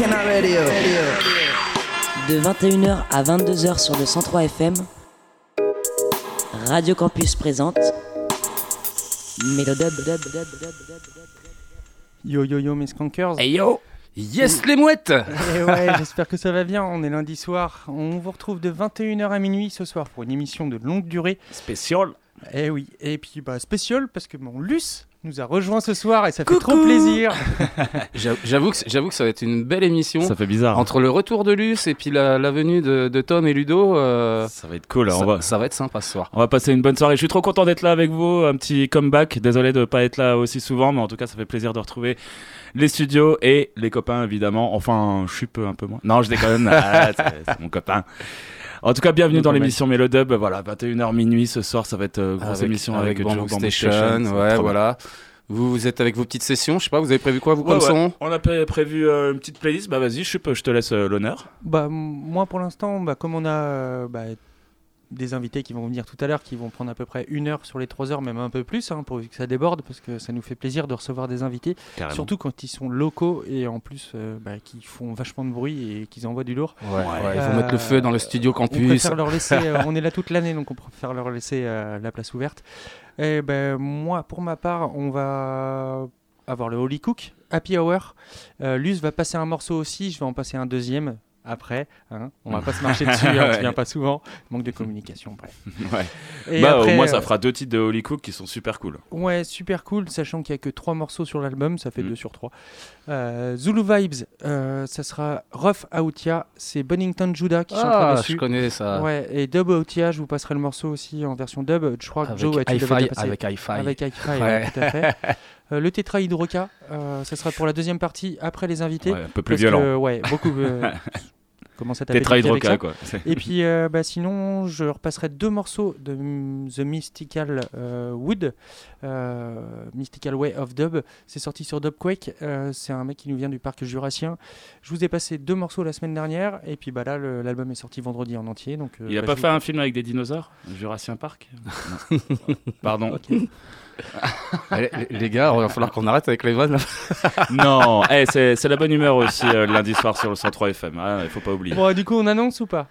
De 21h à 22h sur le 103 FM, Radio Campus présente Mélodub. Yo yo yo mes skankers. Hey yo Yes les mouettes Et ouais, j'espère que ça va bien. On est lundi soir. On vous retrouve de 21h à minuit ce soir pour une émission de longue durée. Spécial Et oui, et puis bah spécial parce que mon Luce nous a rejoint ce soir et ça fait trop plaisir. J'avoue que, j'avoue que ça va être une belle émission. Ça fait bizarre. Entre le retour de Luce et puis la, la venue de, de Tom et Ludo, euh, Ça va être cool. ça, On va, ça va être sympa ce soir. on va passer une bonne soirée. Je suis trop content d'être là avec vous. Un petit comeback. Désolé de ne pas être là aussi souvent, mais en tout cas, ça fait plaisir de retrouver les studios et les copains, évidemment. Enfin, je suis peu, un peu moins. Non, je déconne. Ah, c'est mon copain. En tout cas, bienvenue dans l'émission Mélodub. Voilà, 21h minuit ce soir, ça va être euh, grosse Avec- émission avec, avec Bamboo Bamboo Station, ouais, voilà. Vous, vous êtes avec vos petites sessions, je sais pas, vous avez prévu quoi vous comme Ouais, ouais. son? On a pré- prévu euh, une petite playlist. Bah vas-y, je, te laisse euh, l'honneur. bah moi pour l'instant, bah, comme on a euh, bah, des invités qui vont venir tout à l'heure, qui vont prendre à peu près une heure sur les trois heures, même un peu plus, hein, pourvu que ça déborde, parce que ça nous fait plaisir de recevoir des invités, Carrément. surtout quand ils sont locaux et en plus euh, bah, qui font vachement de bruit et qu'ils envoient du lourd. Ouais, ouais, il faut Euh, mettre le feu dans le studio On campus. préfère leur laisser, euh, on est là toute l'année, donc on préfère leur laisser euh, la place ouverte. Et ben moi, pour ma part, on va avoir le Holy Cook, Happy Hour. Euh, Luce va passer un morceau aussi, je vais en passer un deuxième après. hein. On va pas se marcher dessus, hein, Ouais. tu viens pas souvent. Manque de communication, bref. Ouais. Et bah, après, au moins, euh, ça fera deux titres de Holy Cook qui sont super cool. Ouais, super cool, sachant qu'il y a que trois morceaux sur l'album, ça fait Mm. 2 sur 3. Zulu Vibes, euh, ça sera Rough Outia, c'est Bonington Judah qui chantera Ah, dessus. je connais ça. Ouais, et Dub Outia, je vous passerai le morceau aussi en version dub. Je crois que Avec Joe a avec Hi-Fi. Avec Hi-Fi, Ouais. ouais, tout à fait. Euh, le tétrahydroca, euh, ça sera pour la deuxième partie après les invités. Ouais, un peu plus parce violent. que, ouais, beaucoup. Commence à taper Tétrahydroca, quoi. Et puis, euh, bah, sinon, je repasserai deux morceaux de The Mystical euh, Wood, Mystical Way of Dub. C'est sorti sur Dubquake. C'est un mec qui nous vient du parc jurassien. Je vous ai passé deux morceaux la semaine dernière. Et puis, bah, là, l'album est sorti vendredi en entier. Donc, Il a bah, pas fait un film avec des dinosaures? Jurassien Park? Pardon. vous- Ok. Allez, les, gars, il va falloir qu'on arrête avec les vannes. non, eh, c'est la bonne humeur aussi euh, lundi soir sur le 103 FM. hein, il faut pas oublier. Bon, du coup, on annonce ou pas?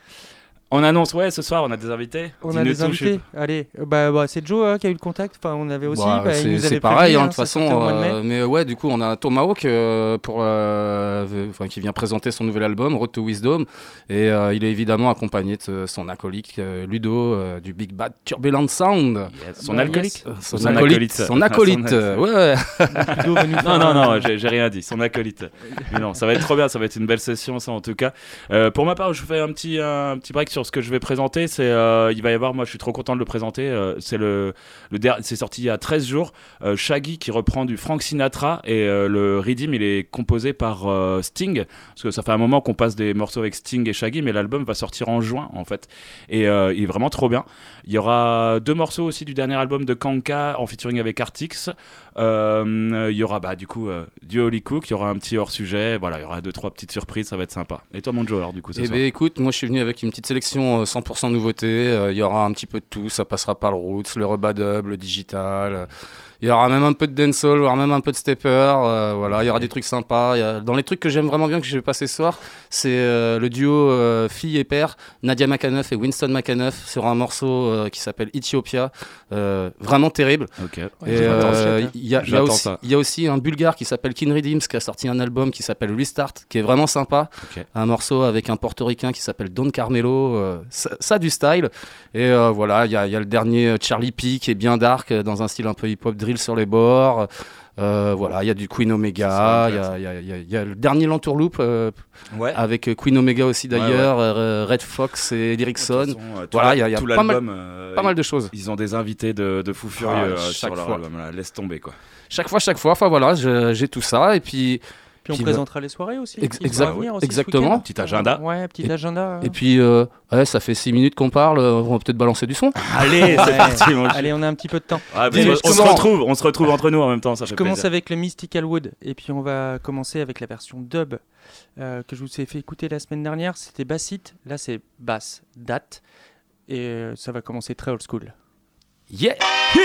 On annonce, ouais, ce soir, on a des invités. On a des tout, invités. Allez, bah, bah, c'est Joe hein, qui a eu le contact. Enfin, on avait aussi. Bah, bah, il c'est nous c'est avait pareil, hein, hein, de toute ça façon. euh, mais ouais, du coup, on a Tomahawk euh, pour, euh, qui vient présenter son nouvel album, Road to Wisdom. Et euh, il est évidemment accompagné de son acolyte euh, Ludo euh, du Big Bad Turbulent Sound. Yes. Son Bah, alcoolique yes. Son, Son acolyte. Son acolyte. Son- ouais, Non, non, non, j'ai j'ai rien dit. Son acolyte. Mais non, ça va être trop bien. Ça va être une belle session, ça, en tout cas. Euh, pour ma part, je fais un petit, un petit break sur ce que je vais présenter. C'est, euh, il va y avoir, moi, je suis trop content de le présenter. euh, c'est le, le c'est sorti il y a 13 jours. Euh, Shaggy qui reprend du Frank Sinatra et le Redeem, il est composé par Sting. Parce que ça fait un moment qu'on passe des morceaux avec Sting et Shaggy, mais l'album va sortir en juin, en fait. Et il est vraiment trop bien. Il y aura deux morceaux aussi du dernier album de Kanka en featuring avec Artix. Euh, il y aura bah, du coup euh, du Holy Cook, il y aura un petit hors sujet, voilà, il y aura deux trois petites surprises, ça va être sympa. Et toi mon Joe alors du coup ce Eh ben écoute, moi je suis venu avec une petite sélection euh, 100% nouveauté. Euh, Il y aura un petit peu de tout, ça passera par le roots, le rebadub, le digital. Il y aura même un peu de dancehall, il y aura même un peu de stepper. euh, voilà, il y aura des trucs sympas. Il y a- Dans les trucs que j'aime vraiment bien que je vais passer ce soir, c'est euh, le duo euh, fille et père, Nadia McAnuff et Winston McAnuff sur un morceau euh, qui s'appelle Ethiopia. Euh, vraiment terrible. Ok. Et euh, il y, a- y aussi- ça. il y a aussi un bulgare qui s'appelle Kin Redeems qui a sorti un album qui s'appelle Restart, qui est vraiment sympa. Un morceau avec un portoricain qui s'appelle Don Carmelo. euh, ça, ça a du style. Et euh, voilà, il y, a- il y a le dernier Charlie P qui est bien dark, dans un style un peu hip-hop drill sur les bords. Euh, voilà, il y a du Queen Omega, il y, y y a- il y a le dernier Lantourloop euh, Ouais. avec euh, Queen Omega aussi d'ailleurs, euh, Red Fox et Erickson. Voilà, il y a- pas mal- Pas mal de choses. Ils ont des invités de, de fous furieux Ah, chaque sur leur fois. album, là. laisse tomber quoi. Chaque fois, chaque fois, enfin voilà, j'ai tout ça. Et puis, Puis on Puis présentera les soirées aussi. Ex- venir exactement. Petit agenda. Ouais, petit Et- agenda. et puis euh, ouais, ça fait 6 minutes qu'on parle, euh, on va peut-être balancer du son. Allez, c'est parti mon. Allez, on a un petit peu de temps. Ah, je on se commence. retrouve, on se retrouve entre nous en même temps, ça Je fait commence plaisir. avec le Mystical Wood et puis on va commencer avec la version dub euh, que je vous ai fait écouter la semaine dernière. C'était bassite, là c'est basse, date et euh, ça va commencer très old school. Yeah Yo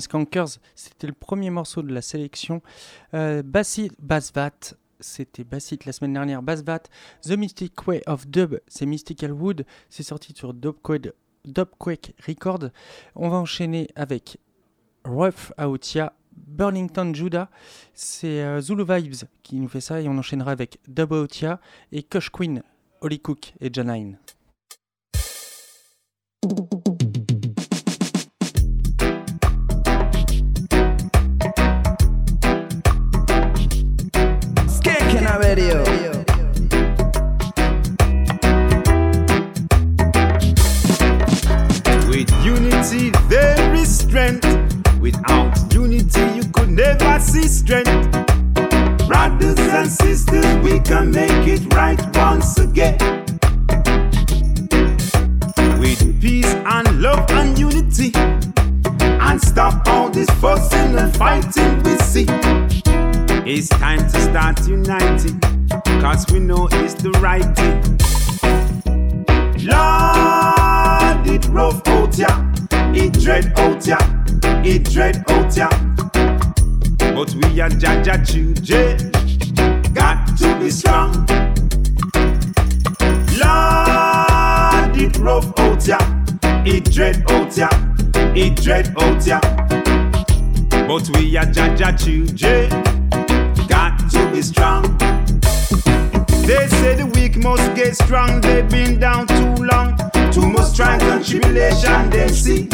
skankers, c'était le premier morceau de la sélection. Euh, Bassit, Bassvat, c'était Bassit la semaine dernière. Bassvat, The Mystic Way of Dub, c'est Mystical Wood, c'est sorti sur Dubquake, Dubquake Record. On va enchaîner avec Rough Autia, Burlington Judah, c'est euh, Zulu Vibes qui nous fait ça et on enchaînera avec Dub Autia et Kush Queen, Holly Cook et Janine. Radio. With unity, there is strength. Without unity, you could never see strength. Brothers and sisters, we can make it right once again. With peace and love and unity, and stop all this fussing and fighting we see. It's time to start uniting, cause we know it's the right thing. Lord, it rough out ya, it dread out ya, it dread out ya. But we are Jaja children, got to be strong. Lord, it rough out ya, it dread out ya, it dread out ya. But we are Jaja children, to be strong. They say the weak must get strong, they've been down too long. Too much strife and tribulation they see.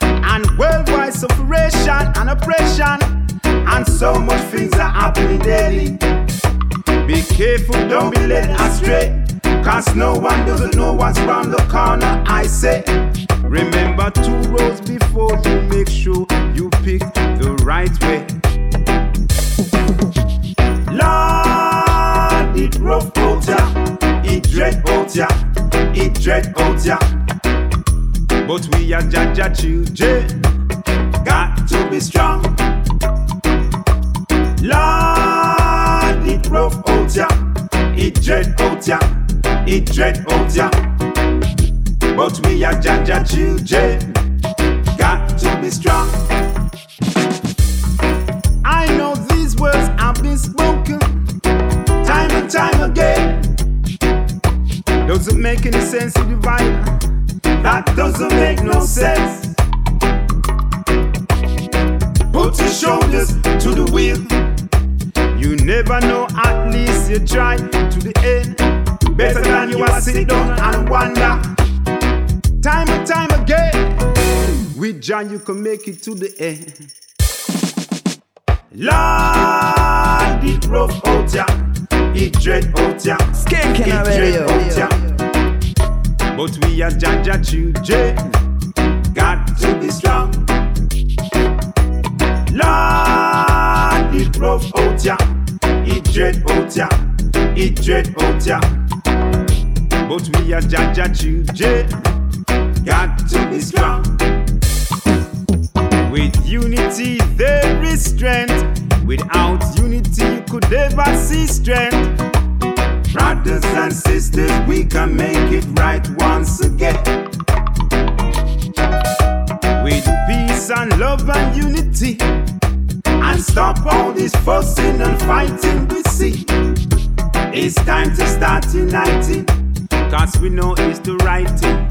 And worldwide separation and oppression. And so much things are happening daily. Be careful, don't be led astray. Cause no one doesn't know what's round the corner, I say. Remember two roads before you make sure you pick the right way. Lord, it rough out ya, it dread out ya, it dread out ya. But we are Jaja children, got to be strong. Lord, it rough out ya, it dread out ya, it dread out ya. But we are Jaja children, got to be strong. I know spoken time and time again. Doesn't make any sense to divide. That doesn't make no sense. Put your shoulders to the wheel. You never know, at least you try to the end. Better than you are sit down and wonder. Time and time again. With John, you can make it to the end. Lord, it rough out ya, it dread out ya, it dread out ya. But we are Jaja children, got to be strong. Lord, it rough out ya, it dread out ya, it dread out ya. But we are Jaja children, got to be strong. Unity, there is strength. Without unity, you could never see strength. Brothers and sisters, we can make it right once again. With peace and love and unity, and stop all this fussing and fighting we see. It's time to start uniting, cause we know it's the right thing.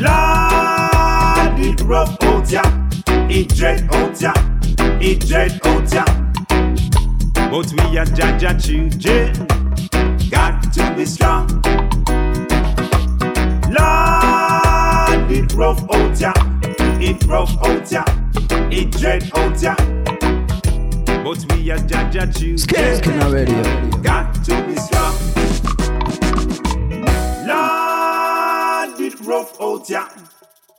Lord, it rough out ya, it dread out ya, it dread out ya. But we are Jaja children, got to be strong. Lord, it rough out ya, it rough ya, it dread out ya. But we are Jaja children, got to be strong. Lord, it rough out ya.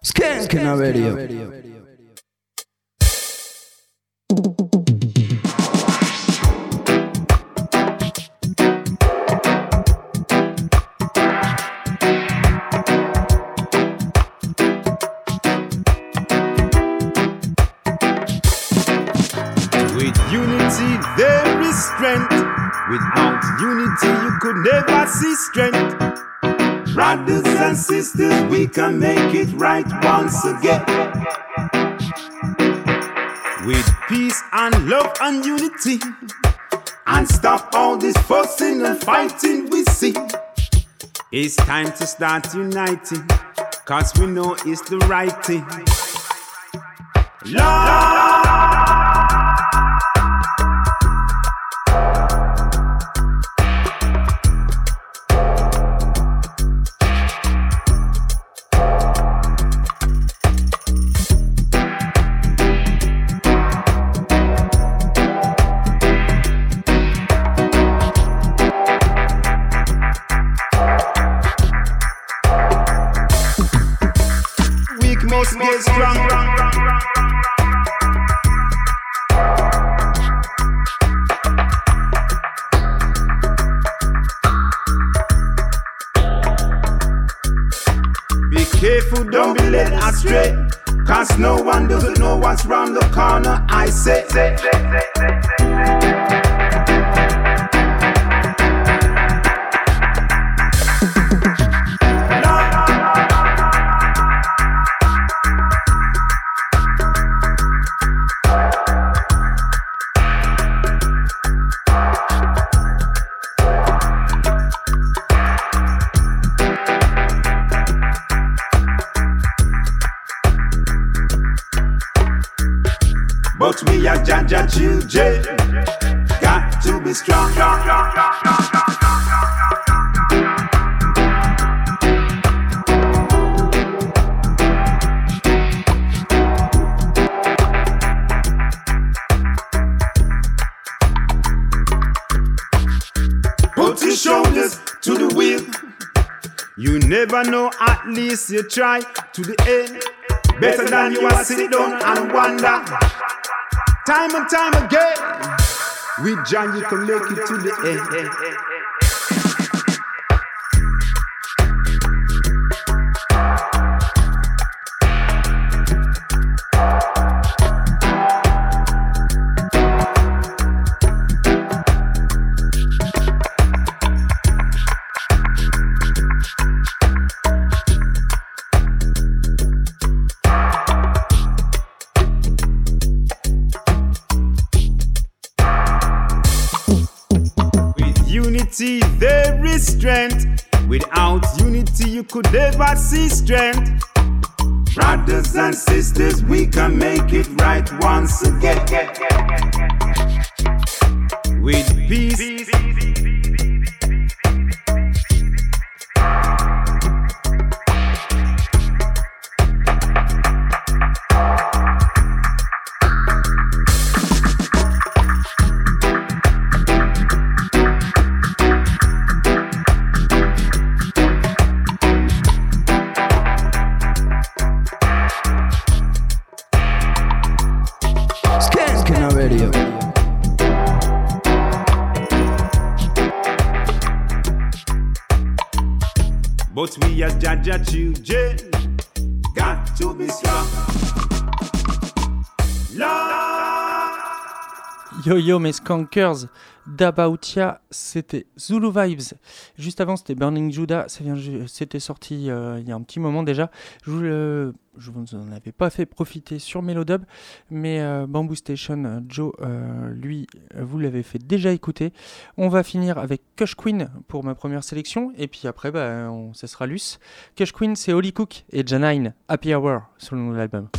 Radio. With unity, there is strength. Without unity, you could never see strength. Brothers and sisters, we can make it right once again. With peace and love and unity. And stop all this fussing and fighting we see. It's time to start uniting. Cause we know it's the right thing. Lord. Don't be led astray. Cause no one doesn't know what's round the corner. I say, but Children. Got to be strong. Put your shoulders to the wheel. You never know, at least you try to the end. Better than you are sit down and wonder. Time and time again. John, you can make it to the end. You could never see strength. Brothers and sisters, we can make it right once again. With peace. Yo yo mes skankers d'Abautia, c'était Zulu Vibes. Juste avant c'était Burning Judah, c'était sorti euh, il y a un petit moment déjà. Je je vous en avais pas fait profiter sur Melodub, mais euh, Bamboo Station, euh, Joe, euh, lui, euh, vous l'avez fait déjà écouter. On va finir avec Kush Queen pour ma première sélection, et puis après, bah, on, ça sera Luce. Kush Queen, c'est Holly Cook et Janine, Happy Hour, de l'album.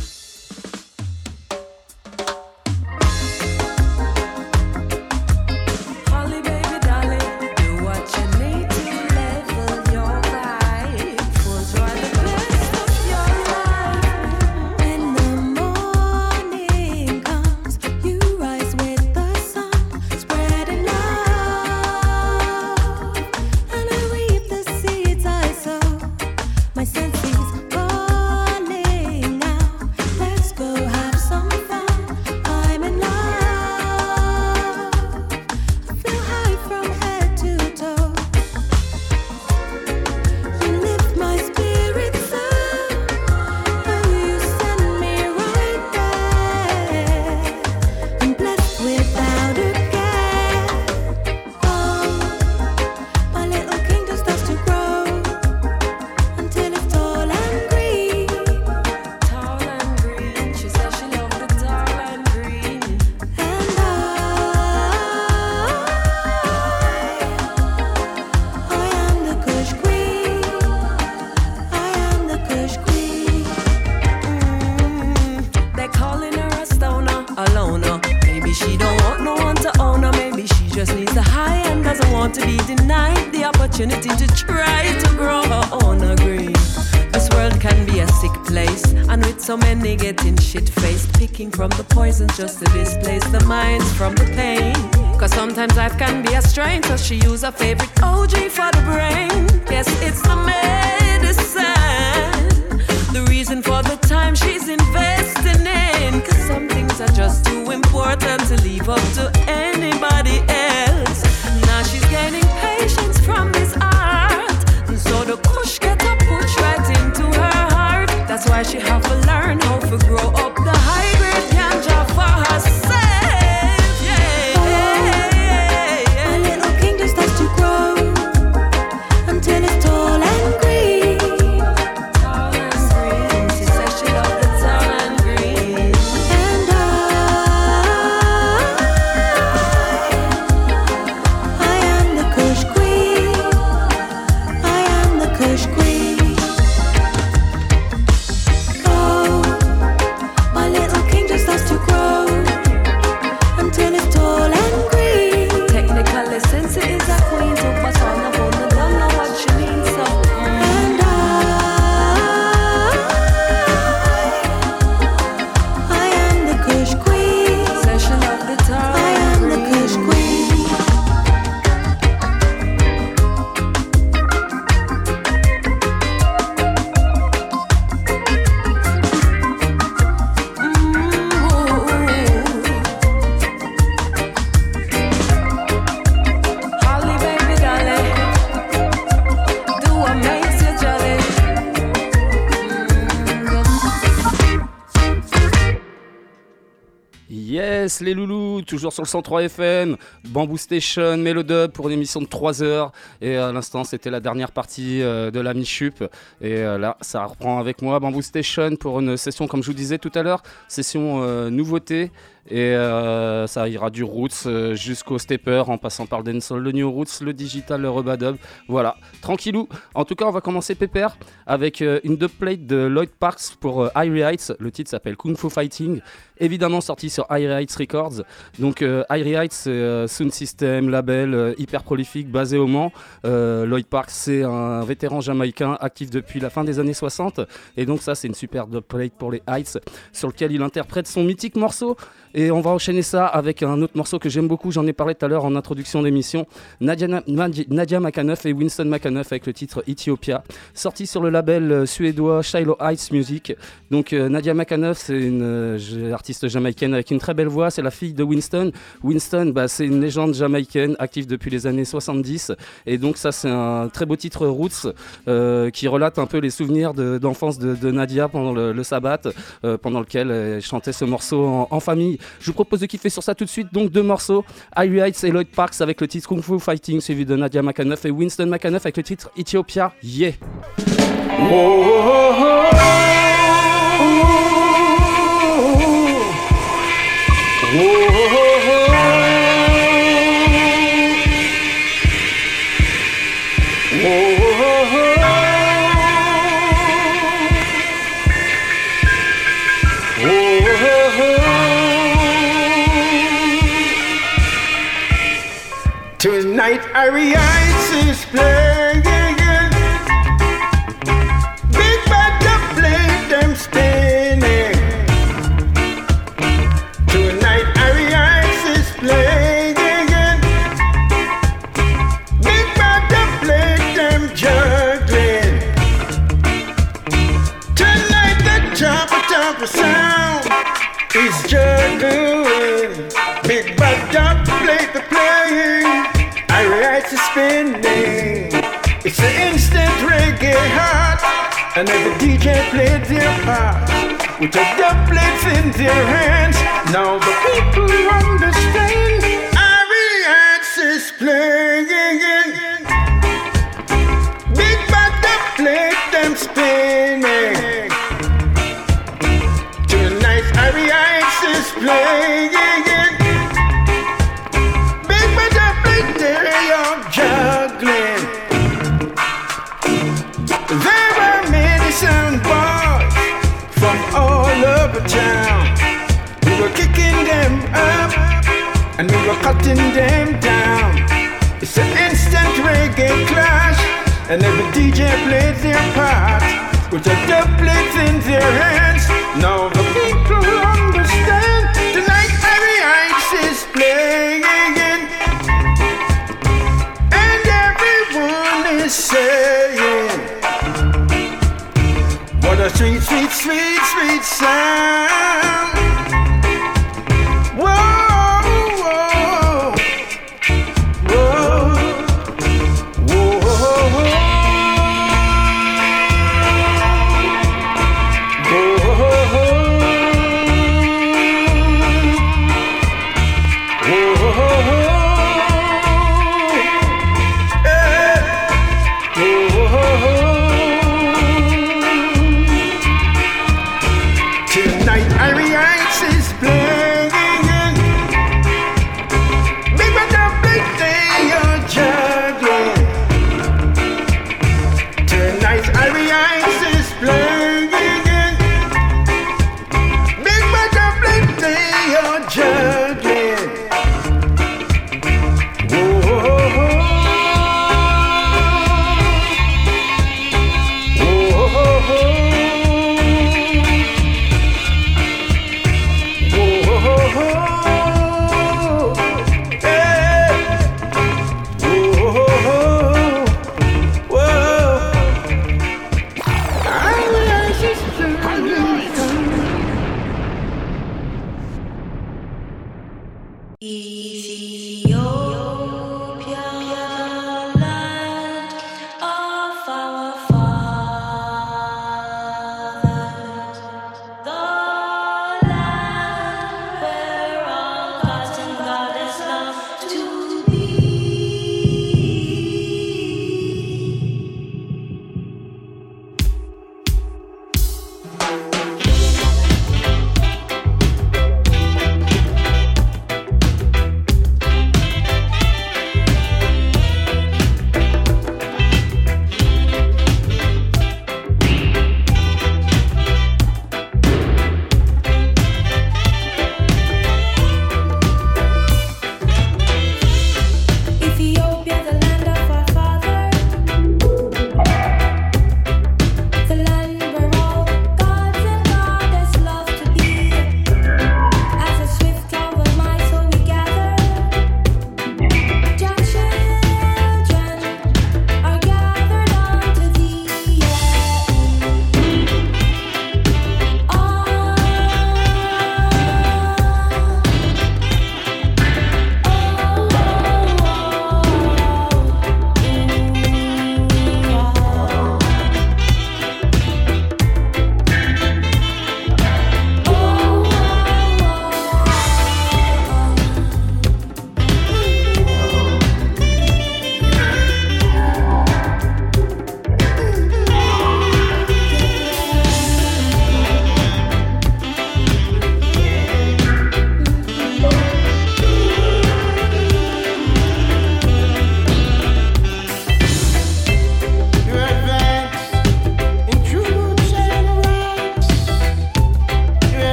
Toujours sur le 103 FM, Bamboo Station, Melodub pour une émission de 3 heures. Et à l'instant, c'était la dernière partie euh, de la mi-chup. Et euh, là, ça reprend avec moi, Bamboo Station, pour une session, comme je vous disais tout à l'heure, session euh, nouveauté. Et ça ira du roots jusqu'au stepper, en passant par le dancehall, le new roots, le digital, le rebadub. Voilà, tranquillou. En tout cas, on va commencer pépère avec euh, une dubplate de Lloyd Parks pour euh, Irie Heights. Le titre s'appelle Kung Fu Fighting. Évidemment sorti sur Irie Heights Records. Donc euh, Irie Heights, c'est euh, Sound System, label euh, hyper prolifique basé au Mans. Euh, Lloyd Parks, c'est un vétéran jamaïcain actif depuis la fin des années 60. Et donc ça, c'est une super dubplate pour les Heights sur lequel il interprète son mythique morceau. Et on va enchaîner ça avec un autre morceau que j'aime beaucoup, j'en ai parlé tout à l'heure en introduction d'émission, Nadia, Nadia, et Winston McAnuff avec le titre Ethiopia, sorti sur le label euh, suédois Shiloh Heights Music. Donc euh, Nadia McAnuff, c'est une euh, artiste jamaïcaine avec une très belle voix, c'est la fille de Winston. Winston, bah, c'est une légende jamaïcaine active depuis les années 70. Et donc ça, c'est un très beau titre Roots qui relate un peu les souvenirs de- d'enfance de, Nadia pendant le, sabbat, pendant lequel elle chantait ce morceau en famille. Je vous propose de kiffer sur ça tout de suite. Donc deux morceaux, Irie Heights et Lloyd Parks avec le titre Kung Fu Fighting, suivi de Nadia McAnuff et Winston McAnuff avec le titre Ethiopia. Yeah! Ariates is playing Big bad play them spinning. Tonight Ariates is playing Big bad play them juggling. Tonight the top top sound is juggling. Big bad play the playing Write to spinning. It's the instant reggae heart, and every DJ played their part with the doublets in their hands. Now the people understand. Arias is playing. Big bad plate them spinning. Tonight Arias is playing. Over town. We were kicking them up and we were cutting them down. It's an instant reggae clash, and every DJ plays their part with dub plates in their hands. Now the people understand. Sweet, sweet, sweet, sweet sound."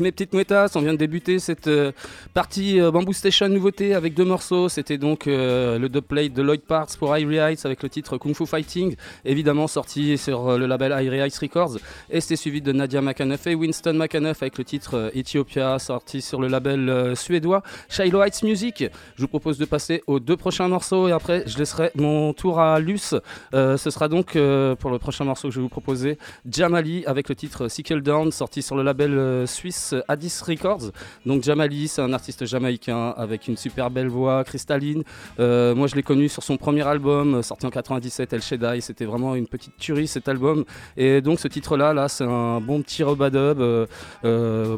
Mes petites mouettas, on vient de débuter cette euh, partie euh, Bamboo Station nouveauté avec deux morceaux. C'était donc euh, le dubplate de Lloyd Parks pour Irie Heights avec le titre Kung Fu Fighting, évidemment sorti sur euh, le label Irie Heights Records. Et c'était suivi de Nadia McAnuff et Winston McAnuff avec le titre euh, Ethiopia, sorti sur le label suédois Shiloh Heights Music. Je vous propose de passer aux deux prochains morceaux et après je laisserai mon tour à Luce. Ce sera donc pour le prochain morceau que je vais vous proposer Jamali avec le titre Sickle Down, sorti sur le label suisse Addis Records. Donc Jamali, c'est un artiste jamaïcain avec une super belle voix cristalline. Euh, moi, je l'ai connu sur son premier album, euh, sorti en 97, El Shaddai. C'était vraiment une petite tuerie cet album. Et donc ce titre-là, là, c'est un bon petit rubadub, euh, euh,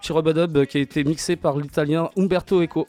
petit qui a été mixé par l'italien Umberto Eco.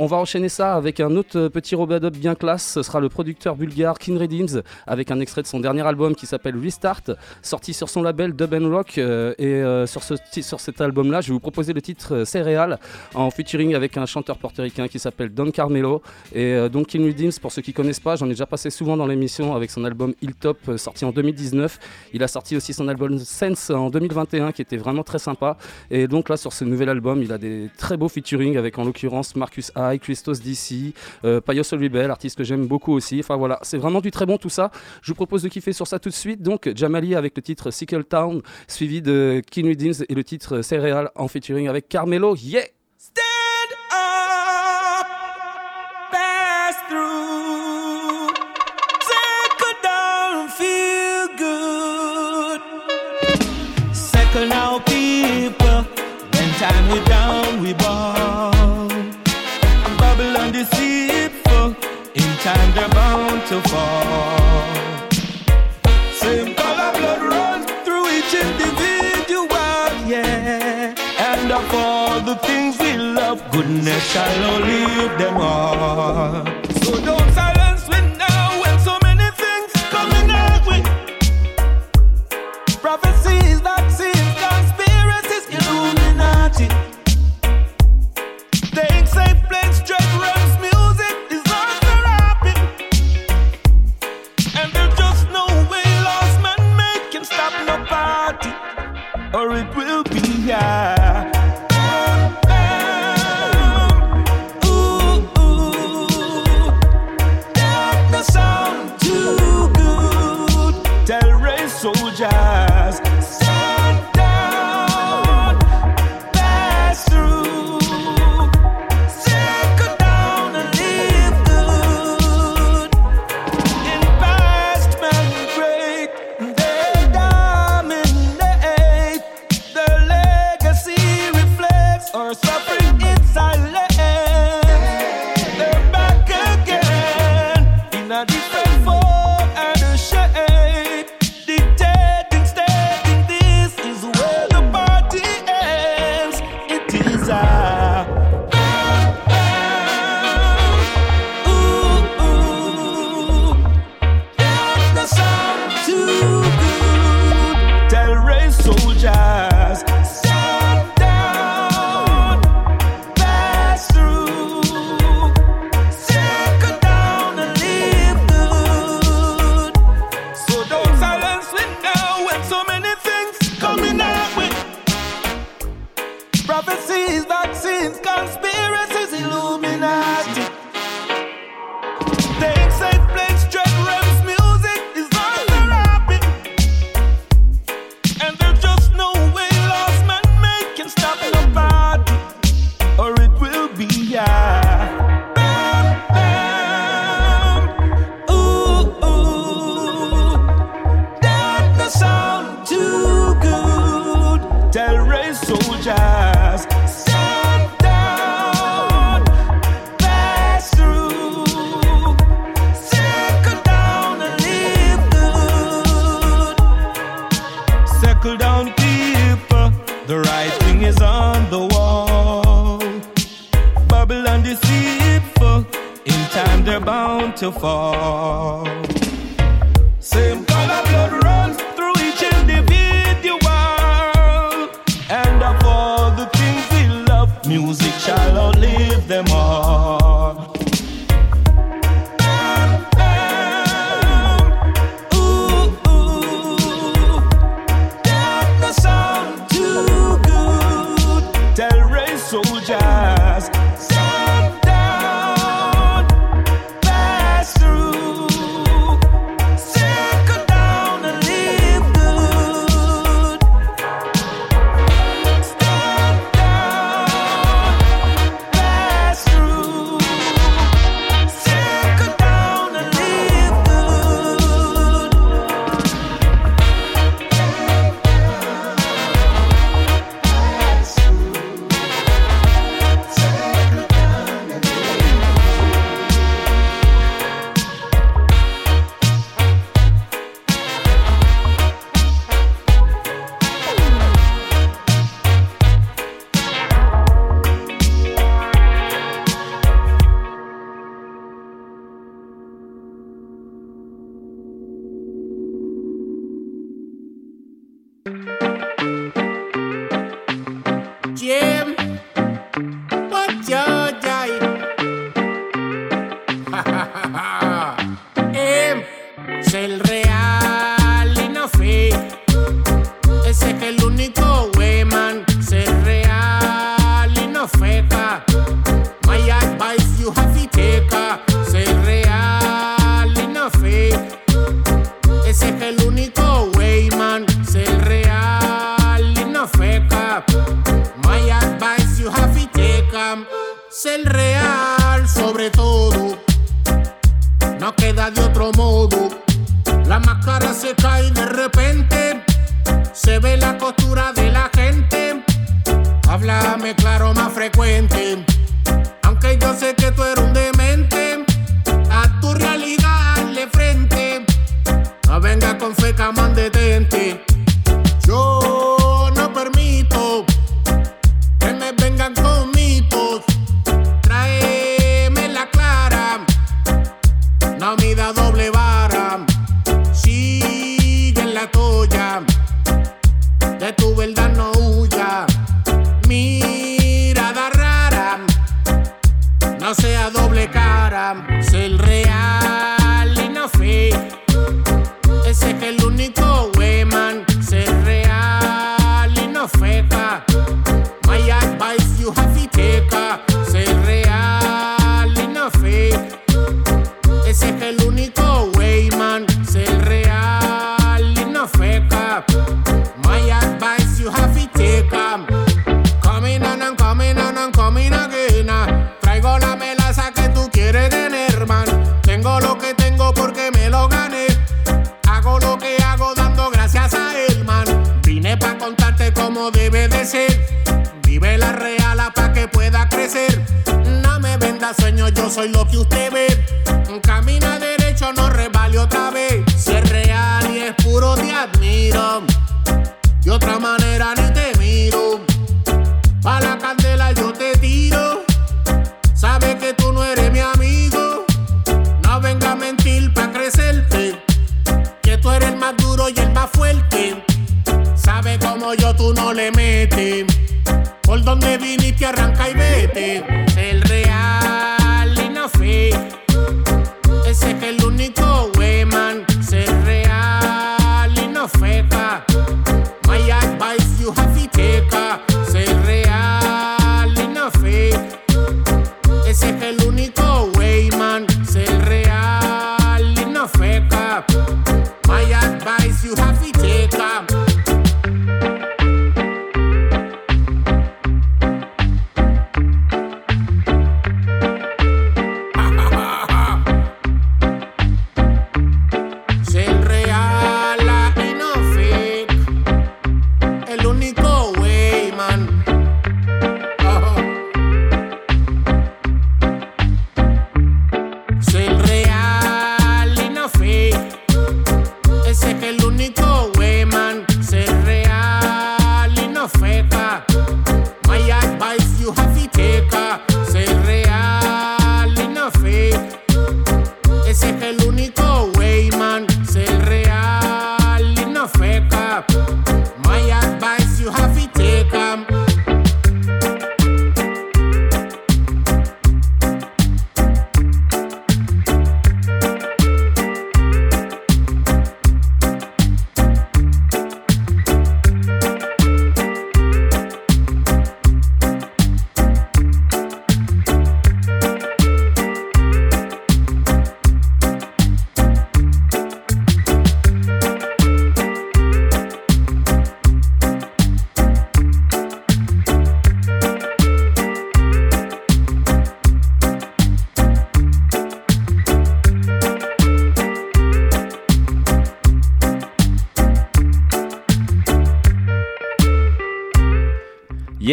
On va enchaîner ça avec un autre euh, petit robadub bien classe. Ce sera le producteur bulgare Kin Redeems avec un extrait de son dernier album qui s'appelle Restart, sorti sur son label Dub Rock. euh, et euh, sur, cet album-là, je vais vous proposer le titre Céréales en featuring avec un chanteur portoricain qui s'appelle Don Carmelo. Et donc Kin Redeems, pour ceux qui connaissent pas, j'en ai déjà passé souvent dans l'émission avec son album Hilltop sorti en 2019. Il a sorti aussi son album Sense en 2021 qui était vraiment très sympa. Et donc là, sur ce nouvel album, il a des très beaux featuring avec en l'occurrence Marcus Christos DC, euh, Payos artiste que j'aime beaucoup aussi. Enfin voilà, c'est vraiment du très bon tout ça. Je vous propose de kiffer sur ça tout de suite. Donc Jamali avec le titre Sickle Town, suivi de Redeems et le titre Céréales en featuring avec Carmelo. Yeah! Goodness shall outlive them all. So don't silence me now when so many things coming our way. Prophecies, vaccines, conspiracies, Illuminati.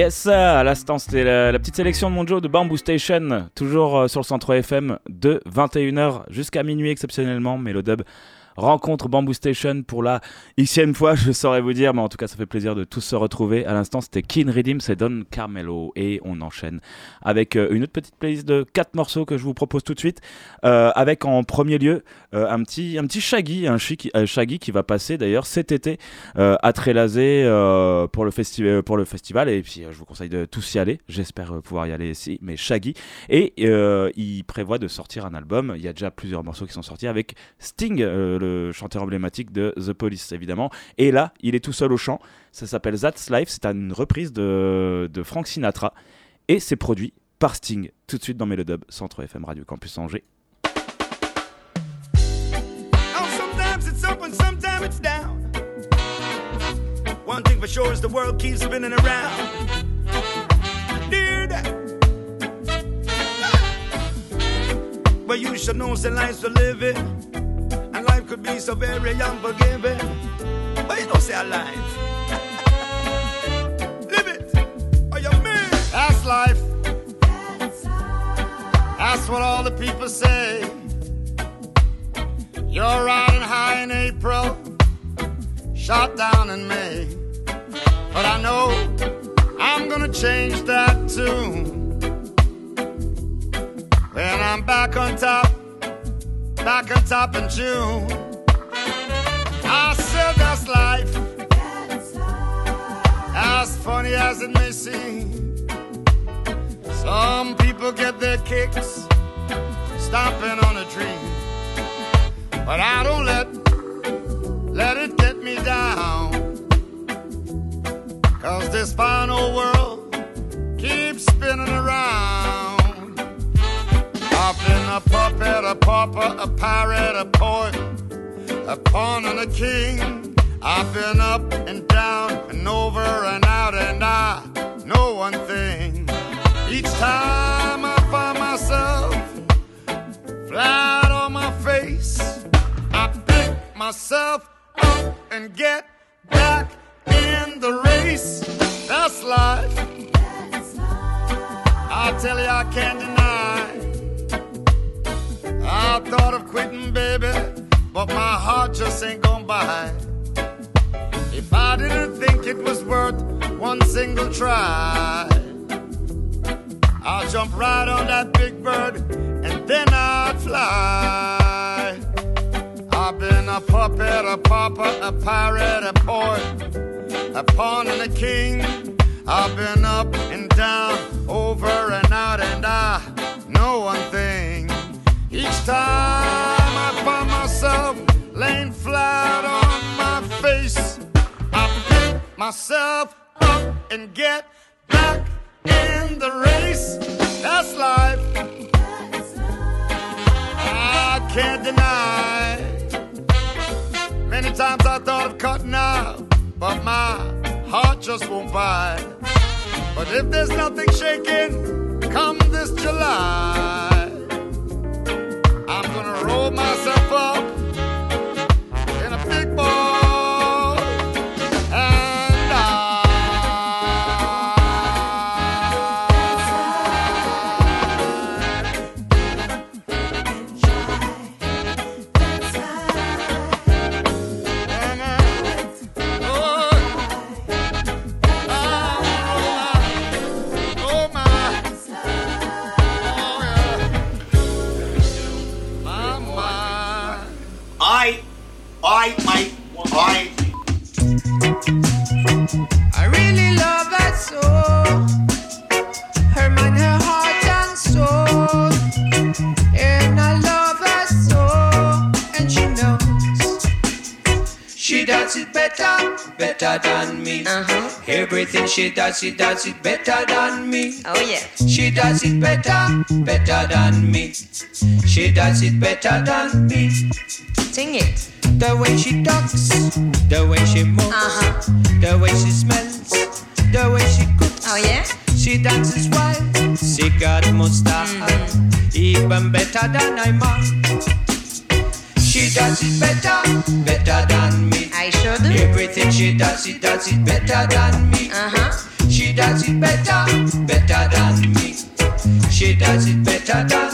Yes, à l'instant, c'était la, petite sélection de Monjo de Bamboo Station, toujours euh, sur le centre FM de 21h jusqu'à minuit exceptionnellement, mais le dub rencontre Bamboo Station pour la xème fois, je saurais vous dire, mais en tout cas ça fait plaisir de tous se retrouver. À l'instant c'était Keen Redeem, c'est Don Carmelo et on enchaîne avec euh, une autre petite playlist de 4 morceaux que je vous propose tout de suite, euh, avec en premier lieu euh, un, petit, un petit Shaggy, un Shaggy qui va passer d'ailleurs cet été à Trélazé pour, le festival pour le festival et puis je vous conseille de tous y aller, j'espère pouvoir y aller ici, mais Shaggy. Et il prévoit de sortir un album, il y a déjà plusieurs morceaux qui sont sortis avec Sting, le chanteur emblématique de The Police, évidemment. Et là, il est tout seul au chant. Ça s'appelle That's Life. C'est une reprise de, de Frank Sinatra. Et c'est produit par Sting. Tout de suite dans Melodub, Centre FM Radio Campus Angers. Oh. One thing for sure is the world keeps spinning around. But you should know the could be so very unforgiving. But you don't say alive. Live it. Or you mean. That's life. That's what all the people say. You're riding high in April, shot down in May. But I know I'm gonna change that tune. When I'm back on top, back on top in June. I said that's life. As funny as it may seem. Some people get their kicks stomping on a dream. But I don't let let it get me down. Cause this final world keeps spinning around. I've been a puppet, a pauper, a pirate, a poet, a pawn and a king. I've been up and down and over and out, and I know one thing. Each time I find myself flat on my face, I pick myself up and get back in the race. That's life. I tell you, I can't deny. I thought of quitting, baby, but my heart just ain't gonna buy. If I didn't think it was worth one single try, I'll jump right on that big bird and then I'd fly. I've been a puppet, a pauper, a pirate, a poet, a pawn and a king. I've been up and down, over and out, and I know one thing. Each time I find myself laying flat on my face, I pick myself up and get back in the race. That's life. I can't deny. Many times I thought of cutting out, but my heart just won't buy. But if there's nothing shaking, come this July, I'm gonna roll myself up better, better than me. Uh-huh. Everything she does, she does it better than me. Oh yeah. She does it better, better than me. She does it better than me. Sing it. The way she talks, the way she moves, uh-huh. the way she smells, She dances wild, she got mustache, even better than I man. She does it better, better than me. I sure do. Everything she does, she does it better than me. Uh-huh. She does it better, better than me. She does it better than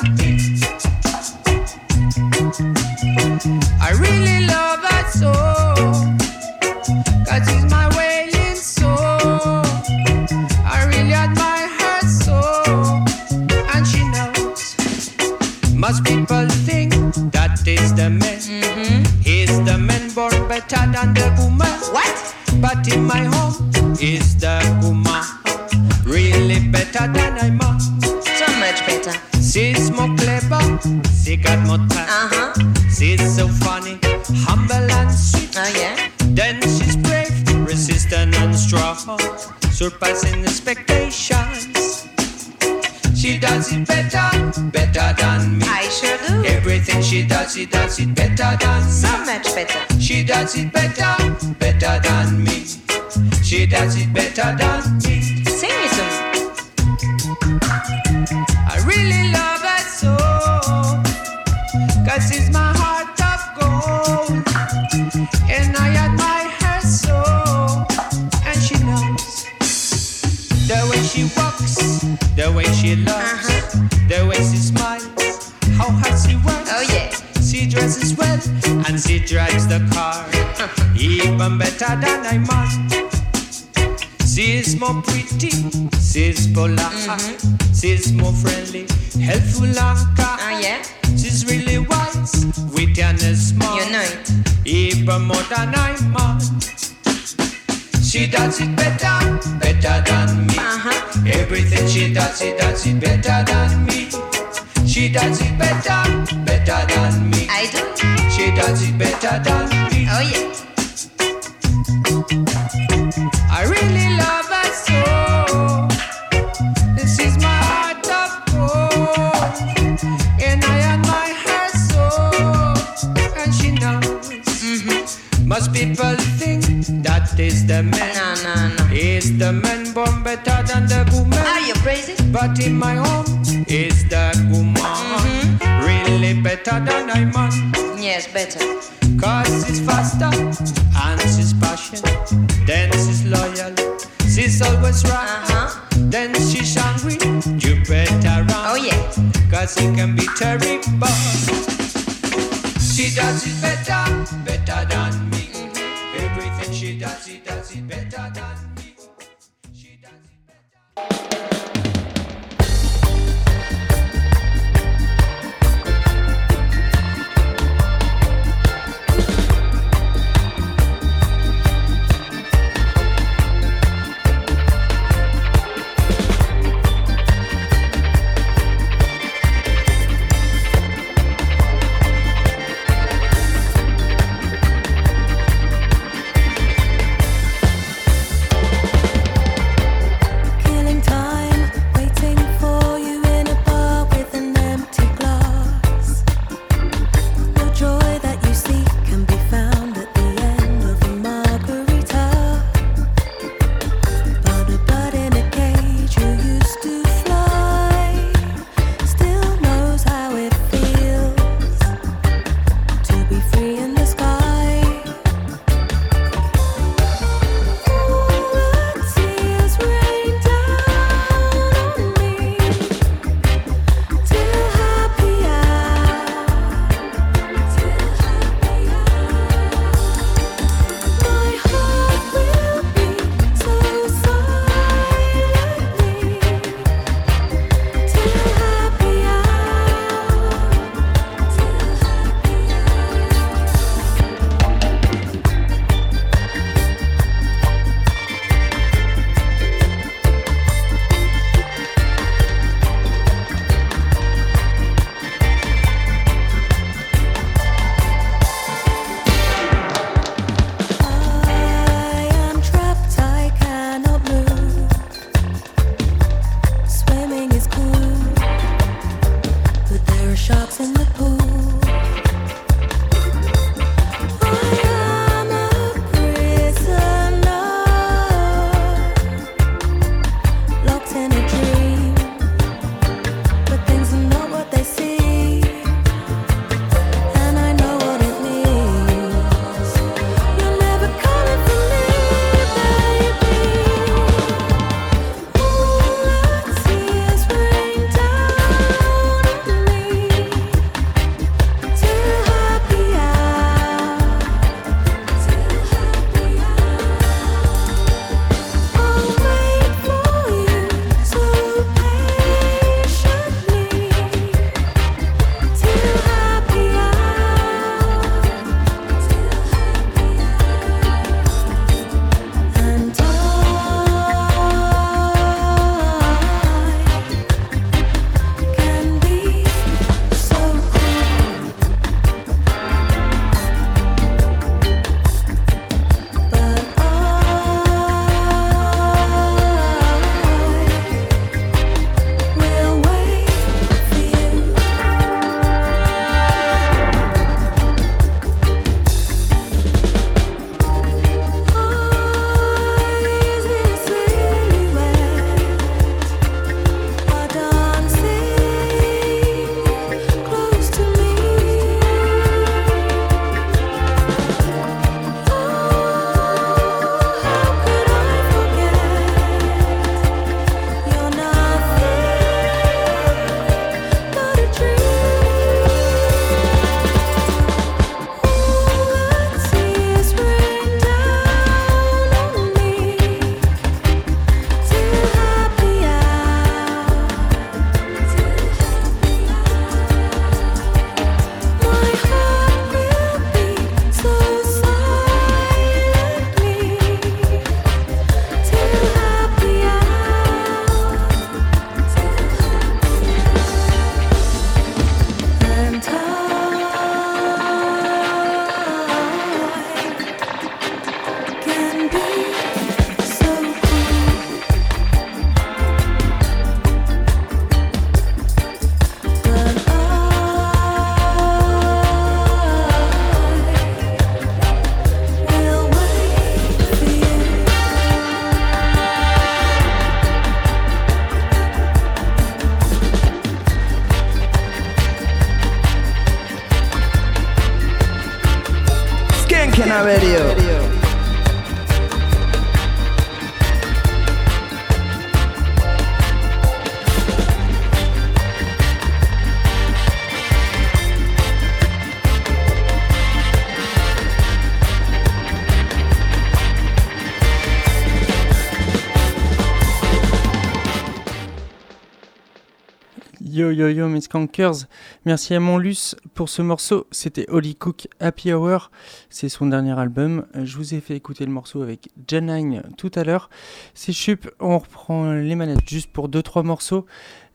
Yo yo yo mes skankers, merci à Monlus pour ce morceau, c'était Holly Cook Happy Hour, c'est son dernier album, je vous ai fait écouter le morceau avec Janine tout à l'heure, c'est Chup, on reprend les manettes juste pour 2-3 morceaux.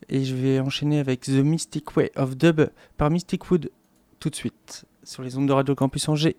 Et je vais enchaîner avec The Mystic Way of Dub par Mystic Wood. Tout de suite sur les ondes de Radio Campus Angers.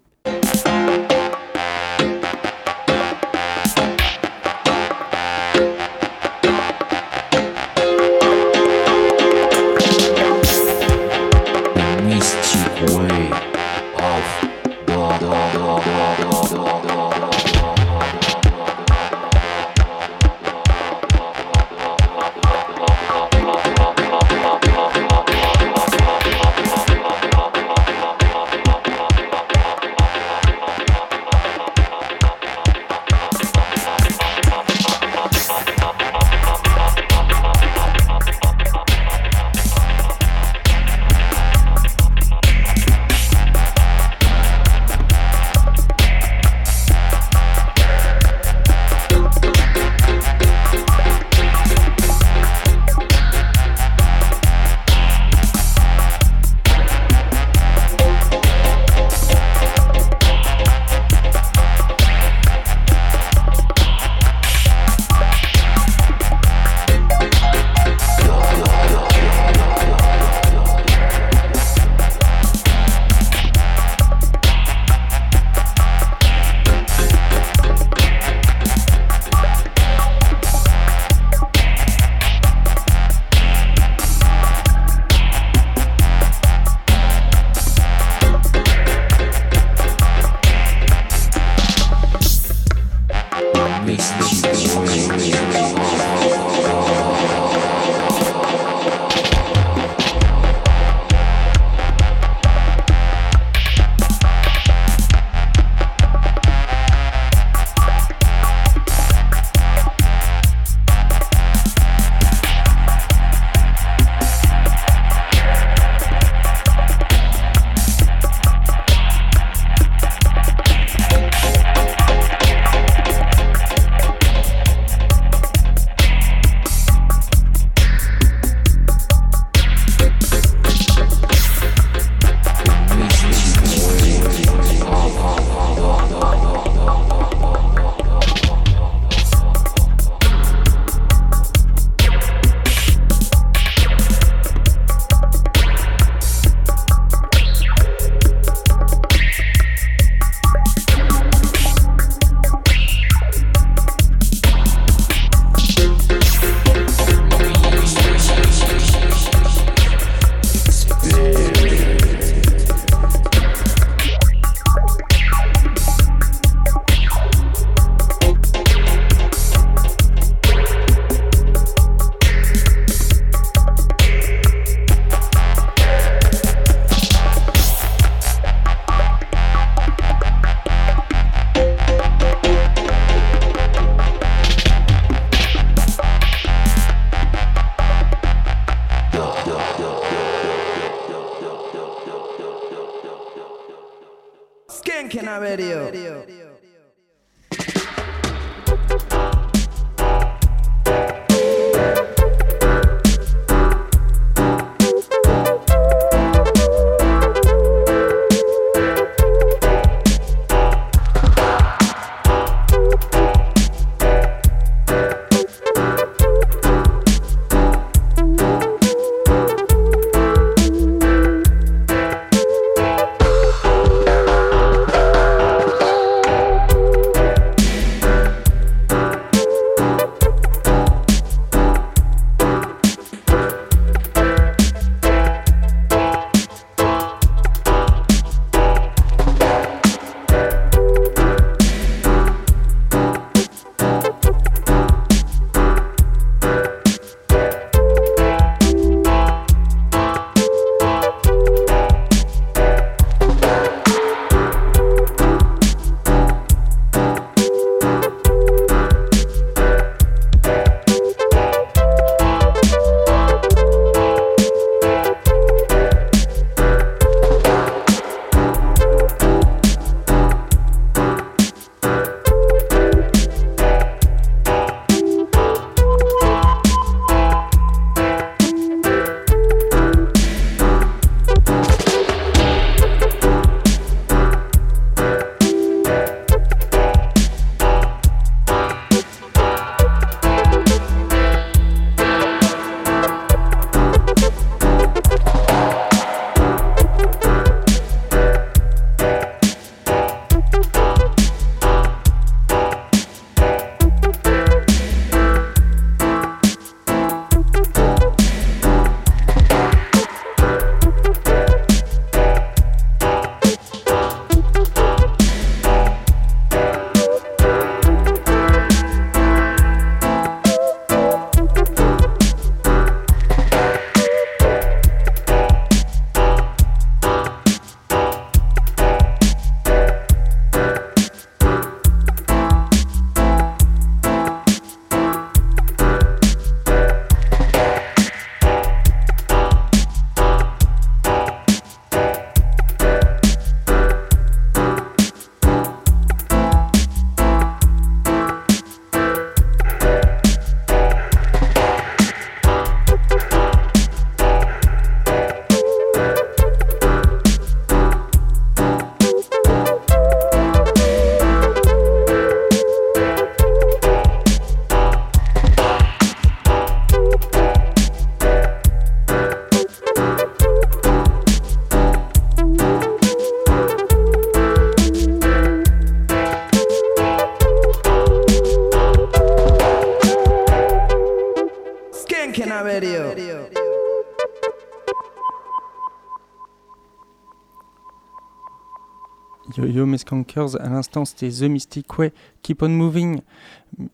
Skankers. À l'instant, c'était The Mystic Way, Keep on Moving.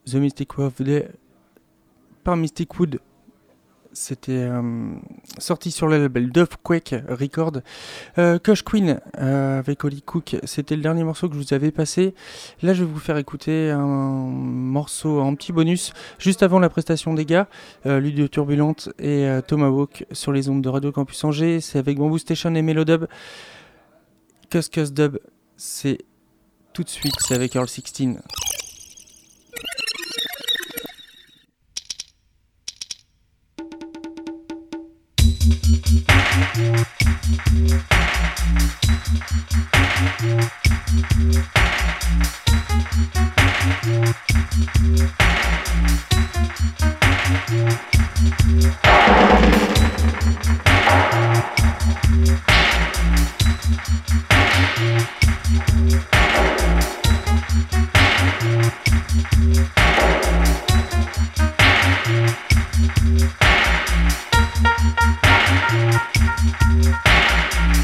The Mystic Way of the. Par Mystic Wood. C'était euh, sorti sur le label Quake Record. Euh, Kush Queen euh, avec Holly Cook, c'était le dernier morceau que je vous avais passé. Là, je vais vous faire écouter un morceau en petit bonus juste avant la prestation des gars, euh, Ludio Turbulente et euh, Tomahawk sur les ondes de Radio Campus Angers. C'est avec Bamboo Station et Melodub. Cuss Cuss Dub, c'est tout de suite, c'est avec Earl 16. Thank Thank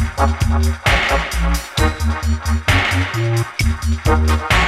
Thank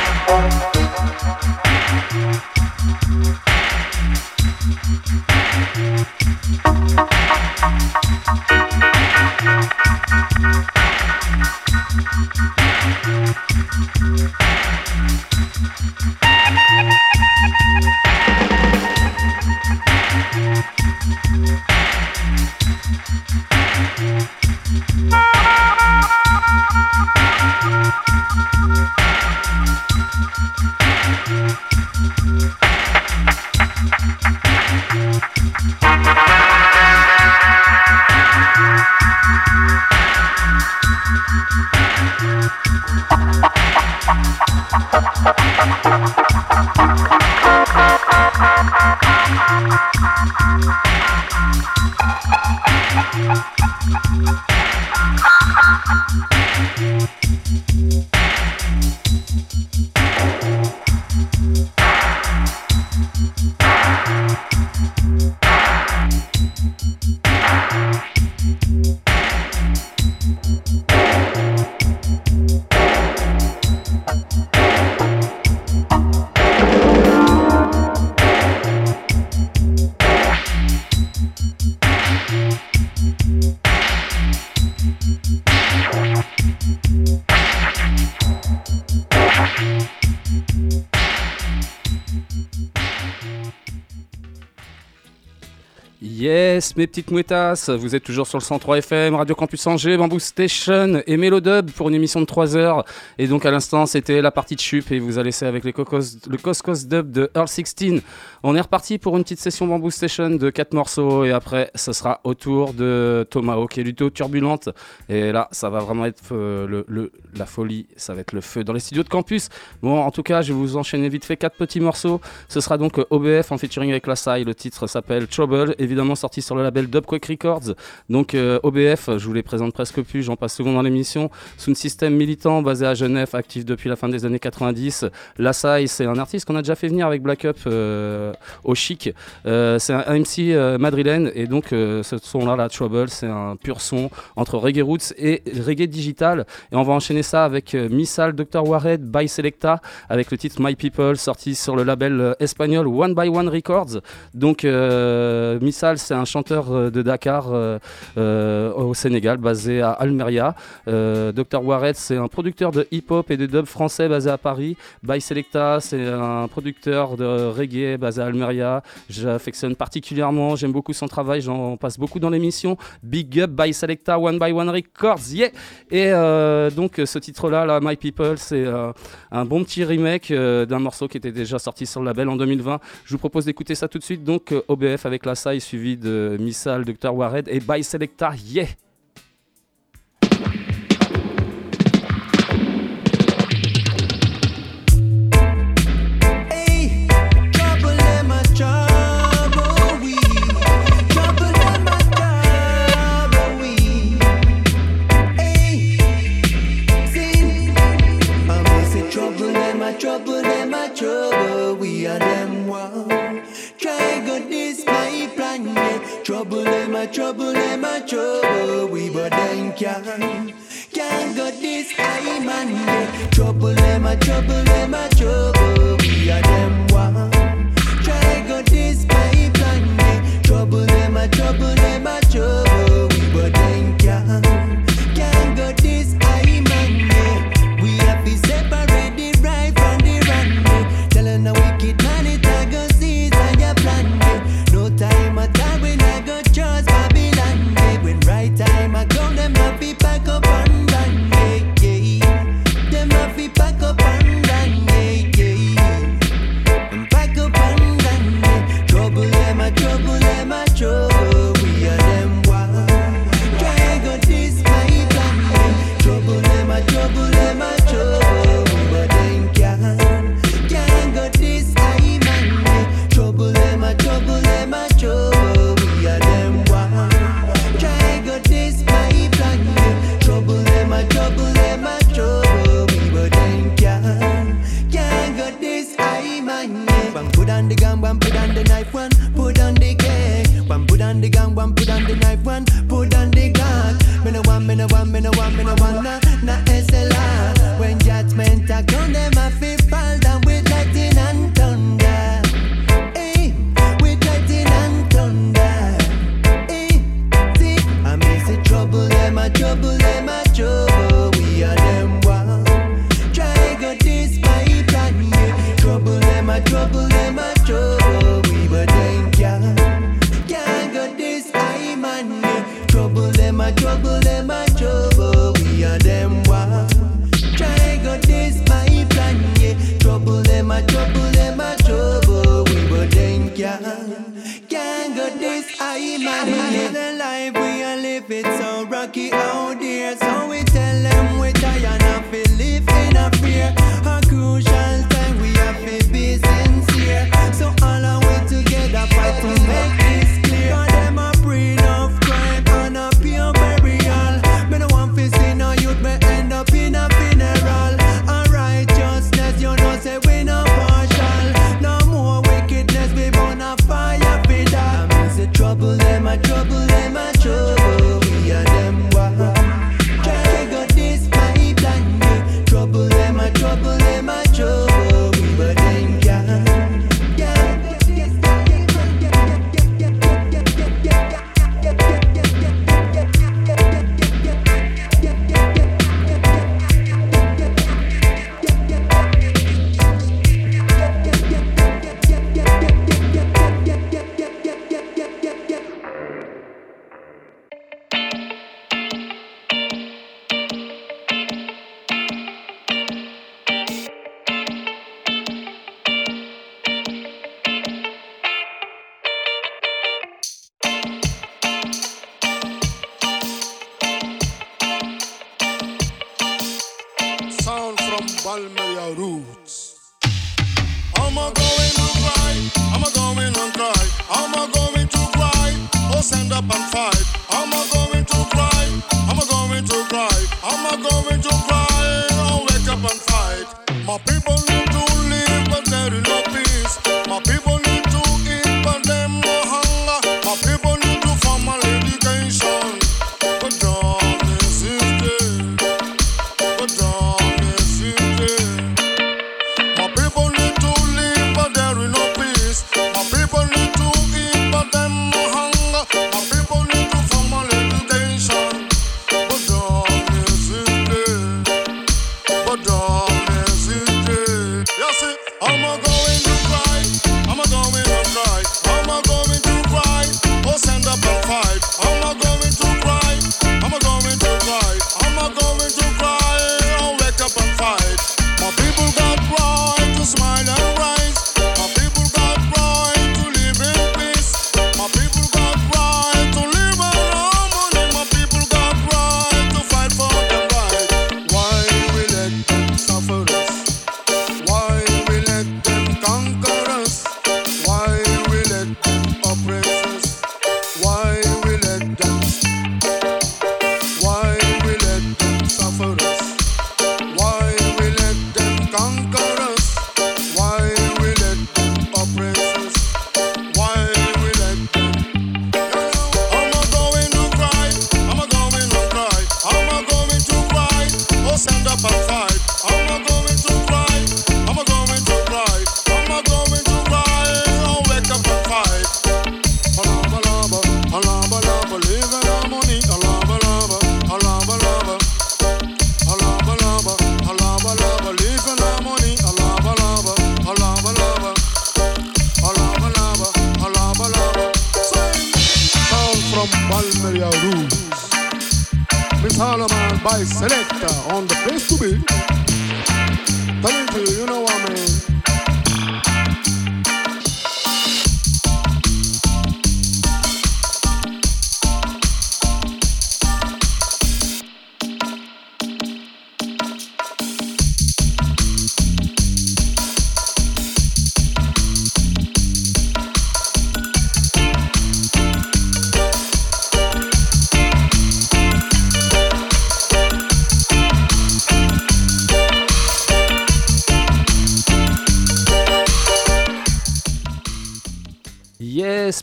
mes petites mouettasses. Vous êtes toujours sur le 103 FM, Radio Campus Angers, Bamboo Station et Mélodub pour une émission de 3 heures. Et donc à l'instant, c'était la partie de chup et vous a laissé avec le Coscos Dub de Earl 16. On est reparti pour une petite session Bamboo Station de 4 morceaux et après, ce sera au tour de Tomahawk et Luto Turbulente. Et là, ça va vraiment être euh, la folie, ça va être le feu dans les studios de campus. Bon, en tout cas, je vais vous enchaîner vite fait 4 petits morceaux. Ce sera donc euh, OBF en featuring avec La Sai. Le titre s'appelle Trouble, évidemment sorti sur le label Dubquake Records. Donc euh, OBF, je vous les présente presque plus, j'en passe souvent dans l'émission. Sound System militant, basé à Genève, actif depuis la fin des années 90. Lassai, c'est un artiste qu'on a déjà fait venir avec Black Up euh, au chic. Euh, c'est un MC madrilène et donc ce son-là, la Trouble, c'est un pur son entre reggae roots et reggae digital. Et on va enchaîner ça avec Missal, Dr. Warhead by Selecta, avec le titre My People, sorti sur le label espagnol One by One Records. Donc Missal, c'est un chanteur euh, de Dakar euh, euh, au Sénégal, basé à Almeria. Dr Waret, c'est un producteur de hip-hop et de dub français basé à Paris. By Selecta, c'est un producteur de reggae basé à Almeria. J'affectionne particulièrement, j'aime beaucoup son travail, j'en passe beaucoup dans l'émission. Big Up by Selecta, One by One Records, yeah Et donc ce titre-là, là, My People, c'est un bon petit remake d'un morceau qui était déjà sorti sur le label en 2020. Je vous propose d'écouter ça tout de suite, donc OBF avec la saille suivi de Missal, Dr. Wared et By Selecta, yeah trouble, they my trouble, they my trouble. We but then can't, can't got this high man. They trouble, they my trouble, they my trouble. We are them one.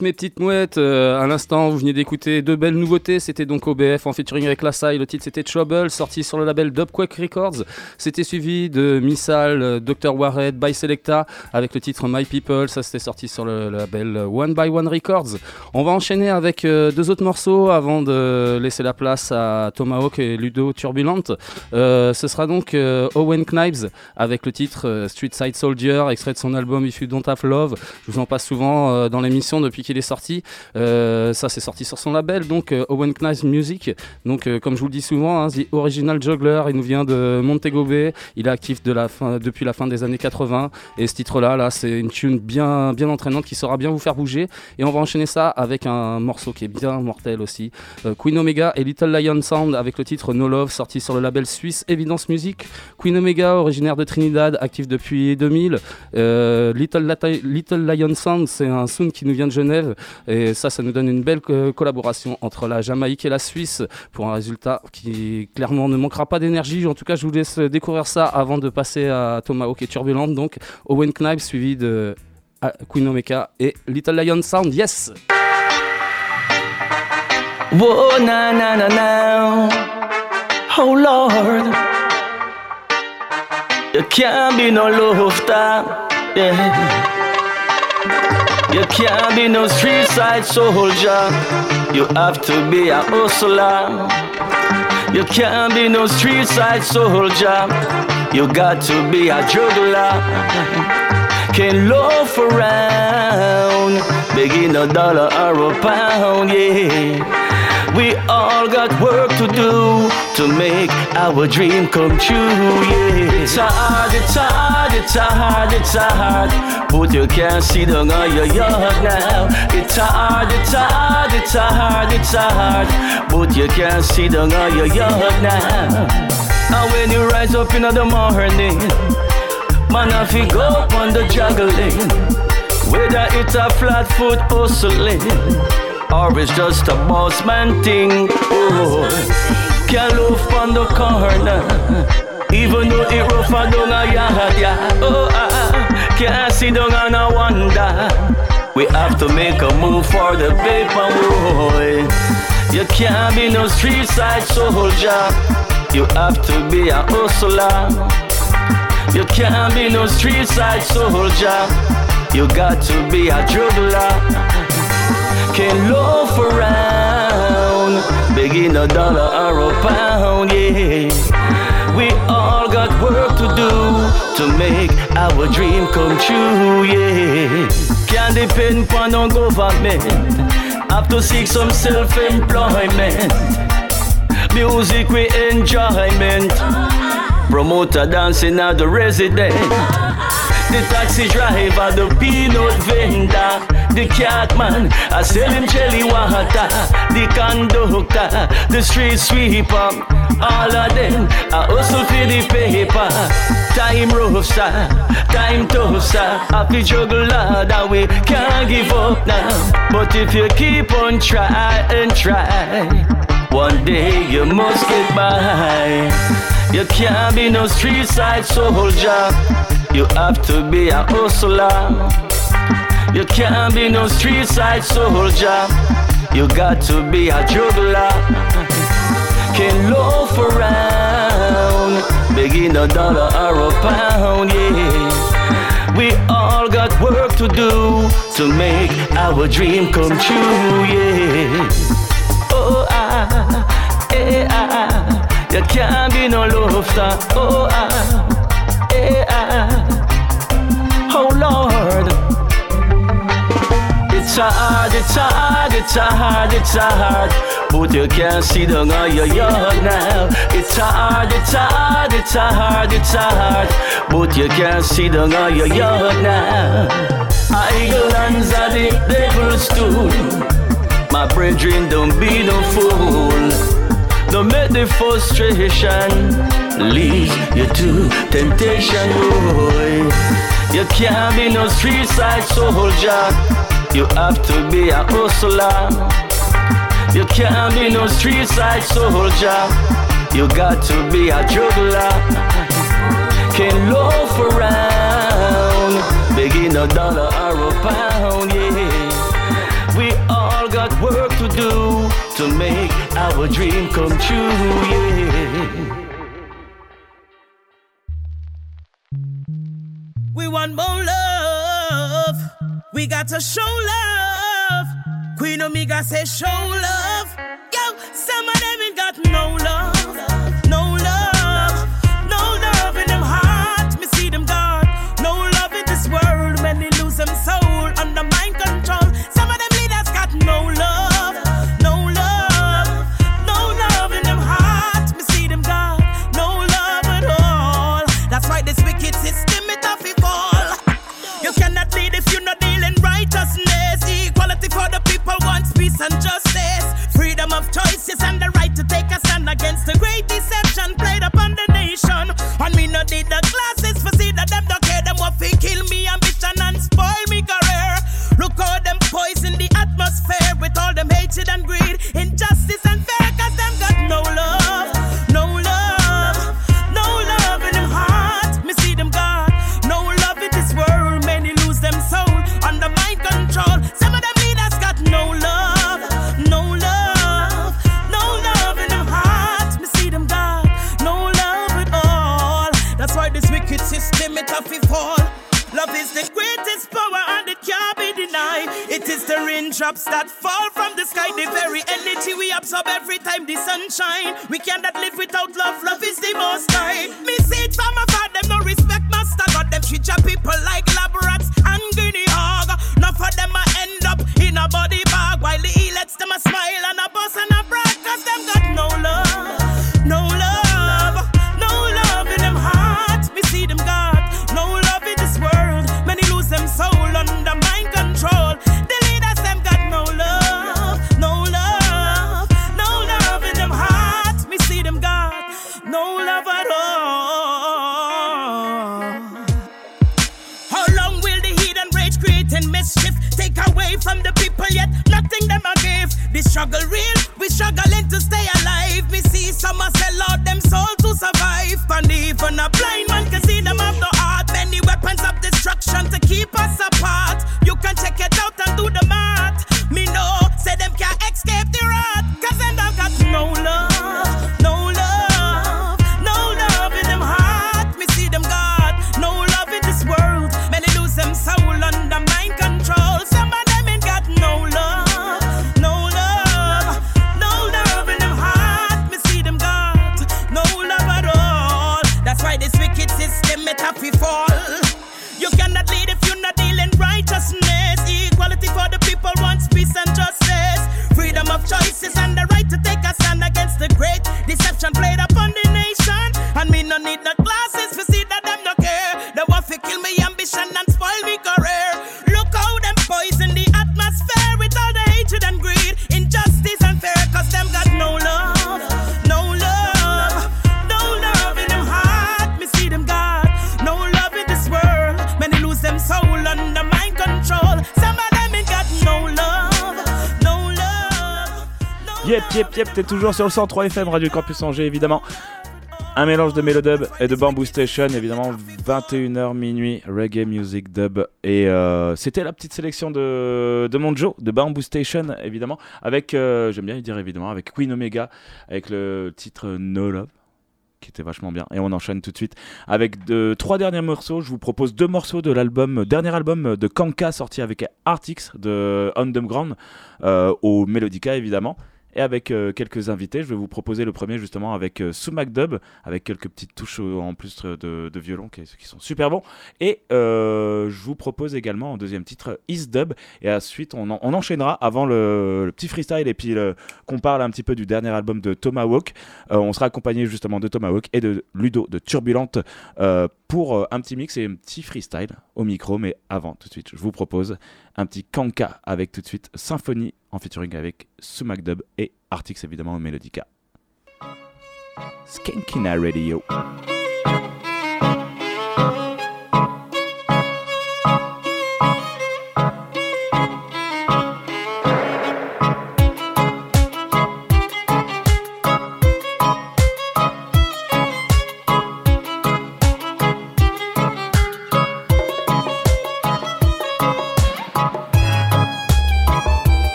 Mes petites mouettes, euh, à l'instant vous venez d'écouter deux belles nouveautés, c'était donc OBF en featuring avec La Salle, le titre c'était Trouble, sorti sur le label Dubquake Records, c'était suivi de Missal, euh, Dr. Warhead, by Selecta, avec le titre My People, ça c'était sorti sur le label One by One Records. On va enchaîner avec euh, deux autres morceaux avant de laisser la place à Tomahawk et Ludo Turbulent. Euh, ce sera donc euh, Owen Knives avec le titre Street Side Soldier, extrait de son album If You Don't Have Love. Je vous en passe souvent dans l'émission depuis qu'il est sorti. Ça, c'est sorti sur son label, donc Owen Knives Music. Donc, comme je vous le dis souvent, hein, The Original Juggler, il nous vient de Montego Il est actif depuis la fin des années 80. Et ce titre-là, là, c'est une tune bien, bien entraînante qui saura bien vous faire bouger. Et on va enchaîner ça avec un morceau qui est bien mortel aussi. Euh, Queen Omega et Little Lion Sound avec le titre No Love, sorti sur le label suisse Evidence Music. Queen Omega, originaire de Trinidad, actif depuis 2000. Euh, Little, Lion Sound, c'est un sound qui nous vient de Genève. Et ça, ça nous donne une belle collaboration entre la Jamaïque et la Suisse pour un résultat qui clairement ne manquera pas d'énergie. En tout cas, je vous laisse découvrir ça avant de passer à Tomahawk et Turbulente. Donc, Owen Knives suivi de ah, Queen Omega et Little Lion Sound. Yes! Whoa, na na na na. Oh Lord, you can't be no lofter, yeah. You can't be no street side soldier. You have to be a hustler. You can't be no street side soldier. You got to be a juggler. Can loaf around, begging a dollar or a pound, yeah. We all got work to do to make our dream come true, yeah. It's hard, it's hard, it's hard, it's hard. But you can't see down on your yard now. It's hard, it's hard, it's hard, it's hard. But you can't see down on your yard now. And when you rise up in the morning, man, I feel go on the juggling. Whether it's a flat foot hustling or it's just a boss man thing. Oh, can't love on the corner, even though it rough and down a yard, yeah. Oh, ah, can't sit down and I wonder. We have to make a move for the paper, boy. You can't be no street side soldier. You have to be a hustler. You can't be no street side soldier. You got to be a juggler. Can loaf around, begging a dollar or a pound, yeah. We all got work to do to make our dream come true, yeah. Can't depend on no government. Have to seek some self-employment. Music we enjoyment. Promoter dancing at the resident. The taxi driver, the peanut vendor, the cat man, I sell him jelly water, the conductor, the street sweeper, all of them, I hustle for the paper. Time rough, sir, time tough, sir. Happy juggle that we can't give up now. But if you keep on try and try, one day you must get by. You can't be no street side soldier. You have to be a hustler. You can't be no street side soldier. You got to be a juggler. Can loaf around, begging a dollar or a pound, yeah. We all got work to do to make our dream come true, yeah. Oh, ah, eh, ah. You can't be no loafer. Oh, ah, eh, ah. Oh, Lord. It's hard, it's hard, it's hard, it's hard. But you can't see the on your yard now. It's hard, it's hard, it's hard, it's hard. But you can't see the on your yard now. Islands are the devil's tool. My brethren, don't be no fool. Don't make the frustration lead you to temptation, boy. You can't be no street side soldier. You have to be a hustler. You can't be no street side soldier. You got to be a juggler. Can loaf around, begging a dollar or a pound, yeah. Our dream come true, yeah. We want more love. We got to show love. Queen Omega says show love. Yo, some of them ain't got no love. Stand the great deception played upon the nation. And me not did the glasses for see that them don't care them what fi kill me ambition and spoil me career. Look how them poison the atmosphere with all them hatred and greed, raindrops that fall from the sky, the very energy we absorb every time the sun shine. We cannot live without love. Love is the most high. Toujours sur le 103 FM Radio Campus Angers, évidemment. Un mélange de Mélodub et de Bamboo Station, évidemment, 21h minuit, reggae music dub. Et euh, c'était la petite sélection de, de mon de Bamboo Station, évidemment, avec, euh, j'aime bien le dire évidemment, avec Queen Omega, avec le titre No Love qui était vachement bien. Et on enchaîne tout de suite avec de, trois derniers morceaux. Je vous propose deux morceaux de l'album, dernier album de Kanka sorti avec Artix de Underground euh, au Melodica évidemment. Et avec euh, quelques invités, je vais vous proposer le premier justement avec euh, Sumac Dub, avec quelques petites touches euh, en plus de, de violon qui, sont super bons. Et euh, je vous propose également en deuxième titre Is Dub. Et ensuite, on, on enchaînera avant le, le petit freestyle et puis qu'on parle un petit peu du dernier album de Tomahawk. Euh, on sera accompagné justement de Tomahawk et de Ludo de Turbulente euh, pour euh, un petit mix et un petit freestyle au micro. Mais avant, tout de suite, je vous propose un petit Kanka avec tout de suite Symphonie en featuring avec Sumac Dub et Artix évidemment au Melodica. Skankina Radio.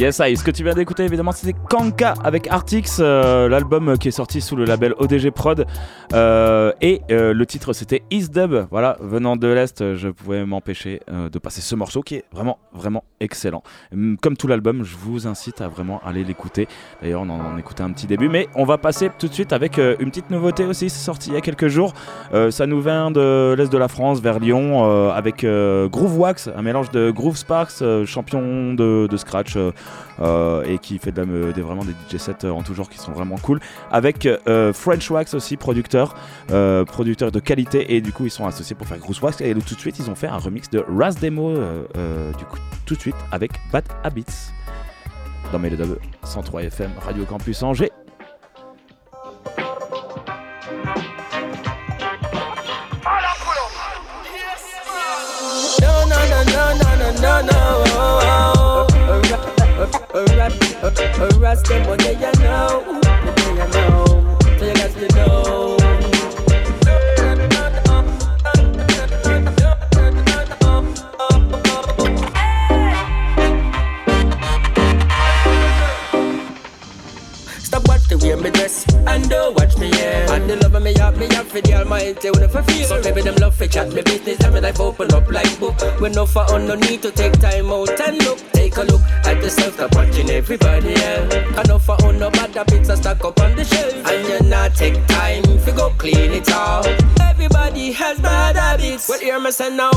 Yes, I. Ce que tu viens d'écouter, évidemment, c'était Kanka avec Artix, euh, l'album qui est sorti sous le label ODG Prod. Euh, et euh, le titre, c'était East Dub. Voilà, venant de l'Est, je pouvais m'empêcher euh, de passer ce morceau qui est vraiment, vraiment excellent. Hum, Comme tout l'album, je vous incite à vraiment aller l'écouter. D'ailleurs, on en a écouté un petit début, mais on va passer tout de suite avec une petite nouveauté aussi. C'est sorti il y a quelques jours. Ça nous vient de l'Est de la France, vers Lyon, avec Groove Wax, un mélange de Groove Sparks, champion de, scratch. et qui fait vraiment des DJ sets en tout genre qui sont vraiment cool avec French Wax aussi producteur euh, producteur de qualité et du coup ils sont associés pour faire Groove Wax et tout de suite ils ont fait un remix de Raz Demo euh, euh, du coup tout de suite avec Bad Habits dans Mail 103 FM Radio Campus Angers When no for on no need to take time out and look. Take a look at yourself, stop watching everybody else. No for on no bad habits are stack up on the shelf. And you not take time to go clean it out. Everybody has bad habits. Well, hear me say now,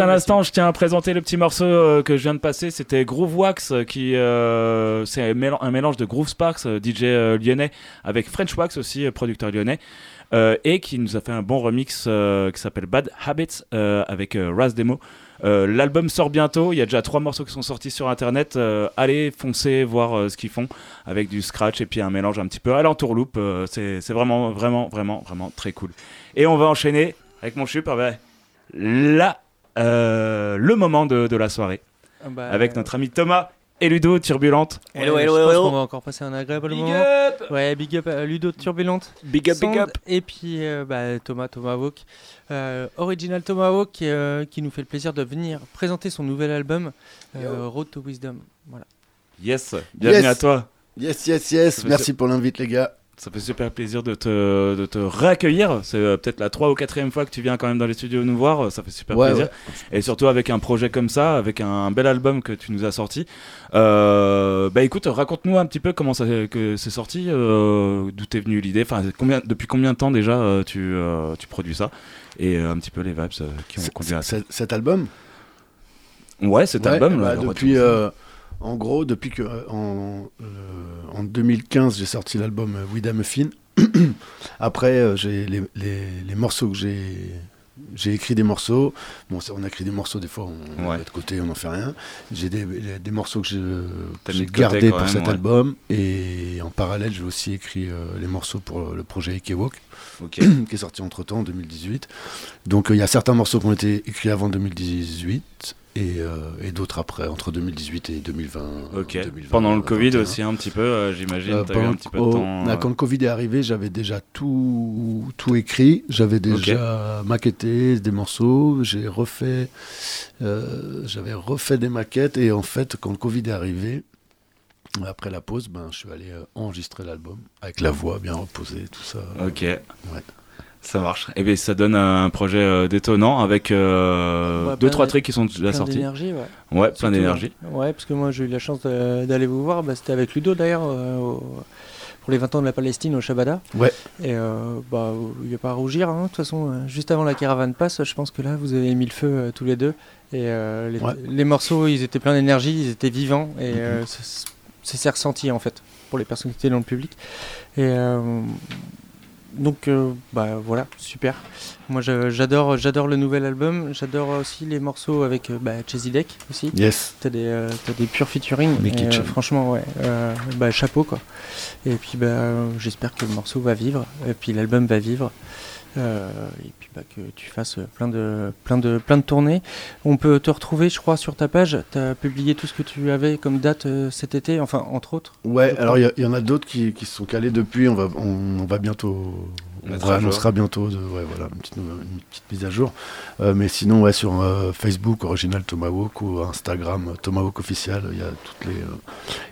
Juste un instant, je tiens à présenter le petit morceau euh, que je viens de passer. C'était Groove Wax, euh, qui euh, c'est un, mélan- un mélange de Groove Sparks, DJ euh, lyonnais, avec French Wax aussi, producteur lyonnais, et qui nous a fait un bon remix qui s'appelle Bad Habits avec Raz Demo. L'album sort bientôt. Il y a déjà trois morceaux qui sont sortis sur internet. Allez, foncez voir ce qu'ils font avec du scratch et puis un mélange un petit peu à l'entourloupe. C'est vraiment, vraiment, vraiment, vraiment très cool. Et on va enchaîner avec mon chup. avec la, le moment de, de la soirée Ah bah, avec notre ami Thomas et Ludo Turbulente. Ouais, je pense qu'on va encore passer un agréable Big moment. up Ouais, big up à Ludo Turbulente. Big up, big up. Et puis euh, bah, Thomas Tomahawk. Euh, Original Tomahawk euh, qui nous fait le plaisir de venir présenter son nouvel album euh, Road to Wisdom. Voilà. Yes, bienvenue Yes. à toi. Yes, yes, yes. Merci pour l'invite, les gars. Ça fait super plaisir de te, de te réaccueillir. C'est euh, peut-être la trois ou quatrième fois que tu viens quand même dans les studios nous voir. Ça fait super Ouais, plaisir. Et surtout avec un projet comme ça, avec un bel album que tu nous as sorti. Euh, bah écoute, raconte-nous un petit peu comment ça que c'est sorti, euh, d'où t'es venu l'idée. Enfin, combien, depuis combien de temps déjà euh, tu, euh, tu produis ça? Et un petit peu les vibes qui ont conduit à ça. Cet- album? Ouais, cet Ouais, album. bah, depuis, en gros, depuis que euh, en, euh, en 2015, j'ai sorti l'album euh, With a Muffin. Après, euh, j'ai les, les- les morceaux que j'ai. J'ai écrit des morceaux. Bon, on a écrit des morceaux, des fois, on Ouais. met de côté, on n'en fait rien. J'ai des, morceaux que j'ai gardés pour même, cet ouais. album. Et en parallèle, j'ai aussi écrit euh, les morceaux pour le projet Ikewok, Ok. qui est sorti entre temps en 2018. Donc, euh, il y a certains morceaux qui ont été écrits avant 2018 et, euh, et d'autres après, entre 2018 et 2020. Ok. 2020, Pendant le Covid 2021. aussi un petit peu, euh, j'imagine. Euh, un petit peu de oh, temps. euh, Quand le Covid est arrivé, j'avais déjà tout, tout écrit. J'avais déjà maquetté des morceaux. J'ai refait, euh, j'avais refait des maquettes. Et en fait, quand le Covid est arrivé, après la pause, ben, je suis allé euh, enregistrer l'album avec la voix bien reposée, tout ça. Ok. Ouais. Ça marche. Et bien ça donne un projet euh, détonnant avec euh, Ouais, deux plein trois trucs qui sont déjà plein sortis. d'énergie, ouais. Ouais, plein d'énergie. Ouais, parce que moi j'ai eu la chance d'aller vous voir. Bah, C'était avec Ludo d'ailleurs euh, au- pour les 20 ans de la Palestine au Shabada. Ouais. Et euh, bah, il n'y a pas à rougir. hein. De toute façon, euh, juste avant la caravane passe, je pense que là vous avez mis le feu euh, tous les deux. Et euh, les, Ouais. les morceaux, ils étaient pleins d'énergie, ils étaient vivants. Et euh, c'est- ressenti en fait pour les personnes qui étaient dans le public. Et euh, donc euh, bah voilà, super. Moi j'adore j'adore le nouvel album, j'adore aussi les morceaux avec euh, bah, Deck aussi. Yes. T'as des euh, des purs featuring. Mais et, euh, franchement ouais, bah, chapeau quoi. Et puis bah j'espère que le morceau va vivre et puis l'album va vivre. Euh, et puis bah, que tu fasses plein de, plein, de, plein de tournées. On peut te retrouver, je crois, sur ta page. Tu as publié tout ce que tu avais comme date euh, cet été, enfin, entre autres. Ouais, alors il y en a d'autres qui, qui se sont calés depuis. On va, on, on va bientôt. On annoncera bientôt de, ouais, voilà, une, petite, nou- une petite mise à jour. Euh, mais sinon, ouais, sur euh, Facebook, Original Tomahawk ou Instagram, euh, Tomahawk Official, il y a toutes les, euh,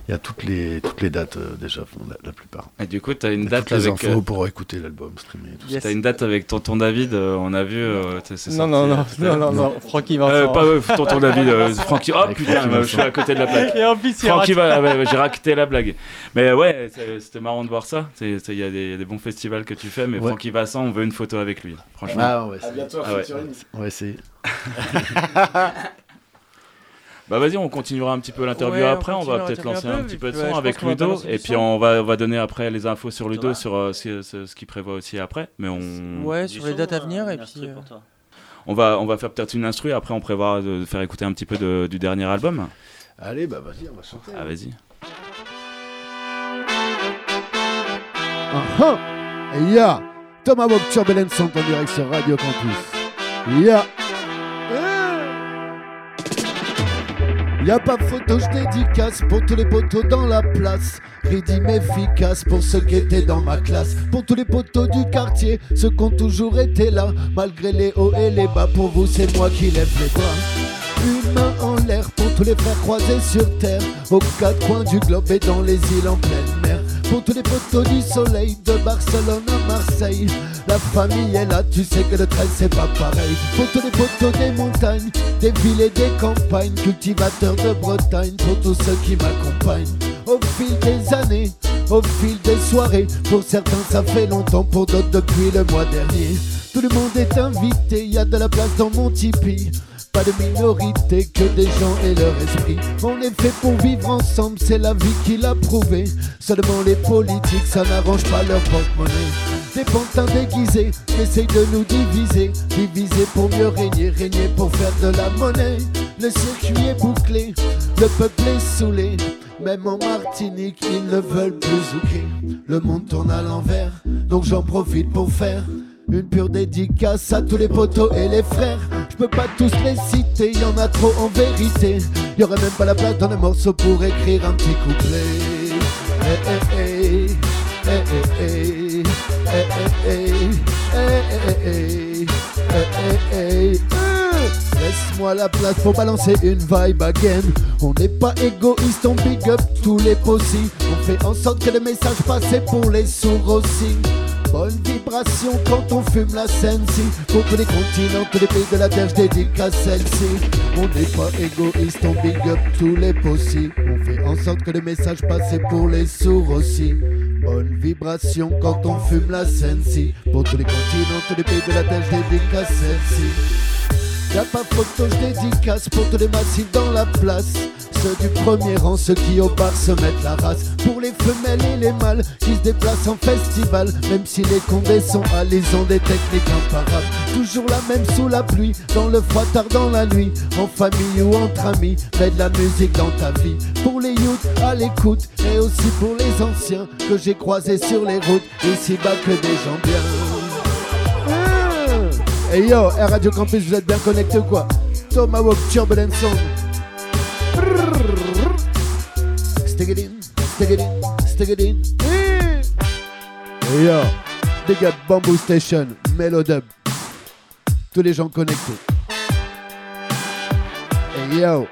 il y a toutes les, toutes les dates euh, déjà, la, la plupart. Et du coup, tu as une date toutes les avec. infos euh, pour écouter l'album, streamer. Tout ça. T'as une date avec tonton David, euh, on a vu. euh, Non, non, non, euh, non, non, non, Francky Vincent. Euh, pas euh, tonton David, euh, Francky. Oh Avec putain, euh, je suis à côté de la plaque. Et en plus, Francky j'ai raqué la blague. Mais ouais, c'était marrant de voir ça. Il y a des, des bons festivals que tu fais, mais Ouais. Francky Vincent, on veut une photo avec lui. Franchement. Ah, on va essayer. Ah ouais. On va essayer. Bah vas-y, on continuera un petit peu l'interview Ouais, après. On, va peut-être lancer un petit et peu de son ouais, avec Ludo. Et puis on va, on va donner après les infos sur Ludo, sur euh, ce, ce- ce qu'il prévoit aussi après. Mais on, Ouais, sur les dates à venir. Et puis, euh, on, va, on va faire peut-être une instru. Après, on prévoit de faire écouter un petit peu de- du dernier album. Allez, bah vas-y, on va chanter. Ah, vas-y. Ah ah Ya Tomahawk Turbulence sont en direct sur Radio Campus. Ya Y a pas photo, je dédicace pour tous les poteaux dans la place. Rédime efficace pour ceux qui étaient dans ma classe. Pour tous les poteaux du quartier, ceux qui ont toujours été là. Malgré les hauts et les bas, pour vous, c'est moi qui lève les bras. Une main en l'air pour tous les frères croisés sur terre. Aux quatre coins du globe et dans les îles en pleine mer. Pour tous les poteaux du soleil, de Barcelone à Marseille. La famille est là, tu sais que le train c'est pas pareil. Pour tous les poteaux des montagnes, des villes et des campagnes. Cultivateurs de Bretagne, pour tous ceux qui m'accompagnent. Au fil des années, au fil des soirées. Pour certains ça fait longtemps, pour d'autres depuis le mois dernier. Tout le monde est invité, y a de la place dans mon tipi. Pas de minorité, que des gens et leur esprit. On est fait pour vivre ensemble, c'est la vie qui l'a prouvé. Seulement les politiques, ça n'arrange pas leur porte-monnaie. Des pantins déguisés, essayent de nous diviser. Diviser pour mieux régner, régner pour faire de la monnaie. Le circuit est bouclé, le peuple est saoulé. Même en Martinique, ils ne veulent plus zouker. Le monde tourne à l'envers, donc j'en profite pour faire une pure dédicace à tous les potos et les frères. Je peux pas tous les citer, y en a trop en vérité. Y aurait même pas la place dans le morceau pour écrire un petit couplet. Hey, hey, hey, Laisse-moi la place pour balancer une vibe again. On n'est pas égoïste, on big up tous les possibles. On fait en sorte que le message passe pour les sourds aussi. Bonne vibration quand on fume la Sensi. Pour tous les continents, tous les pays de la terre, je dédique à celle-ci. On n'est pas égoïste, on big up tous les possibles. On fait en sorte que le message passe pour les sourds aussi. Bonne vibration quand on fume la Sensi. Pour tous les continents, tous les pays de la terre, je dédique à celle-ci Y'a pas photo, je dédicace pour tous les massifs dans la place. Ceux du premier rang, ceux qui au bar se mettent la race. Pour les femelles et les mâles qui se déplacent en festival. Même si les condés sont à ont des techniques imparables. Toujours la même sous la pluie, dans le froid tard dans la nuit. En famille ou entre amis, mets de la musique dans ta vie. Pour les youths à l'écoute, et aussi pour les anciens que j'ai croisés sur les routes. Ici bas que des gens bien. Hey yo, Air Radio Campus, vous êtes bien connectés ou quoi Tomahawk Turbulent Sound. Stick it in, stick it in, stick it in. Hey yo, big up Bamboo Station, Melodub. Tous les gens connectés. Hey yo.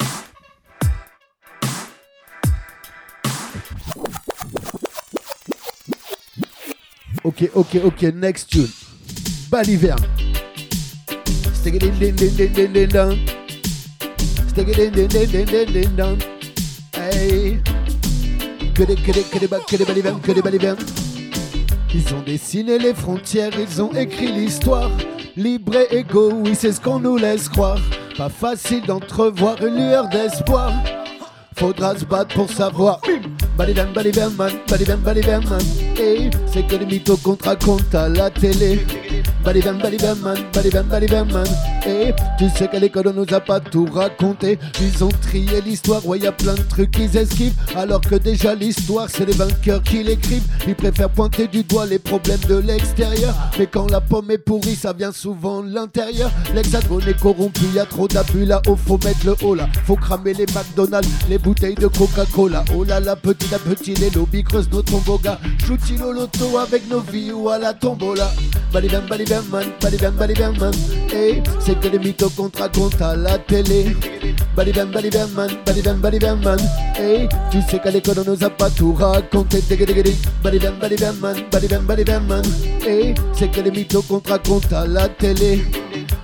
Ok, ok, ok, next tune. Baliverne. Stick it in, din, din, din, din, din, down. Stick it in, din, din, din, din, din, down. Hey. Que des, que des, que des, que des que des balivernes. Ils ont dessiné les frontières, ils ont écrit l'histoire. Libre et égaux, oui, c'est ce qu'on nous laisse croire. Pas facile d'entrevoir une lueur d'espoir. Faudra se battre pour savoir. Baliverne, baliverne, man, baliverne, baliverne, man. Et c'est que les mythos qu'on te raconte à la télé. Baliverne, baliverne, man, baliverne, baliverne, man. Et tu sais qu'à l'école on nous a pas tout raconté. Ils ont trié l'histoire, ouais, y a plein de trucs qu'ils esquivent. Alors que déjà l'histoire, c'est les vainqueurs qui l'écrivent. Ils préfèrent pointer du doigt les problèmes de l'extérieur. Mais quand la pomme est pourrie, ça vient souvent de l'intérieur. L'hexagone est corrompu, y a trop d'abus là-haut, faut mettre le haut là. Faut cramer les McDonald's, les bouteilles de Coca-Cola. Oh là là, petit à petit, les lobbies creusent nos tombogas. Loto avec nos vies ou à la tombola. Baliverne, baliverne, man, baliverne, baliverne, man. Et c'est que les mythos qu'on te raconte à la télé. Baliverne, baliverne, man, baliverne, baliverne, man. Et tu sais qu'à l'école on nous a pas tout raconté. Baliverne, baliverne, man, baliverne, baliverne, man. Et c'est que les mythos qu'on te raconte à la télé.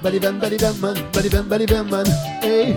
Baliverne, baliverne, man, baliverne, baliverne, man. Et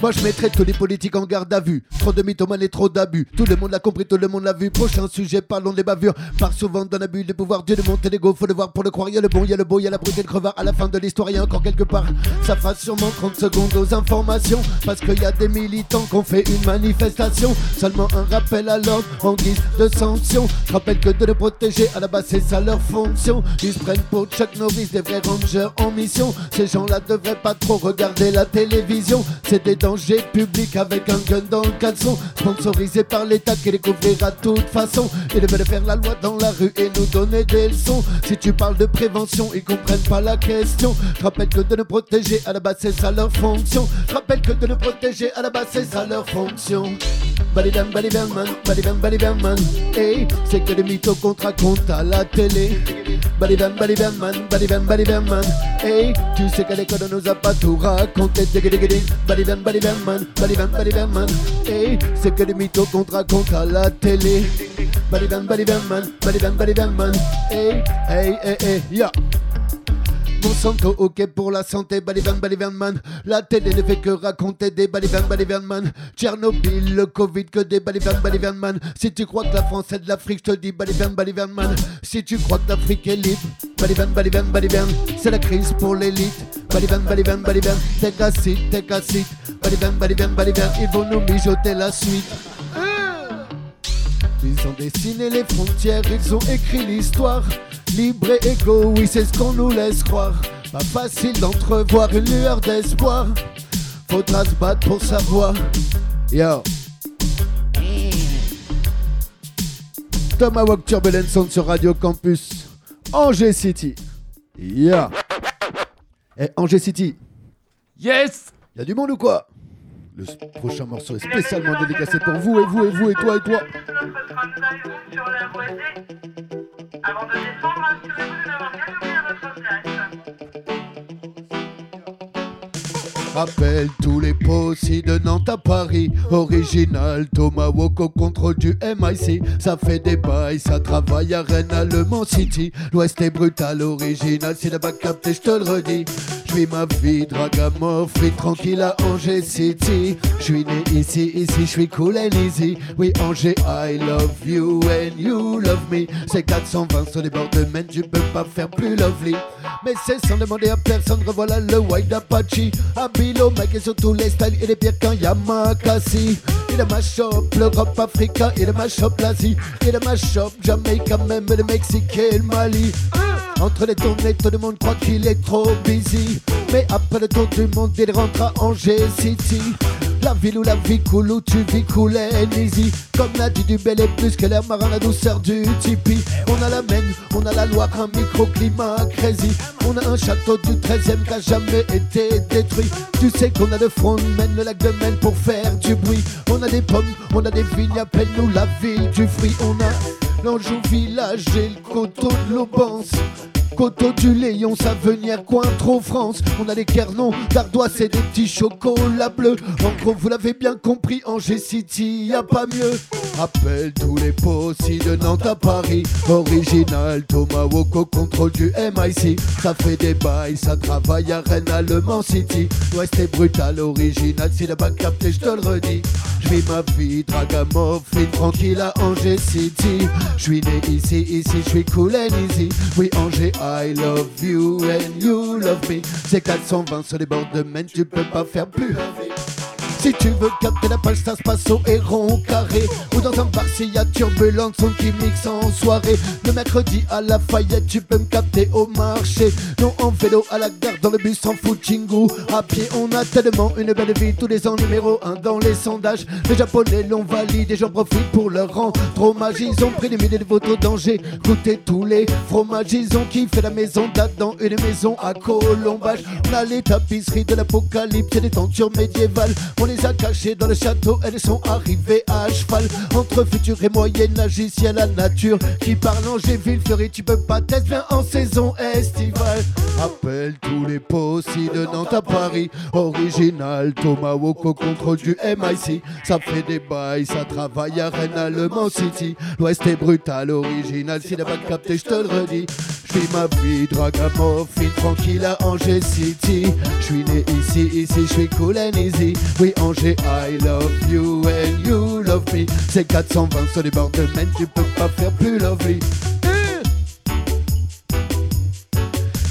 moi je mettrais tous les politiques en garde à vue. Trop de mythomanes et trop d'abus. Tout le monde l'a compris, tout le monde l'a vu. Prochain sujet, parlons des bavures. Part souvent d'un abus des pouvoirs. Dieu de monter l'ego, faut le voir pour le croire. Y'a le bon, y'a le beau, y'a la brute et le crevard. À la fin de l'histoire, y'a encore quelque part. Ça fera sûrement 30 secondes aux informations. Parce qu'il y a des militants qui ont fait une manifestation. Seulement un rappel à l'ordre en guise de sanction. Je rappelle que de le protéger, à la base c'est ça leur fonction. Ils se prennent pour Chuck Norris, des vrais rangers en mission. Ces gens-là devraient pas trop regarder la télévision. C'est des dangers publics avec un gun dans le caleçon. Sponsorisé par l'État qui les couvrira de toute façon. Ils devaient faire la loi dans la rue et nous donner des leçons. Si tu parles de prévention, ils comprennent pas la question. Je rappelle que de nous protéger, à la base c'est ça leur fonction. Je rappelle que de nous protéger, à la base c'est ça leur fonction. Baliverne, baliverne, man, baliverne, man. Et c'est que les mythos qu'on te raconte à la télé. Baliverne, baliverne, man, baliverne, baliverne, man. Et tu sais qu'à l'école on nous a pas tout raconté. Balibamman, Balibam, Balibamman. Hey, c'est que des mythos qu'on te raconte à la télé. Balibam, Balibamman, Balibam, Balibamman. Hey, hey, hey, hey, yeah. Monsanto, ok pour la santé, Baliverne, Baliverne man. La télé ne fait que raconter des Baliverne, Baliverne man. Tchernobyl, le Covid, que des Baliverne, Baliverne man. Si tu crois que la France est de l'Afrique, je te dis Baliverne, Baliverne man. Si tu crois que l'Afrique est libre, Baliverne, Baliverne, Baliverne. C'est la crise pour l'élite. Baliverne, Baliverne, Baliverne. T'es cassé, t'es cassé. Baliverne, Baliverne, Baliverne. Ils vont nous mijoter la suite. Ils ont dessiné les frontières, ils ont écrit l'histoire. Libre et oui, c'est ce qu'on nous laisse croire. Pas facile d'entrevoir une lueur d'espoir. Faudra se battre pour savoir. Yo. Tomahawk Turbulence Sound sur Radio Campus. Angers City. Yeah. Eh, Angers City. Yes Y a du monde ou quoi? Le prochain morceau est spécialement dédicacé pour vous, et vous, et vous, et toi, et toi. Avant de descendre, si vous. Rappelle tous les possi de Nantes à Paris. Original, Tomahawk au contrôle du MIC. Ça fait des bails, ça travaille à Rennes, à Le Mans City. L'Ouest est brutal, original, c'est là-bas capté, je te le redis. Je vis ma vie, dragamorphe, tranquille à Angers City. Je suis né ici, ici, je suis cool and easy. Oui, Angers, I love you and you love me. C'est 420 sur les bords de Maine, tu peux pas faire plus lovely. Mais c'est sans demander à personne, revoilà le White Apache. Et surtout les styles, il est pire qu'un Yamakasi. Il est ma shop, l'Europe, Africa, il est ma shop, l'Asie. Il est ma shop, Jamaica, même le Mexique et le Mali. Entre les tournées, tout le monde croit qu'il est trop busy. Mais après le tour du monde, il rentre à Angers City. La ville où la vie coule, où tu vis cool and easy. Comme l'a dit du bel et plus que l'air marin, la douceur du tipi. On a la Maine, on a la Loire, un microclimat crazy. On a un château du 13e qui a jamais été détruit. Tu sais qu'on a le front Maine, le lac de Maine pour faire du bruit. On a des pommes, on a des vignes, appelle-nous la ville du fruit. On a l'Anjou village et le coteau de l'Aubance. Coteau du Léon, Savenière, Cointreau, France. On a les Quernons, d'Ardoise et des petits chocolats bleus. En gros, vous l'avez bien compris, Angers City, y a pas mieux. Appelle tous les possi de Nantes à Paris. Original, Tomahawk au contrôle du MIC. Ça fait des bails, ça travaille à Rennes, à Le Mans City. L'Ouest est brutal, original, si là-bas capté, je te le redis. Je vis ma vie, dragamorphine, tranquille à Angers City. Je suis né ici, ici, je suis cool and easy. Oui, Angers, I love you and you love me. C'est 420 sur les bords de Maine, tu peux pas faire plus. Si tu veux capter la page, ça se passe au héron carré. Ou dans un bar s'il y a turbulence, son qui mixe en soirée. Le mercredi à la Fayette, tu peux me capter au marché. Non en vélo, à la gare, dans le bus, en footing À pied, on a tellement une belle vie. Tous les ans numéro 1 dans les sondages. Les japonais l'ont validé, j'en profite pour leur rendre hommage. Ils ont pris des milliers de photos d'Angers. Goûté tous les fromages, ils ont kiffé la maison d'Adam Une maison à Colombage. On a les tapisseries de l'apocalypse et des tentures médiévales. On les a cachées dans le château, elles sont arrivées à cheval. Entre futur et moyen-âge, ici la nature Qui parle Angers, Fleury, tu peux pas t'être bien en saison estivale. Appelle tous les possi de Nantes à Paris. Original, Tomahawk au contrôle du MIC Ça fait des bails, ça travaille à Rennes, à Le Mans City. L'Ouest est brutal, original, si la pas capté, je te le redis. Je vis ma vie, dragamorphine, tranquille à Angers City. Je suis né ici, ici, je suis cool and easy. Oui, Angers, I love you and you love me. C'est 420 sur les bords de Maine, tu peux pas faire plus lovely.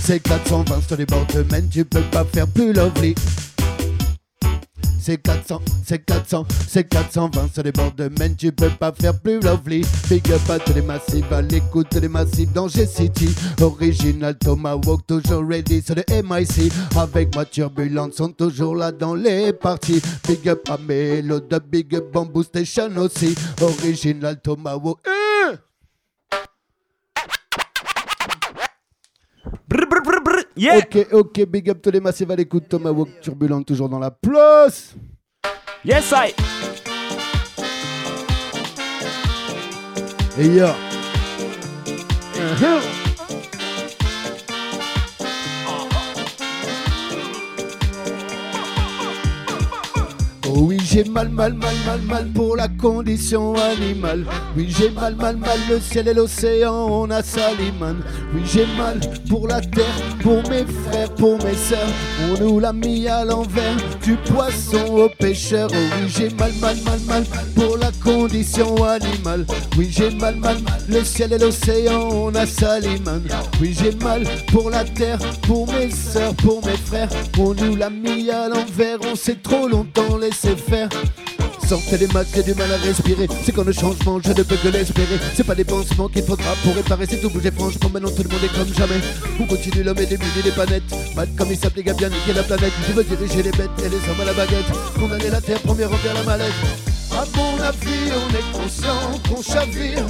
C'est 420 sur les bords de Maine, tu peux pas faire plus lovely. C'est 400, c'est 400, c'est 420 sur les bords de Maine, tu peux pas faire plus lovely. Big up à tous les massifs, à l'écoute des massifs d'Angers City. Original Tomahawk, toujours ready sur le MIC. Avec ma turbulence, sont toujours là dans les parties. Big up à Melo, de Big up Bamboo Station aussi. Original Tomahawk. Euh Ok, ok, big up les massifs à l'écoute. Tomahawk turbulent, toujours dans la place. Yes, I. Et yo. Uh-huh. Oui, j'ai mal, mal, mal, mal, mal pour la condition animale. Oui, j'ai mal, mal, mal le ciel et l'océan, on a Saliman. Oui, j'ai mal pour la terre, pour mes frères, pour mes sœurs. On nous l'a mis à l'envers, du poisson aux pêcheurs. Oh oui, j'ai mal, mal, mal, mal pour la condition animale. Oui, j'ai mal, mal, mal le ciel et l'océan, on a Saliman. Oui, j'ai mal pour la terre, pour mes sœurs, pour mes frères. On nous l'a mis à l'envers, on s'est trop longtemps laissé faire. Sortez les masques, j'ai du mal à respirer. C'est quand le changement, je ne peux que l'espérer. C'est pas des pansements qu'il faudra pour réparer. C'est tout bouger franchement, maintenant tout le monde est comme jamais. On continue l'homme et milliers des planètes. Mal comme il s'applique à bien niquer la planète. Je veux diriger les bêtes et les hommes à la baguette. Condamner la terre, premier remplir la mallette. À mon avis, on est conscient qu'on chavire.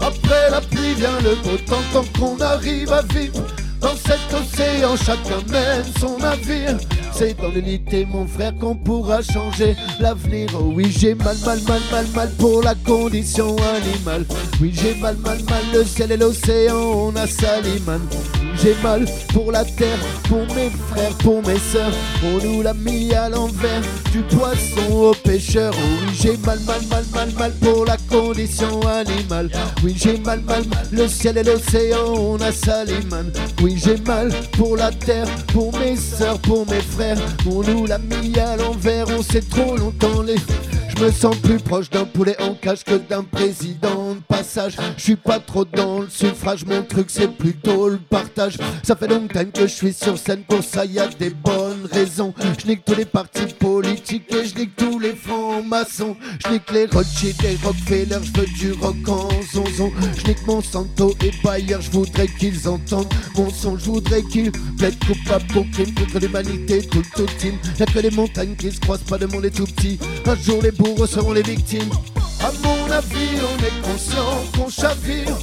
Après la pluie vient le beau temps, tant qu'on arrive à vivre. Dans cet océan, chacun mène son navire. C'est dans l'unité, mon frère, qu'on pourra changer l'avenir. Oh oui, j'ai mal, mal, mal, mal, mal pour la condition animale. Oui, j'ai mal, mal, mal, le ciel et l'océan, on a Saliman. J'ai mal pour la terre, pour mes frères, pour mes sœurs. On nous l'a mis à l'envers, du poisson aux pêcheurs. Oh oui, j'ai mal, mal, mal, mal, mal pour la condition animale. Oui, j'ai mal, mal, mal, le ciel et l'océan, on a Saliman. Oui, j'ai mal pour la terre, pour mes sœurs, pour mes frères. On nous l'a mis à l'envers, on sait trop longtemps les. Je me sens plus proche d'un poulet en cage que d'un président de passage. Je suis pas trop dans le suffrage, mon truc c'est plutôt le partage. Ça fait longtemps que je suis sur scène, pour ça y a des bonnes raisons. Je nique tous les partis politiques et je nique tous les francs-maçons. Je nique les Rothschild et Rockefeller, je veux du rock en zonzon. Je nique Monsanto et Bayer, je voudrais qu'ils entendent mon son. Je voudrais qu'ils plaident coupable pour crime contre l'humanité, tout le tout team. Y'a que les montagnes qui se croisent, pas de monde est tout petit. Un jour les les victimes. À mon avis, on est conscient qu'on chavire.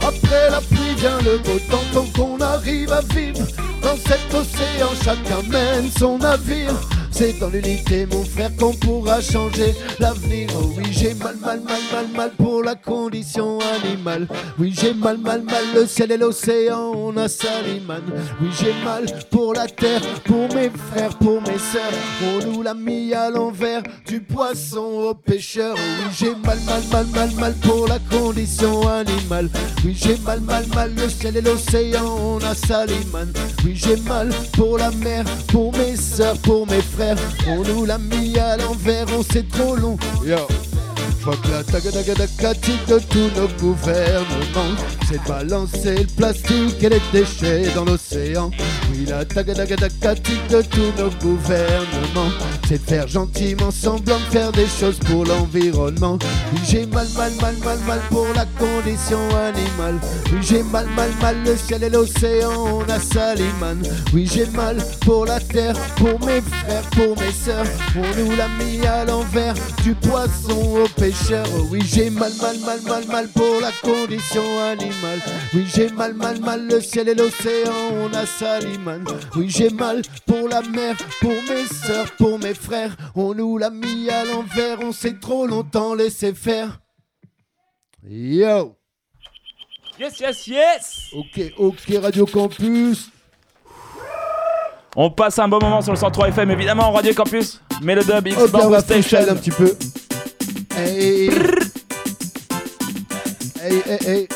Après la pluie vient le beau temps, tant qu'on arrive à vivre. Dans cet océan, chacun mène son navire. C'est dans l'unité, mon frère, qu'on pourra changer l'avenir. Oh oui, j'ai mal, mal, mal, mal, mal pour la condition animale. Oui, j'ai mal, mal, mal, le ciel et l'océan, on a Saliman. Oui, j'ai mal pour la terre, pour mes frères, pour mes sœurs. On nous l'a mis à l'envers, du poisson aux pêcheurs. Oh oui, j'ai mal, mal, mal, mal, mal pour la condition animale. Oui, j'ai mal, mal, mal, le ciel et l'océan, on a Saliman. Oui, j'ai mal pour la mer, pour mes sœurs, pour mes frères. On nous l'a mis à l'envers, on sait trop long. La tagadagadacatique de tous nos gouvernements, c'est de balancer le plastique et les déchets dans l'océan. Oui, la tagadagadacatique de tous nos gouvernements, c'est de faire gentiment semblant de faire des choses pour l'environnement. Oui, j'ai mal, mal, mal, mal, mal pour la condition animale. Oui, j'ai mal, mal, mal, le ciel et l'océan, on a Saliman. Oui, j'ai mal pour la terre, pour mes frères, pour mes sœurs. On nous l'a mis à l'envers, du poisson au pêcheur. Oui, j'ai mal, mal, mal, mal, mal pour la condition animale. Oui, j'ai mal, mal, mal, le ciel et l'océan, on a Saliman. Oui, j'ai mal pour la mer, pour mes sœurs, pour mes frères. On nous l'a mis à l'envers, on s'est trop longtemps laissé faire. Yo! Yes, yes, yes Ok, ok, Radio Campus. On passe un bon moment sur le 103 FM, évidemment, Radio Campus. Mais le dub X on va Station. un petit peu. Hey. Hey, hey, hey.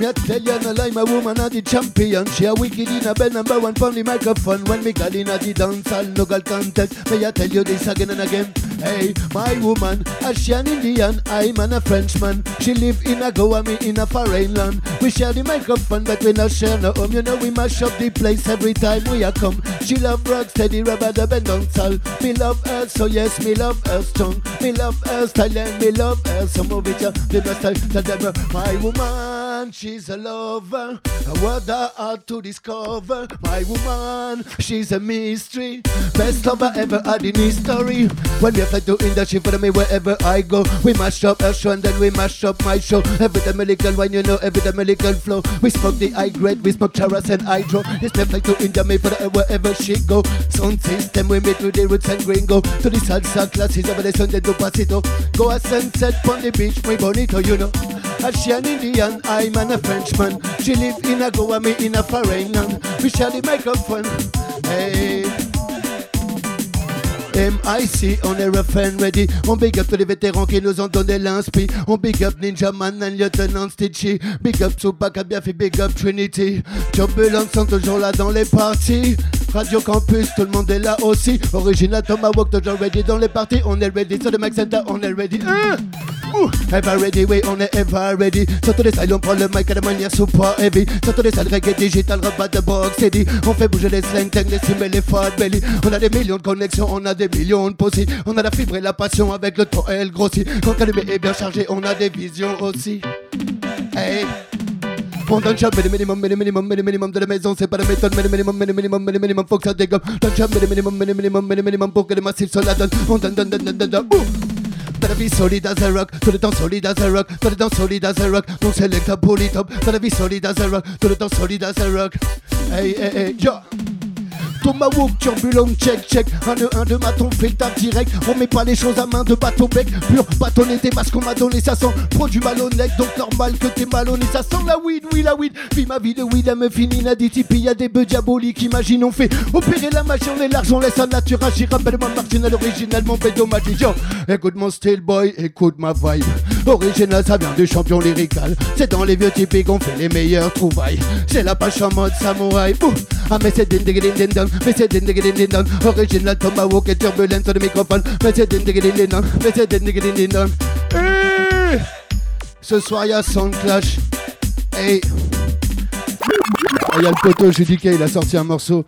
Me a tell you no lie, my woman a the champion. She a wicked in a bed number one from the microphone. When me got in a the dance hall, no girl contest. Me a tell you this again and again. Hey, my woman, she an Indian, I'm an a Frenchman. She live in a Goa, me in a foreign land. We share the microphone, but we not share no home. You know we mash up the place every time we a come. She love rock steady, rubber dub and dancehall. Me love her, so yes, me love her strong. Me love her style and me love her some of it. Yeah, the best I tell them, uh, my woman, she's a lover. A word that hard to discover. My woman, she's a mystery. Best lover ever had in history. When we fly to India, she follow me wherever I go. We mash up her show and then we mash up my show. Every time little wine, you know, every time little flow. We smoke the high grade, we smoke charas and hydro. This me fly to India, me her wherever she go. Sound system, we meet with the roots and gringo. To the salsa classes, over the Sunday to Pasito. Go a sunset on the beach, muy bonito, you know. A she an Indian, I'm an a Frenchman. She live in a Goa, me in a foreign land. We share the microphone. Hey. MIC, on est rough and ready. On big up tous les vétérans qui nous ont donné l'inspi. On big up Ninja Man and Lieutenant Stitchy. Big up Tupac, fait big up Trinity. Turbulence sont toujours là dans les parties. Radio Campus, tout le monde est là aussi. Original Tomahawk, toujours ready dans les parties. On est ready sur le Max Center, on est ready. Hein? Ouh, ever ready, oui, on est ever ready. Sur tous les salles, on prend le mic à de manière super heavy. Sur tous les salles, reggae digital, repas de box, c'est. On fait bouger les slang, les sims et les fat belly. On a des millions de connexions, on a des millions de possibles. On a la fibre et la passion avec le temps, elle grossit. Quand allumé est bien chargé, on a des visions aussi. Hey. On donne jamais le minimum, mais le minimum, mais le minimum de la maison, c'est pas la méthode, le minimum, mais le minimum, le minimum, faut que ça dégomme. Jamais le minimum, mais le minimum, mais le minimum pour que les massifs la. On donne, donne, donne, donne, donne. Dans la vie solide as a rock, tout le temps solide as a rock, tout le temps solide as a rock. Donc c'est l'état polytop. Dans la vie solide as a rock, tout le temps solide as a rock. Hey, hey, hey, yo. Tomahawk, turbulent, check, check. Un de un de maton, fait le direct. On met pas les choses à main de bateau bec. Pur bâtonneté parce qu'on m'a donné, ça sent produit malhonnête. Donc normal que t'es malhonnête. Ça sent la weed, oui, la weed. Vis ma vie de weed, elle me finit n'additif. Y a des bœufs diaboliques, imagine, on fait opérer la machine, on est large, on laisse la nature agir. Rappelle-moi marginal, originellement pédomatique. Yo, écoute mon style boy, écoute ma vibe. Original, ça vient du champion lyrical. C'est dans les vieux typiques qu'on fait les meilleures trouvailles. C'est la pâche en mode samouraï. Ouh. Ah, mais c'est din din din din, mais c'est din din din din. Original Tomahawk et turbulent sur le microphone. Mais c'est din din din din, mais c'est din din din din. Eh Ce soir, y'a Sound Clash. Hey. Ah, y a le poteau Judiquet, il a sorti un morceau.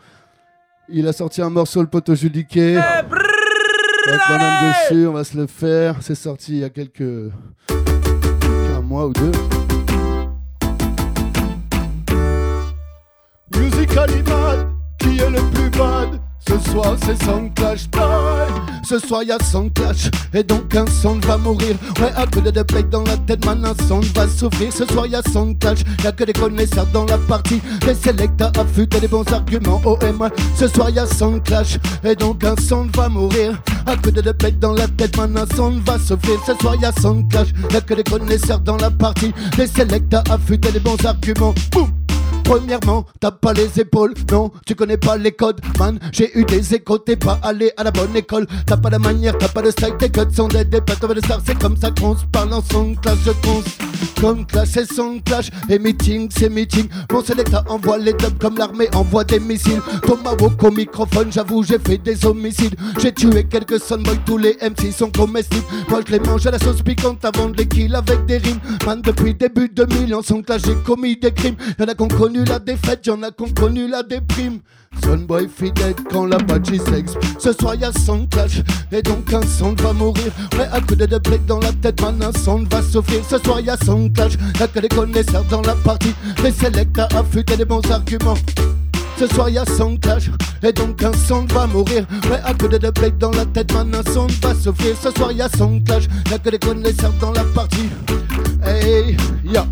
Il a sorti un morceau, le poteau Judiquet. Avec banane dessus, on va se le faire. C'est sorti il y a quelques. un mois ou deux. Musically mad, qui est le plus bad. Ce soir c'est Sound Clash. Ce soir y'a Sound Clash Et donc un sound va mourir. Ouais à coup de deux dans la tête man un sound va souffrir. Ce soir y'a Sound Clash Y'a que des connaisseurs dans la partie. Des selecta affûtés des bons arguments Oh et moi. Ce soir y'a Sound Clash Et donc un sound va mourir. À coup de deux dans la tête man un sound va souffrir. Ce soir y'a Sound Clash Y'a que des connaisseurs dans la partie. Des selecta affûtés des bons arguments Boum Premièrement, t'as pas les épaules, non, tu connais pas les codes, man. J'ai eu des échos, t'es pas allé à la bonne école. T'as pas la manière, t'as pas de style, tes codes sont des dépassés de stars, c'est comme ça qu'on se parle en son clash, je pense. Comme clash, c'est son clash, et meeting, c'est meeting. Mon sélecta envoie les dubs comme l'armée envoie des missiles. Tomahawk au microphone, j'avoue, j'ai fait des homicides. J'ai tué quelques sonboys, tous les MC sont comestibles. Moi, je les mange à la sauce piquante avant de les kill avec des rimes. Man, depuis début 2000, en son clash, j'ai commis des crimes. Y'en a qui ont connu la défaite, y'en a qui ont connu la déprime. Sonboy fidèle quand la patchy sexe. Ce soir y'a son clash, et donc un son va mourir. Ouais, à coup de deux dans la tête, man, un son va souffrir. Ce soir y'a son clash, y'a que les connaisseurs dans la partie. Les selecta affûtés des bons arguments. Ce soir y'a son clash Et donc un son va mourir Ouais à coup de deux dans la tête Man un son va souffrir Ce soir y'a son clash Y'a que les connaisseurs dans la partie Hey ya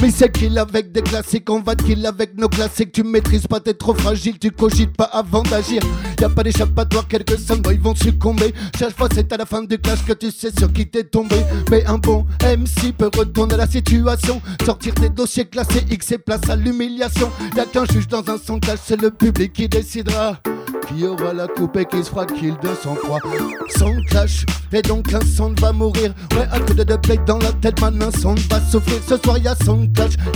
mais c'est kill avec des classiques, on va te kill avec nos classiques. Tu maîtrises pas, t'es trop fragile, tu cogites pas avant d'agir. Y a pas d'échappatoire, quelques ils vont succomber. Chaque fois, c'est à la fin du clash que tu sais sur qui t'es tombé. Mais un bon MC peut retourner la situation, sortir des dossiers classés X et place à l'humiliation. Y a qu'un juge dans un son clash, c'est le public qui décidera. Qui aura la coupe et qui se fera kill de sang froid Son clash, et donc un son va mourir Ouais, à coup de deux dans la tête, man, un son va souffrir Ce soir y'a son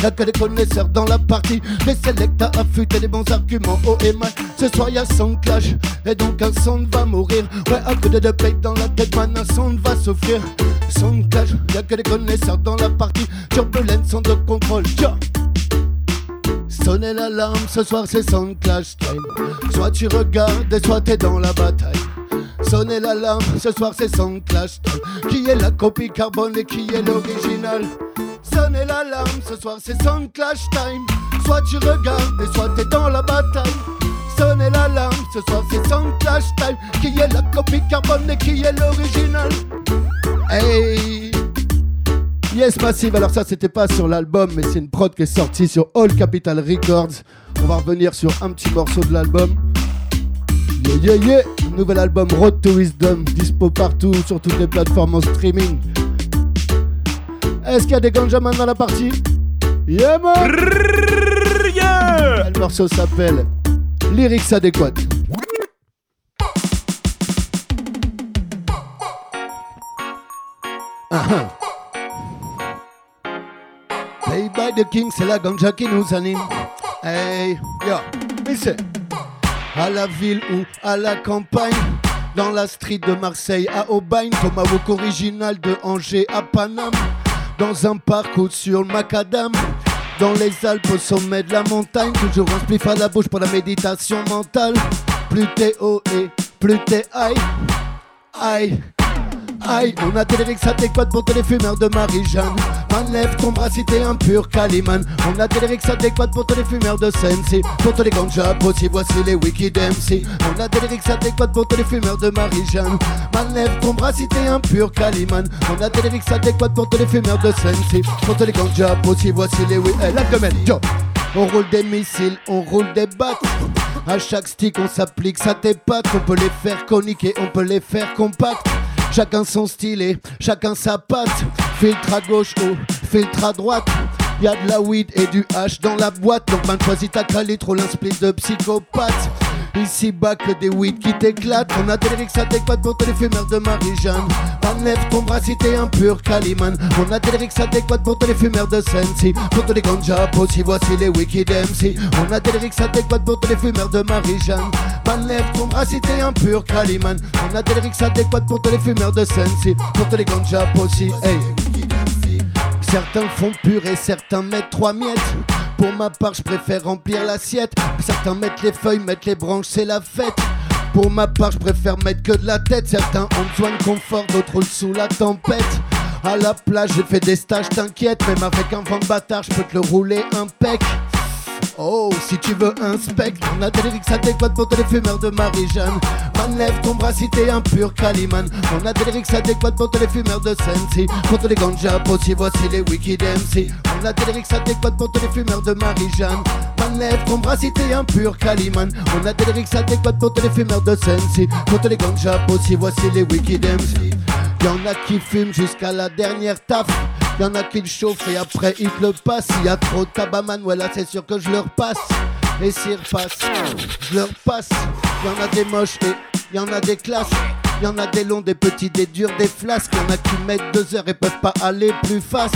y'a que des connaisseurs dans la partie. Les selecta affûtés des bons arguments, oh et man Ce soir y'a son clash, et donc un son va mourir. Ouais, à coup de deux dans la tête, man, un son va souffrir. Son clash, y'a que des connaisseurs dans la partie. Turbulence, son de contrôle, yeah. Sonnez l'alarme, ce soir c'est son clash time. Soit tu regardes et soit t'es dans la bataille. Sonnez l'alarme, ce soir c'est son clash time. Qui est la copie carbone et qui est l'original? Sonnez l'alarme, ce soir c'est son clash time. Soit tu regardes et soit t'es dans la bataille. Sonnez l'alarme, ce soir c'est son clash time. Qui est la copie carbone et qui est l'original? Hey Yes Massive, alors ça c'était pas sur l'album mais c'est une prod qui est sortie sur All Capital Records. On va revenir sur un petit morceau de l'album. Yeah yeah yeah Nouvel album Road to Wisdom, dispo partout sur toutes les plateformes en streaming. Est-ce qu'il y a des ganjaman dans la partie Yeah man Le morceau s'appelle Lyrics adéquates. Ah, ah. Play by the King, c'est la ganja qui nous anime. Hey, yo, c'est à la ville ou à la campagne. Dans la street de Marseille à Aubagne, Tomahawk original de Angers à Paname. Dans un parc ou sur le macadam. Dans les Alpes au sommet de la montagne, toujours un spliff à la bouche pour la méditation mentale. Plus t'es haut et plus t'es high. Aïe. Aïe, on a des lyrics adéquats pour tous les fumeurs de Marie-Jeanne. Man, lève ton bras si t'es un pur Caliman. On a des lyrics adéquats pour tous les fumeurs de Sensi. Pour tous les ganja aussi, voici les Wicked MC. On a des lyrics adéquats pour tous les fumeurs de Marie-Jeanne. Man, lève ton bras si t'es un pur Caliman. On a des lyrics adéquats pour tous les fumeurs de Sensi. Pour tous les ganja aussi, voici les Eh, la yo. On roule des missiles, on roule des battes. À chaque stick, on s'applique ça tes. On peut les faire coniquer, on peut les faire compacts. Chacun son stylet, chacun sa patte. Filtre à gauche, oh, filtre à droite. Y a de la weed et du hash dans la boîte. Donc man, choisis ta calitre, roule un split de psychopathe. Ici bas que des weed qui t'éclatent. On a des lyrics adéquats pour tous les fumeurs de Marie-Jeanne. Man, lève ton bras si t'es un pur Caliman. On a des lyrics adéquats pour tous les fumeurs de Sensi. Pour tous les ganja aussi, voici les Wicked MC. On a des lyrics adéquats pour tous les fumeurs de Marie-Jeanne. Man, lève ton bras si t'es un pur Caliman. On a des lyrics adéquats pour tous les fumeurs de Sensi. Pour tous les ganja aussi, hey. Certains font pur et certains mettent trois miettes. Pour ma part, je préfère remplir l'assiette. Certains mettent les feuilles, mettent les branches, c'est la fête. Pour ma part, je préfère mettre que de la tête. Certains ont besoin de confort, d'autres sous la tempête. À la plage, j'ai fait des stages, t'inquiète. Même avec un vent de bâtard, je peux te le rouler impec. Oh, si tu veux un spectre, on a des lyrics adéquats pour les fumeurs de Marie-Jeanne. Lève ton bras si t'es un pur Caliman. On a des lyrics adéquats pour les fumeurs de Sensi. Tous les ganja aussi, voici les Wicked MC. On a des lyrics adéquats pour les fumeurs de Marie-Jeanne. Lève ton bras si t'es un pur Caliman. On a des lyrics adéquats pour les fumeurs de Sensi. Tous les ganja aussi, voici les Wicked MC. Y'en a qui fument jusqu'à la dernière taf. Y'en a qui le chauffent et après ils le passent. S'il y a trop de tabaman, ouais là c'est sûr que je leur passe. Et s'ils repassent, je leur passe. Y'en a des moches et y'en a des classes. Y'en a des longs, des petits, des durs, des flasques. Y'en a qui mettent deux heures et peuvent pas aller plus fast.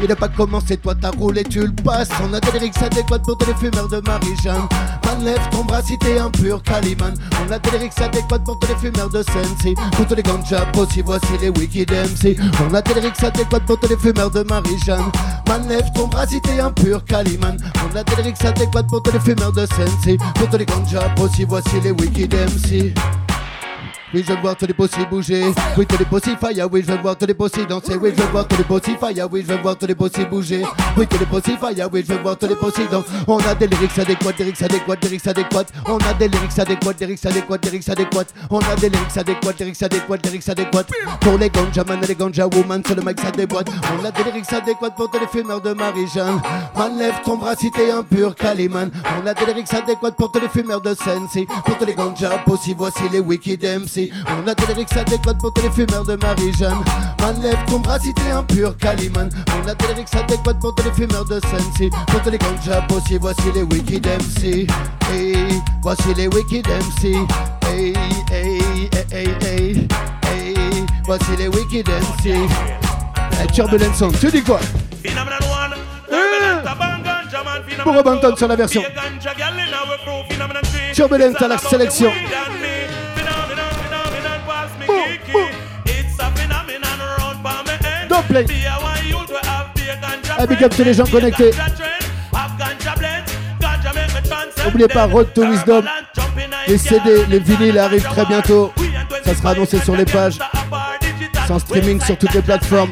Il a pas commencé, toi t'as roulé, tu le passes. On a des lyrics adéquats pour les fumeurs de Marie-Jeanne. Man, lève ton bras si t'es un pur Caliman. On a des lyrics adéquats pour les fumeurs de Sensi. Tous les ganja aussi, voici les Wicked MC. On a des lyrics adéquats pour les fumeurs de Marie-Jeanne. Man, lève ton bras si t'es un pur Caliman. On a des lyrics adéquats pour les fumeurs de Sensi. Pour tous les ganja aussi, voici les Wicked MC. Oui, je veux voir tous les possibles bouger. Oui, tous les possibles fire. Oui, je veux voir tous les possibles danser. Oui, je veux voir tous les possibles fire. Oui, je veux voir tous les possibles bouger. Oui, tous les possibles fire. Oui, je veux voir tous les possibles danser. On a des lyrics adéquats, des lyrics adéquats, des lyrics adéquats. On a des lyrics adéquats, des lyrics adéquats, des lyrics adéquats. On a des lyrics adéquats, des lyrics adéquats, des lyrics adéquats. Pour les ganja man et les ganja woman, sur le mic ça déboîte. On a des lyrics adéquats pour tous les fumeurs de Marie-Jeanne. Man, lève ton bras si t'es un pur Caliman. On a des lyrics adéquats pour tous les fumeurs de Sensi. Pour tous les ganja aussi, voici les Wicked On a des lyrics adéquats pour les fumeurs de Marie-Jeanne. Man, lève ton bras si t'es un pur Caliman. On a des lyrics adéquats pour les fumeurs de Sensi. Pour les ganja aussi, voici les Wicked MC. Hey, voici les Wicked MC. Hey, hey, hey, hey, hey. Voici les Wicked MC. Turbulent Sound, tu dis quoi? Pour Robanton sur la version. Turbulent à la sélection. Play. Ah, big up les gens connectés. N'oubliez pas Road to Wisdom. Les CD, les vinyles arrivent très bientôt. Ça sera annoncé sur les pages. Sans streaming sur toutes les plateformes.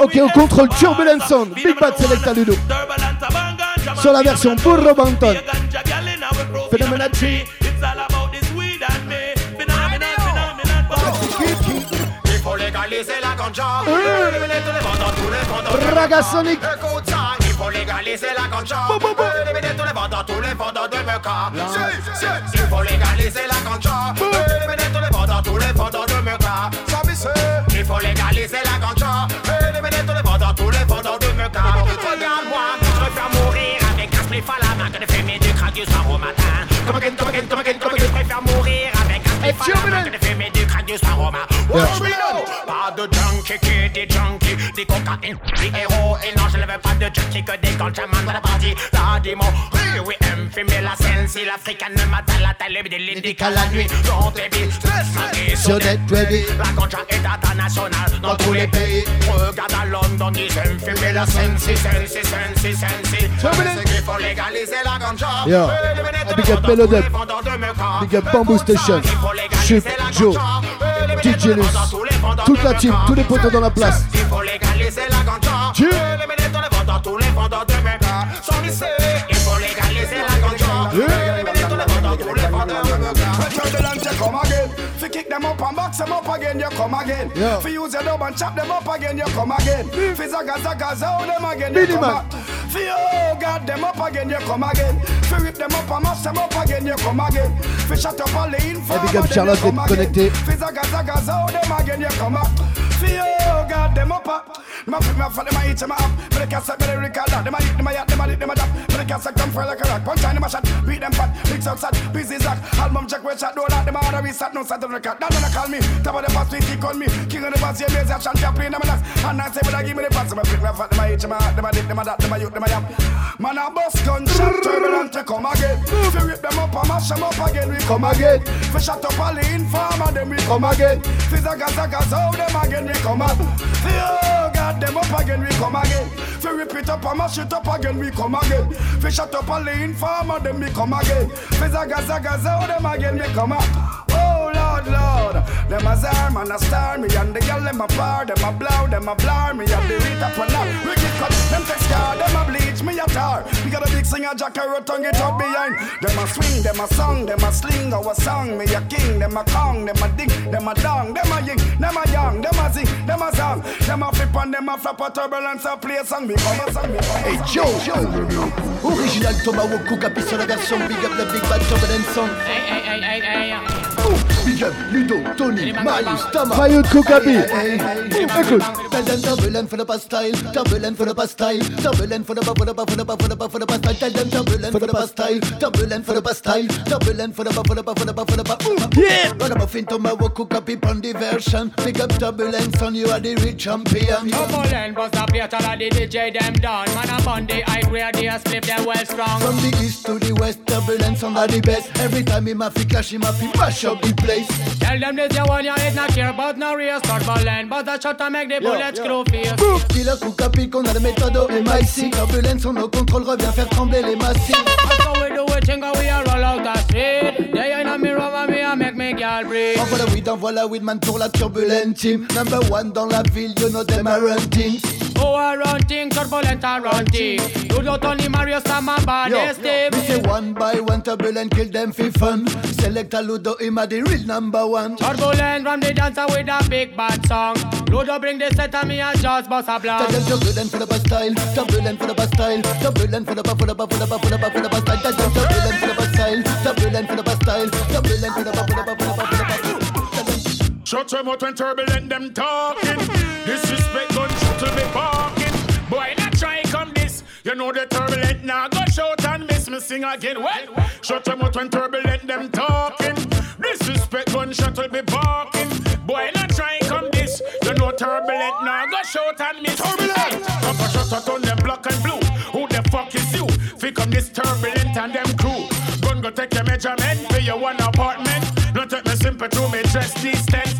Ok, on contrôle Turbulent Sound. Big Bad Selecta Ludo. Sur la version Burro Banton. Phénomène Ragasonic. Il faut légaliser la ganja. Éliminer tous les vendeurs, tous les vendeurs de meca. Si, si, Il faut légaliser la ganja. Éliminer tous les vendeurs, tous les vendeurs de meca. Ça, mais c'est- Il faut légaliser la ganja. Éliminer tous les vendeurs, tous les vendeurs de meca. Regarde-moi, je mourir avec un spliff à la main que de fumer du crack du soir au matin. Come again, come again, come again, come again. Je préfère mourir avec un spliff à la main que de fumer this aroma. What we know? Pas de junkie qui des junkie, des cocaïnes des héros. Et non, je ne veux pas de junkie que des gants, j'amène dans la partie. Là, dis-moi, oui, oui, aime fumer la scène. Si l'africaine le matin, la télé, des l'indique à la nuit. Dans tes billes, that ready. La ganja est internationale dans tous les pays. Regarde à London, ils aiment fumer la. Si, scène, si, scène, si, scène, si. C'est qu'il faut légaliser la ganja. Yo, big les up les meca. Big up Bamboo Station. Chup Joe. DJ. Toute la team, tous les potos dans la place. Il faut légaliser la ganja. Tous les vendeurs, tous les vendeurs de méga. Sont lycée. Il faut légaliser la ganja. Éliminer tous les vendeurs, tous les vendeurs de méga. Turbulence, you come again. Fi kick them up and box them up again, you come again. Yeah. Fi use your dub and chop them up again, you come again. Fi zaga zaga zow them again, you come Minimal. back. Fi oh God them up again, you come again. Fi rip them up and mash them up again, you come again. Fi shut up all the info. big up Charlotte d'être connecté. Zaga zaga zow them again, you come back. Fi oh Up. Them a flip me a up. But they but they recall that. A a a lick, a. But they like a rock. Punch a shot, beat them fat. Busy zack. Album check shot, do that. A no record. Don't call me. Top of the he call me. King of the pass, yeah, a. And I say, but I give me the pass. A a a a lick, a a a. Man a bust turbulent to come again. Fi rip them up and mash them up again, we come again. Fi shut up all the informer, then we come again. If Fi zaga zaga zow oh, them again, we come up. Oh them up again, we come again. Fi rip it up and mash it up again, we come again. Fi shut up all the informer, then we come again. Fi zaga zaga zow them again, we come up. Oh Lord, Lord, them a zar, man a star, me and the girl them a par, them a blow, them a blur, me and the read up and up. We get cut, them take scar, them a bleach, me a tar. We got a big singer, Jack a tongue it up behind. Them a swing, them a song, them a sling, our song, me a king, them a kong, them a ding, them a dong, them a ying, them a young, them a zing, them a song, them a flip and them a flap a turbulence a play a song, me come a song, me come a Hey song. Joe, Original Tomahawk Capi sur la version Big Up la Big Bad Turbulent Song Oh, Big Up, Ludo, Tony, Marius, Tama Maillot de Kokapi. Hey, hey, hey. Écoute Tell them turbulent for the past style Turbulent for the past style Turbulent for the for the for the for the for the past style Tell them turbulent for the past style Turbulent for the past style Turbulent for the for the for the for the for the Yeah Run up in Tomahawk Capi on the version Big Up Turbulent Son, you are the rich champion Turbulent bust a plate all the DJ them done Man a bun the high grade they a split them well strong From the east to the west, turbulence on the best. Every time him a fi clash, him a fi mash up the place. Tell them this you one you hit not care about no race Turbulent bust a shot to make the bullets screw face Boum, dis le coup capi qu'on a le méthode MIC. Turbulence, on nos contrôle revient faire trembler les massifs. That's how we do it, how we a roll out the street They in a mirror and me a make me girl breathe Envoie la weed, envoie la weed, man pour la turbulent team. Number one dans la ville, you know them are running. Oh a run thing, turbulent a run thing You don't only Mario Sam and body Steve We say one by one, turbulent kill them for fun. Select a Ludo, him a the real number one. Turbulent run the dancer with a big bad song Ludo bring the set and me a just bust a Tell blast them turbulent for the best style, turbulent for the best style, turbulent for the for the for the for the for the for the best style. Tell them turbulent for the best style, turbulent for the best style, turbulent for the for the for the for the for the. Shut your mouth when turbulent them talking. Disrespect gun to be barking. Boy, not try come this. You know the turbulent now go shout and miss me sing again. What? Shut your mouth when turbulent them talking. Disrespect gun shuttle be barking. Boy, not try come this. You know turbulent now go shout and miss. Turbulent. Papa shut out on them black and blue. Who the fuck is you? Fi come this turbulent and them crew. Gun go take your measurement for your one apartment. No take me simple to me dress distance. Looks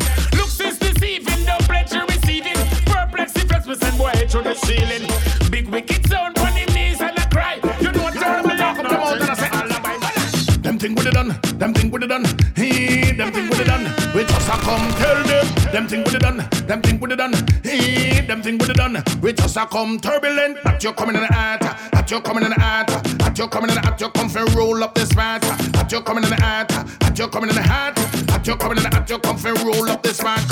the ceiling. Big wicked sound on him knees and I cry. You know terrible laugh come out and I say alibi. Them thing it done, them thing it done. Hey, them thing it done. We just a come tell them. Them thing it done, them thing it done. Hey, them thing it done. We just a come turbulent. That you coming in the heart, that you coming in the heart, that you coming in the. You come for roll up this mat. That you coming in the heart, that you coming in the heart, that you coming in heart. You come for roll up this mat.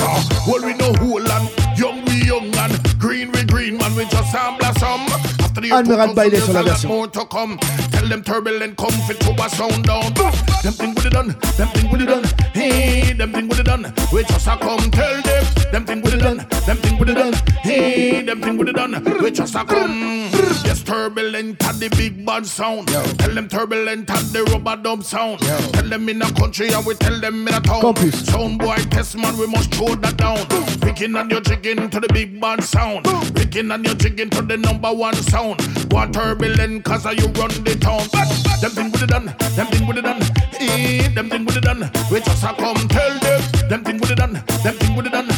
Well we know who and young we young and green we green man. We just. After the Admiral 2000 Bailey sur la version. more to come. Tell them turbulent come fit to a sound down. Them thing with it done, them thing with it done. Hey, them thing with it done. We just a come tell them. Them thing with them thing with it done. Hey, them thing with it done. We just a come. Yes, turbulent had the big bad sound. Tell them turbulent had the rubber dub sound. Tell them in a country and we tell them in a town. Campus. Sound boy test man, we must throw that down. Picking and you're jigging to the big band sound. Picking and you're jigging to the number one sound. What turbulent cause you run the town. But them thing with it done, them thing with it done. Eh, them thing with it done. We just a come tell them. Them thing with it done, them thing with it done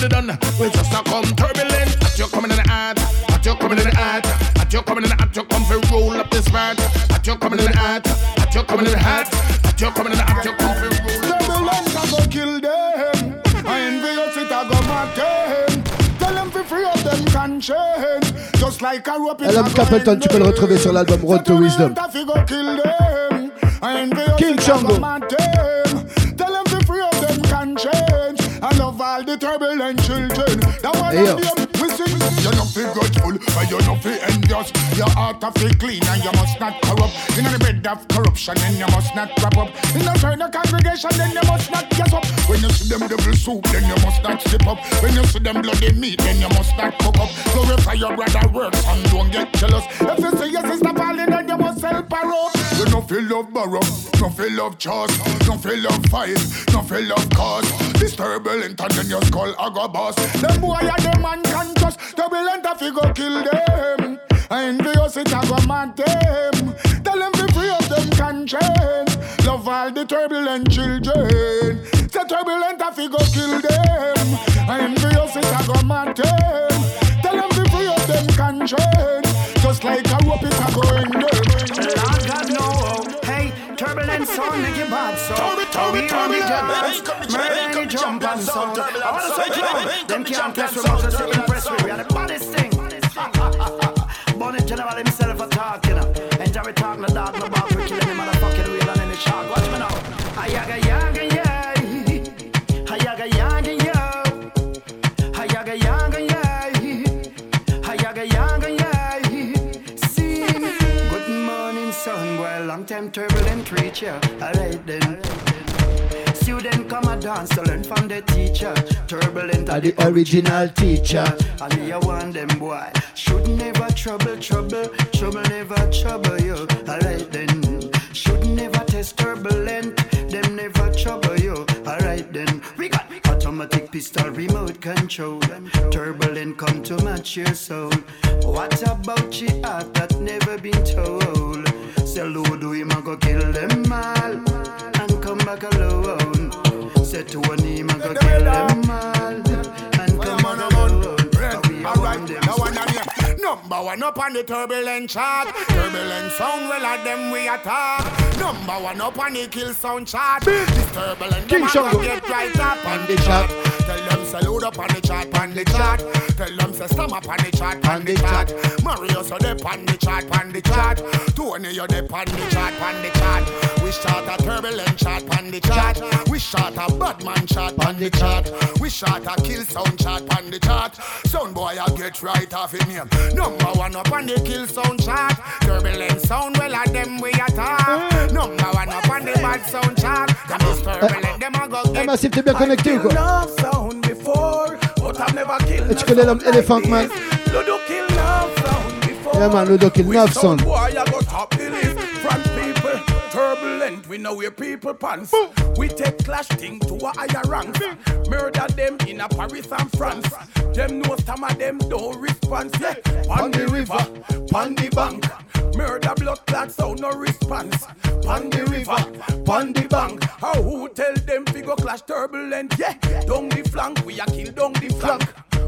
the done. We just a come turbulent. At you coming in the heart. At you coming in the heart. At you coming in the heart. You come for roll up this rat. At you coming in the heart. At you coming in the heart. At you coming in the heart. You come for roll up this rat. Them go kill them. I envy us it a go mat them. Tell them to free up them conscience. Just like a rope. Alan Capleton, tu peux le retrouver sur l'album Road to Wisdom. King Chango. Tell them to free up them conscience. I love all the turbulent children. That one Hey, of them. You're not grateful, and you're not fi envious. Your heart a fi clean, and you must not corrupt. In the bed of corruption, then you must not wrap up. In the of congregation, then you must not get up. When you see them devil soup, then you must not slip up. When you see them bloody meat, then you must not cook up. Glorify your brother works and don't get jealous. If you see your sister falling, then you must help her up. You no feel love borrow, no feel love trust, no feel love fight, no feel love cause. This turbulent and then your skull I go bust. Them boy and them man can trust. Turbulent a fi go kill them. And the us it a go mad them. Tell them be free of them conscience. Love all the turbulent children. Say turbulent a fi go kill them. And the us it a go mad them. Tell them be free of them conscience. Just like a rope it a go in them turbulence sound, make your bad sound. Toby, Toby, Toby, Toby, murder any jump and sound. I wanna say jump, them can't press with us, they can press with. We are the baddest thing. Bonnie General himself a talking, and Jerry talk no dog no bark, we killing him. Creature. Alright then. Student come a dance to learn from the teacher. Turbulent are the original teacher. and me a want them boy Should never trouble, trouble, trouble never trouble you Alright then Should never test turbulent pistol remote control. Turbulent come to match your soul. What about your heart that never been told. Say Lord him a go kill them all And come back alone. Say to one him go kill them all Number one up on the turbulent chart. Turbulent sound, well at them we attack. Number one up on the kill sound chart. This turbulent King them a Shango. go get right up on the chart. Them salute up on the chart, on the chart. Tell them say on the chart, on the chart. Mario so they on the chart, on the chart. Tony you they on the chart, on the chart. We start a turbulent chart, on the chart. We start a Batman chart, on the chart. We start a kill sound chart, on the chart. Sound boy I get right off in him. Number one up on the kill sound chart. Turbulent sound, well at them we attack. Number one up on the bad sound chart. Them is turbulent, them a go Massif, t'es bien connecté ou quoi Love sound before, but I've never killed Et tu connais l'homme Elephant Man Ludo kill love sound before. Yeah man, Ludo Kill Nav Sound. Boy, I got top the list. Turbulent. We know where people pants. We take clash thing to a higher rank. Murder them in a Paris and France. Them know some of them don't respond. Yeah, on the river, on the bank. Murder blood clot so no response. On the river, on the bank. How who tell them go clash turbulent? Yeah, down the flank, we a kill down the flank.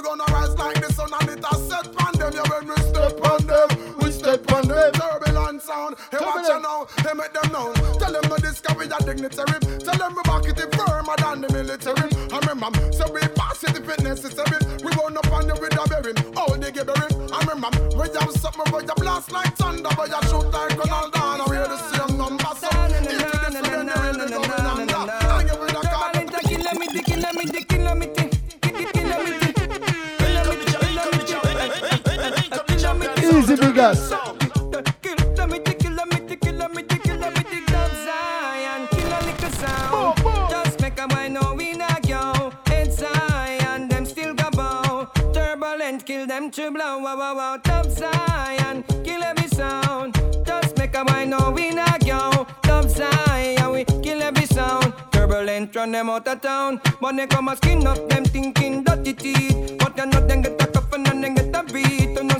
We gonna rise like the sun and it a set on them. Yeah, when we step on them, we step on them. Turbulent sound, hey watch you now, hey make them know. Tell them no discover your dignitary. Tell them we back it firmer than the military. I remember, so we pass it if it necessary. We run up on you with a bearing, all the gibbering. I remember, we have something where you blast like thunder, but you shoot like Ronaldo. Bow. Turbulent, kill them to blow. Wow, wow, wow. Top Zion, kill every sound. Just make a boy oh, know we not go. Top Zion, we kill every sound. Turbulent, run them out of town. But they come and skin up them thinking dirty teeth. But you know them get a cuff and then get a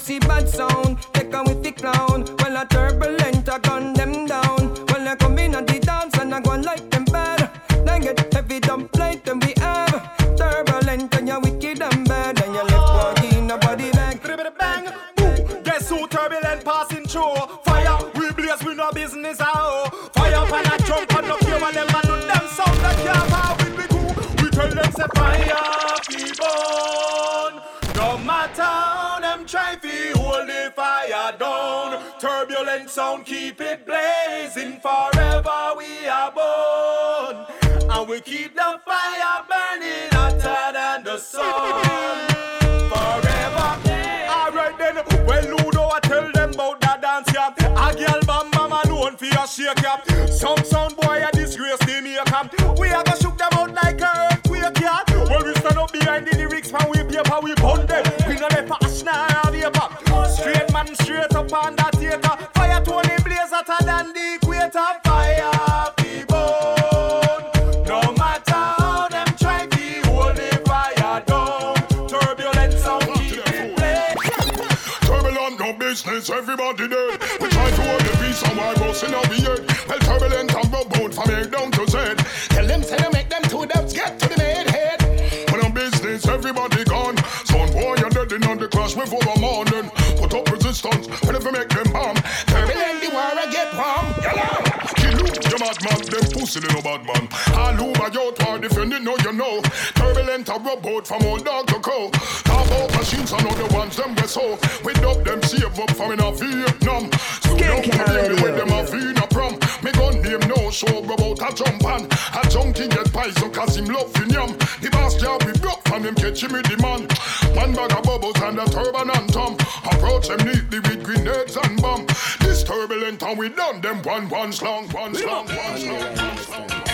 see bad sound. Take on with the clown. Well, a turbulent, I gun them down. Well, I come in and the dance and I go and like them bad. Then get heavy dump plate and we have turbulent and you wicked and bad. And you left body in a body bag. bang. Ooh, guess who turbulent passing through? Fire, we blaze, we no business how. Fire pan a jump and no care what them a do. Them sound that can't with we. We tell them say fire, Turbulent sound keep it blazing forever. We are born. And we keep the fire burning hotter than the sun. Forever. Alright then, well Ludo I tell them about that dance yeah. A girl bam bam alone for your shake yeah. Some sound boy a disgrace the makeup. We a go shook them out like a earthquake yeah. Well we stand up behind the lyrics man we paper we bun them. We no let pass now vapor. Straight man straight up on that theater. Fire hotter than the. Fire people. No matter how them try to hold fire down. Turbulent sound keep it. Turbulent, no business, everybody dead. We try to hold the peace and why busting out the head. Well, turbulent and rub out from A down to Z. Tell them, say, make them two dubs get to the main head. When on business, everybody gone. Son boy, you're dead in on clash before the morning. Put up resistance, whenever make them pussy little bad man. All who by your twar defending, know you know. Turbulent, a rub out from old dog to crow. Talk about machines and other ones, them we so. We dub them save up from in a Vietnam. So don't in with them a Vina prom. Me gun name no show about a jump and a junkie get poison cause him love in yam. The boss can't be from him catch him with the man. One bag of bubbles and a turban and tom. Approach them neatly with grenades and bomb. This turbulent and we done them one one slong, one slong, one slong, one slong.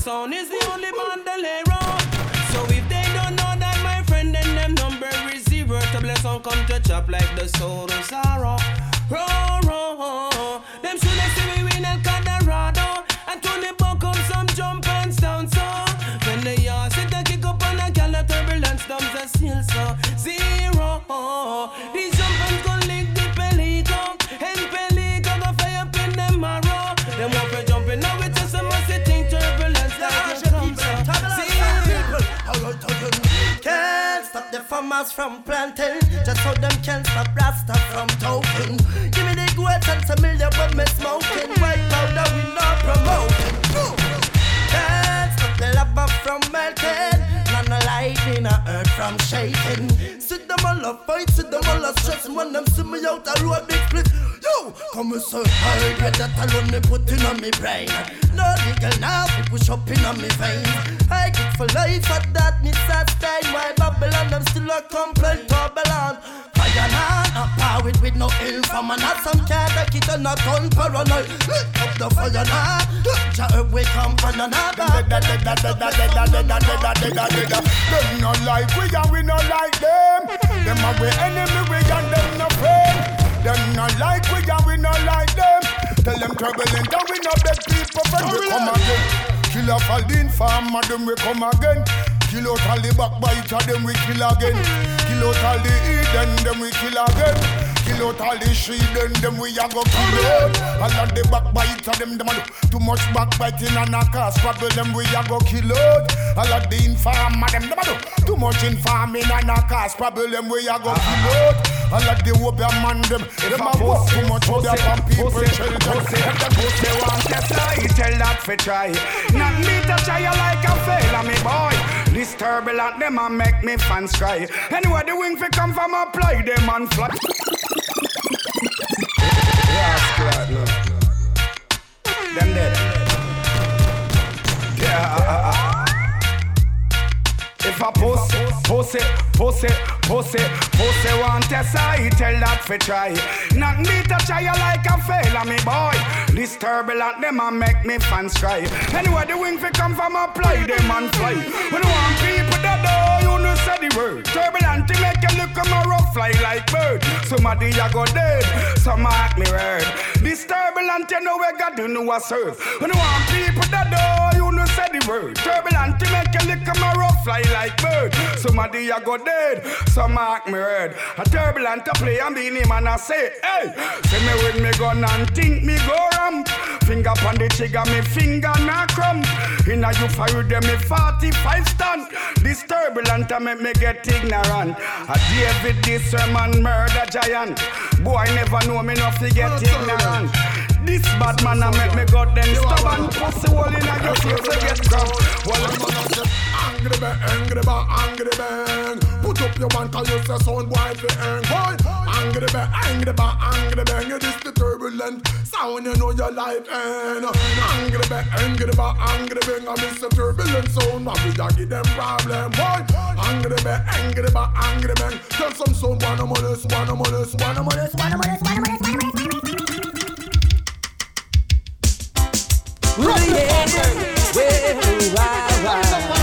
Sound is the only bandolero So if they don't know that, my friend, then them number is zero Turbulent sound come to chop like the soul of sorrow Row, from planting. Just so them can't stop Rasta from talking. Give me the goats and million when me smoking. White powder we not promoting. Can't stop the lava from melting. None of lightning or earth from shaking. Up, fight, sit them all up, stress. When them see me out, I road big split. Yo, come and so hard, get that alone me put in on me brain. No legal now, we push up in on me veins. I get for life at that me sustain. Why Babylon, them still a complaint, Babylon. Not power with, with no ill from a not some cat that it and paranoid. Up the fire now, ja up we come on another. Them no like we and we no like them. Them a we enemy, we and them no friend. Them no like we and we no like them. Tell them turbulent and we no beg people friend. We come again. Kill off all the informer, them we come again. Kill out all the backbiter, them we kill again. Kill out all the heathen, them we kill again. Kill out all the heathen, them we a go kill out. All of the backbiter, them them a do too much backbiting and a cause problem, them we a go kill out. All of the informer, them them a do too much informing and a cause problem, we a go kill out. All of the obeah man, them them a walk too much obeah from people, children. Them pussy want test lie, tell that fi try. Not me to try like a fail, me boy. This turbulent, them a make me fans cry. Anyway, the wing fi come from a play, them and fly. Rascal. Them dead. Yeah. Ah, ah, ah. If I post pussy, pussy, pussy, pussy want test I tell that fi try. Not me to try like a fail me boy. This turbulent them a make me fans cry. Anyway the wing fi come from apply them and fly. When want people that oh, know you know word. Turbulent to make you look come a rough fly like bird. Somebody a go dead, some act me word. This turbulent you know we got to know a serve. When you want people that know you know say the word. Turbulent to make you look come a rough fly like bird. Somebody a go dead, some act me word. A turbulent to play and be him and I say, hey, see me with me gun and think me go ram. Finger on the trigger, me finger not crumb. Inna you fire them me 45 stand. This turbulent a make me get ignorant. A David this sermon murder giant. Boy never know me no fi get ignorant. This bad man a make me got them stubborn. Pussy hole inna your face to get crumb. Well, I'm gonna say, Angry bang, angry bang, angry bang. Put up your one cause you say sound boy fi hang boy. Angry bang, angry bang, angry bang. You this the turbulent sound you know your life end. Angry bang, angry bang, angry bang. I miss the turbulent sound, but we give them problem boy. Angry bang, angry bang, angry bang. Tell some sound molest, wanna molest, wanna molest, wanna molest, wanna molest, wanna molest. Well, yeah, well, Oh yeah, yeah.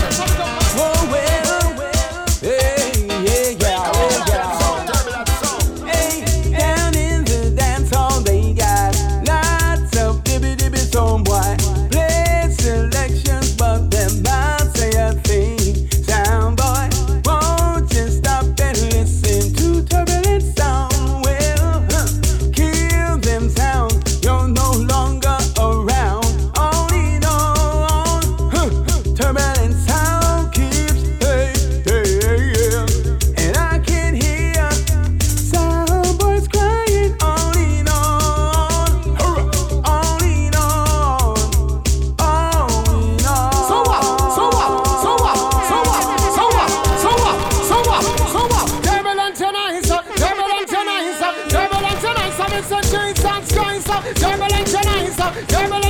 Girls and drinks and skies, Jamaican nice, Jamaican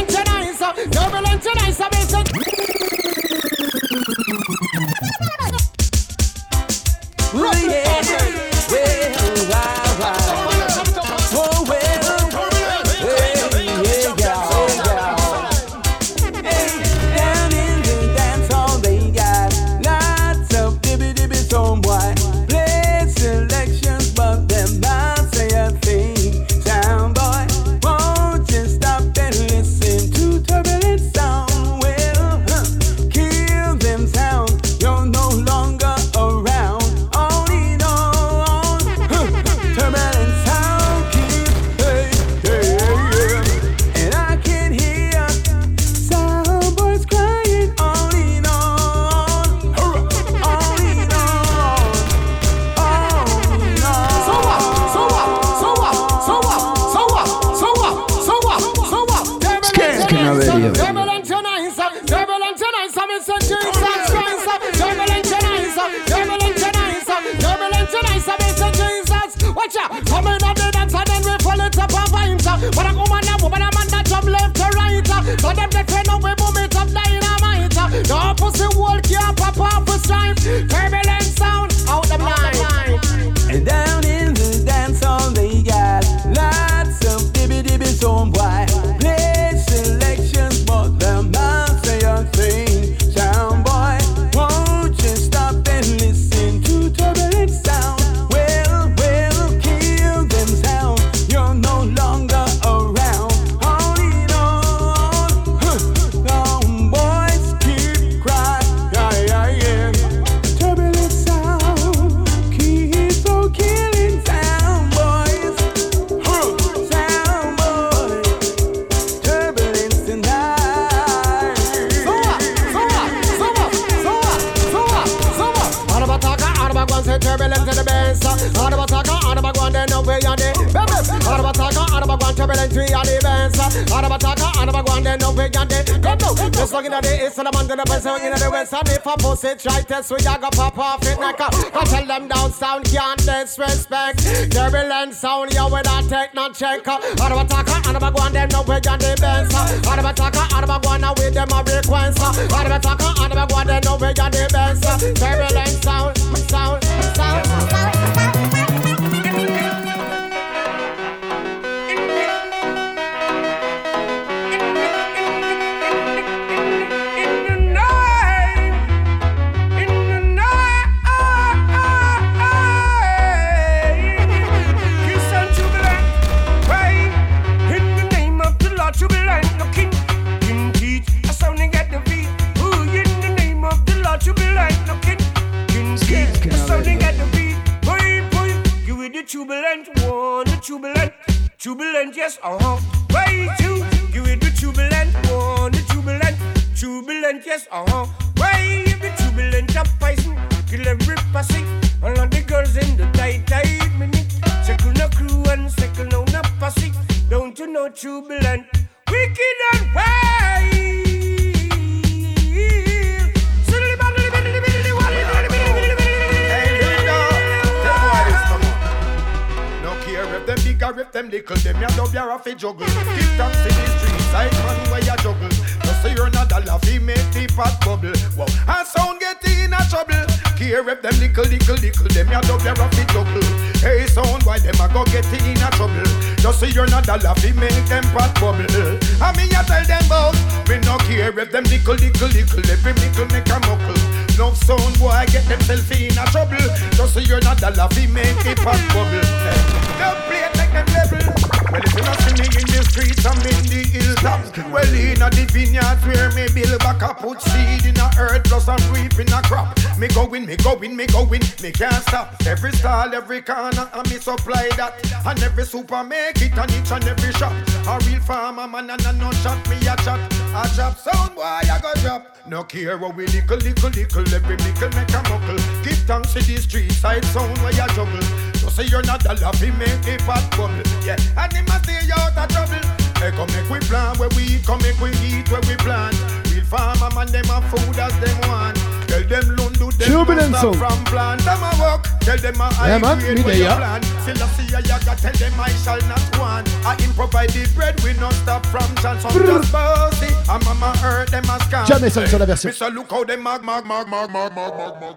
a laughy, make a pot bubble. Yeah, and it must stay out of trouble. Hey, come make we plan where we come make we eat where we plant. Real farmer man, them have food as them want. Tell them Lundu, them Jubilant no song. from plant. Them a work, tell them a Yeah, high man, me where you plant. Still I see a yaga, tell them I shall not want. I improvise the bread, we not stop from chance. Some just bossy, and mama heard them a scam. Jamais sonne sur la version. Mister, look how them mag, mag, mag, mag, mag, mag, mag,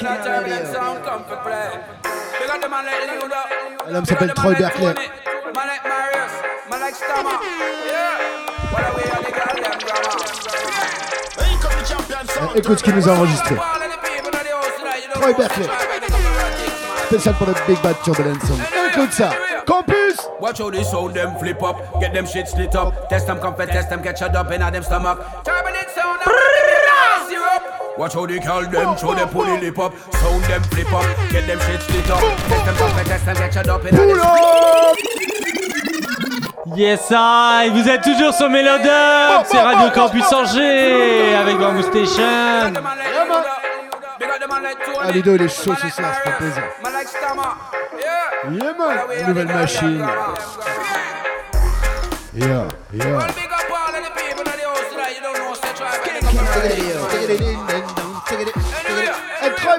girl them drama? Euh, Écoute ce qu'il nous a enregistré. Troy Berkeley. Spécial pour notre Big Bad Turbulence Song. Écoute ça. Campus Watch how they sound them flip up, get them shit split up. Test them comfort, test them get shut up in them stomach. Turbulent sound, Watch how they call them, show them pull the lip up. Sound them flip up, get them shit split up. Test them test them get shut up in them Yes, I, vous êtes toujours sur Mélodub, c'est Radio Campus Angers avec Bamboo Station. Ah, Ludo, il est chaud ce soir, fait plaisir. Man like Stammer. Yeah. Man. Nouvelle machine. Yeah, yeah. Up in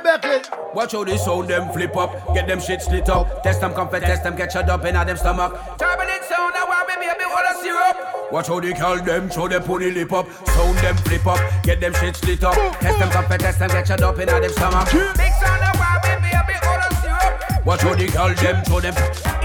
Berkeley. Watch how they sound them flip up, get them shit split up. Test them comfort, test them get shut up in them stomach. Turbulent sound, I want baby a bit of syrup. Watch how they call them, show them the lip up. Sound them flip up, get them shit split up. Test them comfort, test them get shut up in at them stomach. Big sound, I want baby a bit of syrup. Watch how they call them, show them.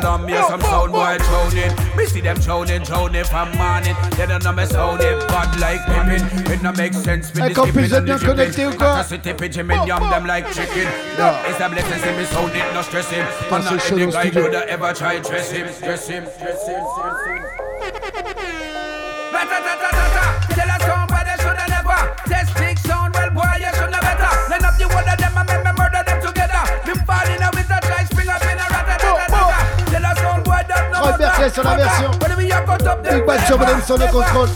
Babylon and me some sound boy drowning. Me see them drowning, drowning from morning. They don't know me sounding bad like pippin. It no make sense me this pippin and the connecté ou quoi Ça se tapé, j'ai yum them like chicken. Love It's a blessing, see me sounding no stress him. Man, not anything I could ever try dress him, dress him, dress him, dress him. C'est sur la version. Big Bad Job, on aime sur le contrôle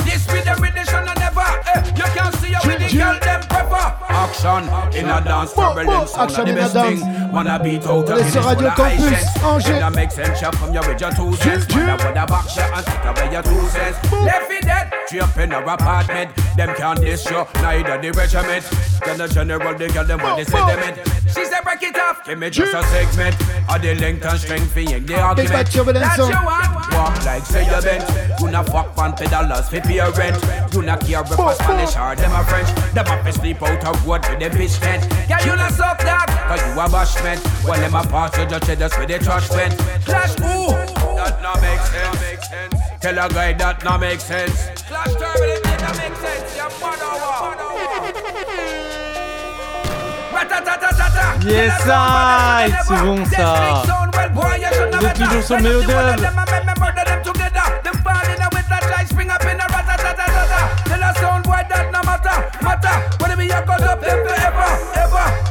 girl them prefer. action in a dance, turbulence sound Action the in a best dance. thing. Wanna beat out On a est sur Guinness Radio Campus. Angers. That makes sense, you from your with your two cents. Woulda box you and stick away your two cents. Left it dead, drip in our apartment. Them can't diss you, neither the regiment. Then the general, they girl them want the sediment. She said break it off, give me just a segment. Of the length and strength, for the argument. That's sound. you want. Walk like say you bent. You not fuck pan dollars for pay rent. You not care if Spanish or them a French. Them a fi sleep out of road with them fish tent. Yeah, you not suck that, cause you a bashment. When them a pass you just cheddars with the trash vent. Clash ooh, that not make sense. Tell a guy that not make sense. Clash turbulent, that not make sense. Yeah, Ratatatatata. Yes, I, c'est bon ça. Vous êtes toujours sur Méodub.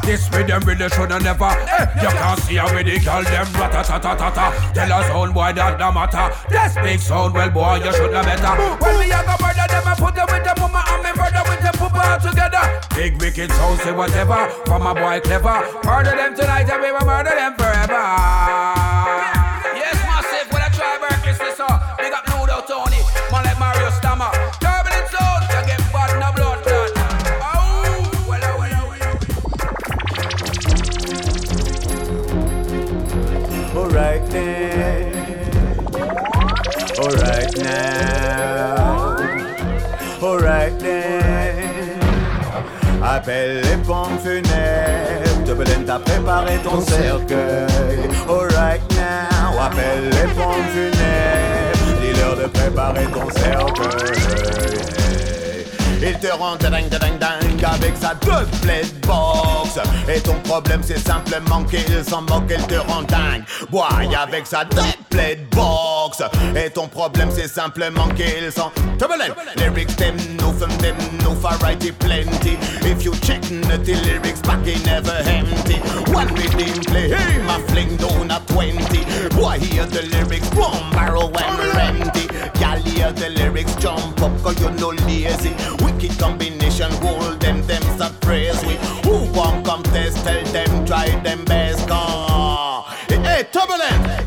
This rhythm really shoulda never. Eh, you can't see how we call them ratatatata. Tell us own boy that no matter. This big sound, well boy you shoulda better. When we a go murder them, I put them with the mama and me brother with the papa together. Big wicked sound say whatever. From a boy clever. Murder them tonight and we will murder them forever. Appelle les pompes funèbres. Turbulent a préparé ton cercueil. Alright now. Appelle les pompes funèbres. Dis-leur de préparer ton cercueil. Il te rend dingue, dingue, dingue avec sa deux plate box. Et ton problème c'est simplement qu'il s'en moque, il te rend dingue. Boy avec sa deux plate box. Et ton problème c'est simplement qu'il s'en. Turbulent, lyrics them no from them no variety plenty. If you check the lyrics back it never empty. One rhythm play, hey my fling down a 20. Boy hear the lyrics, boom barrel when empty. Y'all hear the lyrics jump up cause you no lazy. Wicked combination, hold them, them start praise we. Who won't come test, tell them try them best. Gone. Hey, hey,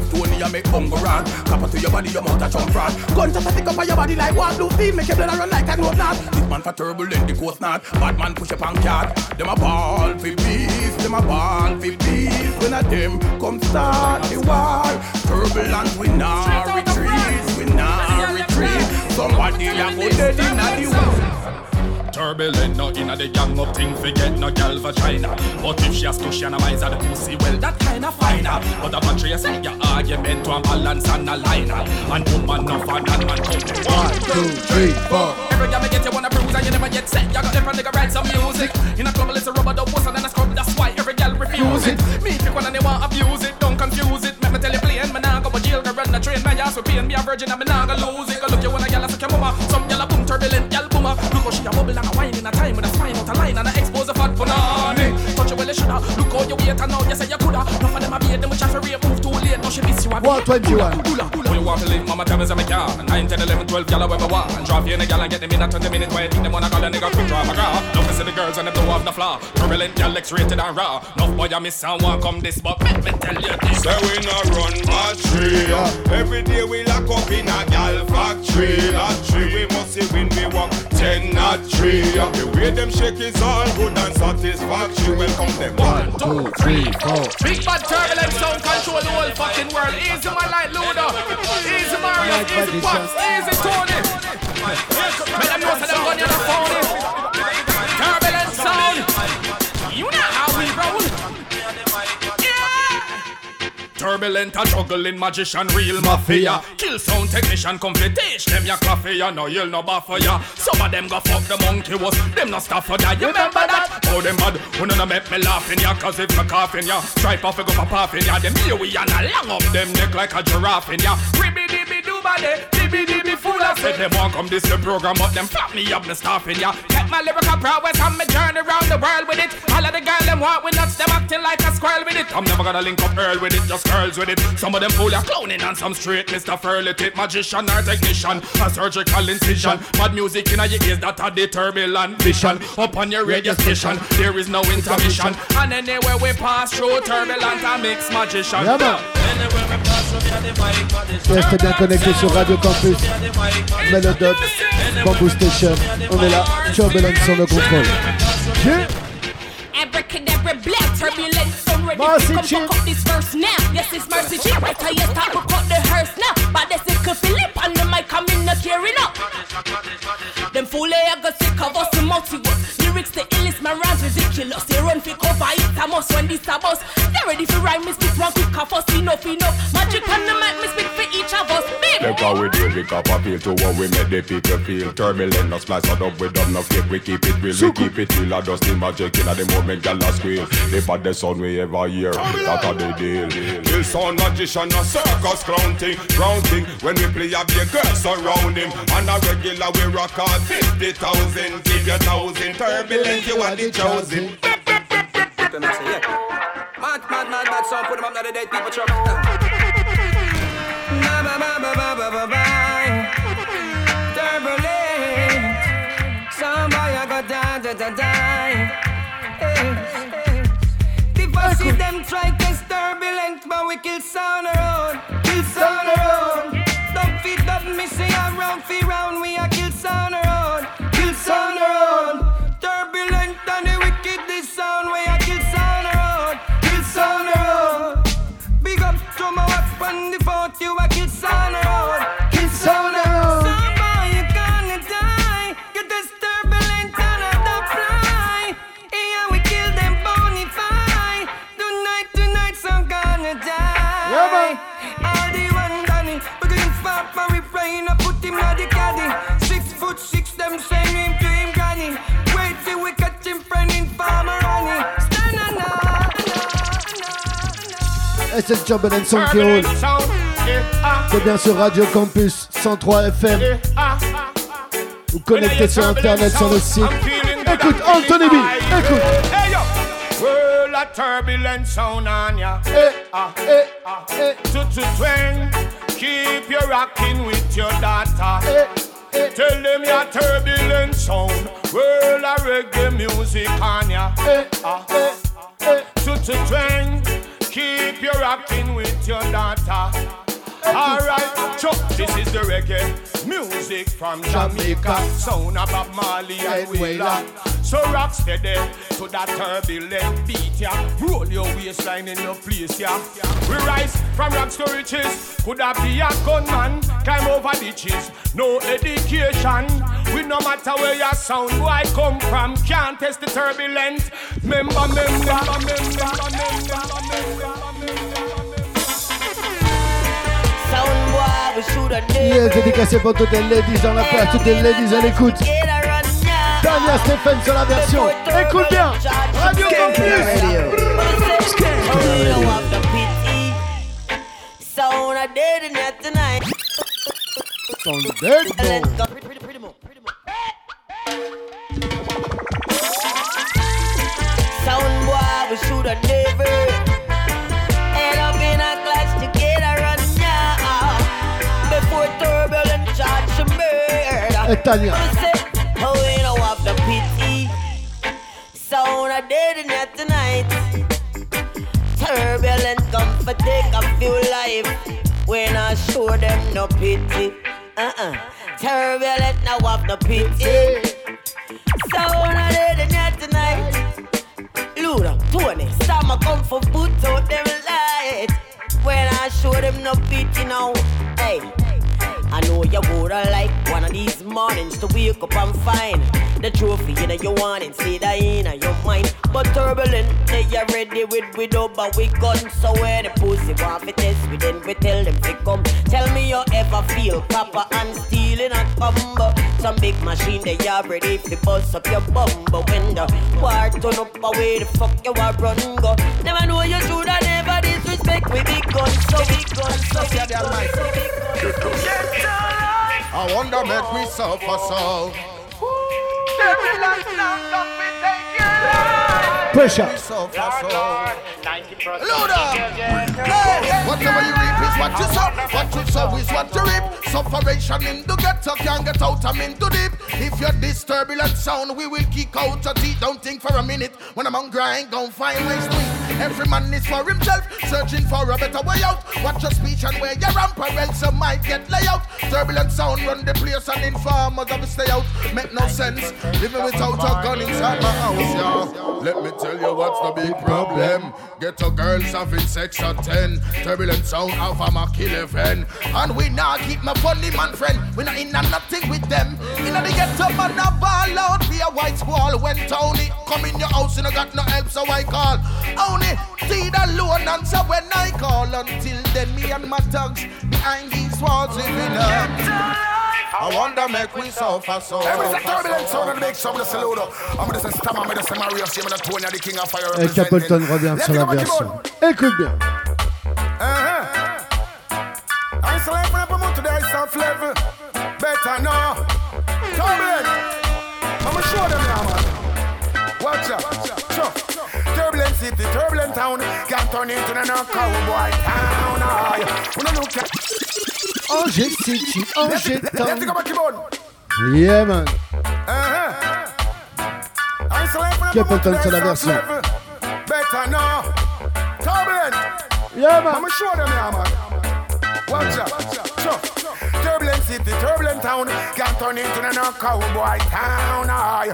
this Tony, you make bungo rat. Copper to your body, your mouth a jump rat. Gunshot a stick up on your body like one blue team. Make your blood run like a road knot. This man for turbulent, the coast not. Bad man push up on cat. Them a ball for peace, them a ball for peace. When a them come start the war. Turbulent, we not retreat, we not retreat. Somebody a go dead in the war. Turbulent, no inna the gang up thing, forget no gal vagina. But if she has to shanize the pussy, well, that kinda finer. But the battery is your argument to a balance and a liner. And woman no fun and man come One, two, three, four. Every time I get you wanna bruise and you never get set. You got them nigga write some music. In a it's a rubber dub, what's and a scrub, that's why every gal refuse it. Me pick one and they want abuse it, don't confuse it. Make me tell you plain, me nah go to jail, go run the train, my ass will pay and be a virgin, and me nah go lose it. Go look you when a gal a suck your mama, some gal a boom turbulent, 21. You a beat. 121. When you want to live, mama tell me say me can 9, 10, 11, 12, gal where me want And drop you in a gal and get them in a 20 minute Why think them wanna call a nigga quick draw my car. Love to see the girls and them do off the floor Turbulent gal X-rated and raw. Enough boy I miss and want come this But let me tell you this. Say we not run battery Every day we lock up in a gal factory Factory we must see when we walk Ten not three The way them shake is all good and satisfactory. Welcome them. One, two, three, four. Big bad turbulent sound control the whole fucking world. Easy my light Ludo Easy Mario, easy Pops, easy Tony. Make them know say them gun you the turbulent, a juggling magician, real mafia. Kill sound technician, come fi teach them ya coffee, ya no you'll no buffer ya. Some of them go fuck the monkey was, them no stop for that. You remember that? Oh them bad, who no make me laughing ya, cause if me coughing ya, stripe off a go for puffing ya. Them here we and a long up them neck like a giraffe in ya. Ribby dibby body, dibby dibby fool. I said them want come this the program, but them flap me up, me staffing ya. Get my lyrical prowess and me journey around the world with it. All of the girls them want with nuts, them acting like a squirrel with it. I'm never gonna link up Earl with it, just girls with it. Some of them fool ya clowning and some straight Mr. Furley tip magician or technician, a surgical incision. Bad music in your ears that are the turbulent vision. Up on your radio station, there is no intermission. And anywhere we pass through turbulent, a mix magician. Yeah, man. Anywhere we pass through, we are the mic magician. Sur Radio Campus, Melodub, Bamboo Station. On est là, Turbulence sur le contrôle. Yeah. Abracadabra black turbulent sound ready to come fuck up this verse now. Yes, it's mercy. Right the hearse now. But Philip on the mic, I'm in the up. Them fool eh, they are go sick of us to multi-words. Lyrics the illest, my rhymes ridiculous. They run for cover, it's a must when this a bus. They ready for rhyme, me spit one quick off us, enough, enough. Magic on the mic, me speak for each of us. Big. Look how we do it, up appeal to what we make the people feel Turbulent, no splice it up with them, no fake, we keep it real We keep it real, I just the magic in the moment, gal a squeal The baddest sound we ever hear, that a the deal Kill sound magician, a circus clown thing, round thing. When we play, have your girl surround him. And a regular, we rock all 50,000. Give you thousand turbulent, you are the chosen. Mad, mad, mad, mad song, put them up, now the dead people truck. Ba, ba, ba, ba, ba, ba, ba, ba. Turbulent. Somebody I got die, die, die, die. Hey. The fussy them try test turbulent, but we kill sound around, kill sound around. Don't feed up me say around, fee round, we a kill sound around, Sound qui roule. C'est bien sur Radio Campus 103 FM. Vous connectez sur internet sur le site. Écoute, Anthony B, écoute. Hey turbulent sound on ya. Ah, ah. To to twang, keep you rocking with your data. Tell them your turbulent sound, world of reggae music on ya. Ah, To to twang, Keep your rocking with your daughter. Alright, Chuck, this is the reggae music from Jamaica. Sound of Bob Marley and Wheeler. So rock steady to that turbulent beat, yeah. Roll your waistline in your place, yeah. We rise from rocks to riches. Could that be a gunman? Climb over ditches. No education. We no matter where your sound boy come from. Can't test the turbulence. Member, member, member, member, member. Sound boy, we should have Yes, dédicacé pour toutes les ladies dans la place, toutes les ladies à l'écoute. Tania Stéphane sur la version. Écoute bien. Radio tonight. Sound boy, we should have never Et Tania. Oh, we don't have the pity. Sound a dead in here tonight. Turbulent come for take a few life. We not show them no pity. Uh-uh. Turbulent now have no pity. Sound a dead in here tonight. Luda, Tony, a come for put out them light. When I show them no pity now, hey. I know you woulda like of these mornings to wake up and find the trophy in your want and see that in your mind. But turbulent, they are ready with we but we gun. So where the pussy want to test, we then we tell them to come. Tell me you ever feel copper and steel in a combo. Some big machine they are ready to bust up your bum. But when the war turn up away, the fuck you are run go. Never know you should have never disrespect we big guns, so big guns, so big guns, so big guns. I wonder make we suffer so. Pressure. Luda. Uh, hey, whatever you reap is what you sow. What you sow is what you reap. Sufferation in the ghetto can't get out. I'm in too deep. If you're this turbulent sound, we will kick out your teeth. Don't think for a minute. When I'm on grind, gon' find ways to eat. Every man is for himself, searching for a better way out. Watch your speech and where your ramp, or else you might get layout. Turbulent sound run the place and informers of stay out. Make no sense. Living without a gun inside my house, yeah. Let me tell you what's the big problem. Ghetto girls having sex at 10. Turbulent sound of a Mach 11. And we not keep my funny man friend. We not in a nothing with them. In the ghetto man a ball out. Be a white squall when Tony come in your house and I got no help so I call. Only see the loan answer when I call. Until then me and my thugs behind these walls living up. I wonder make we suffer so. Hey, but it's a turbulent sound and make some of the salute. I'm gonna say Stammer, I'm gonna say Mario, I'm gonna Tony, the king of fire. Et Capleton revient sur la version. Écoute bien. Uh-huh. I saw life when I promote today, I flavor. Better now. Turbulent. I'm gonna show them now, man. Watch out. Sure. Turbulent city, turbulent town. Can't turn into no cowboy town. Aye. When I look at. Angers, City, une Town, Yeah, man. Quel content la version. Yeah, man. I'm sure them, yeah, man. Watch out. City, turbulent town. Can't turn into no cowboy town. I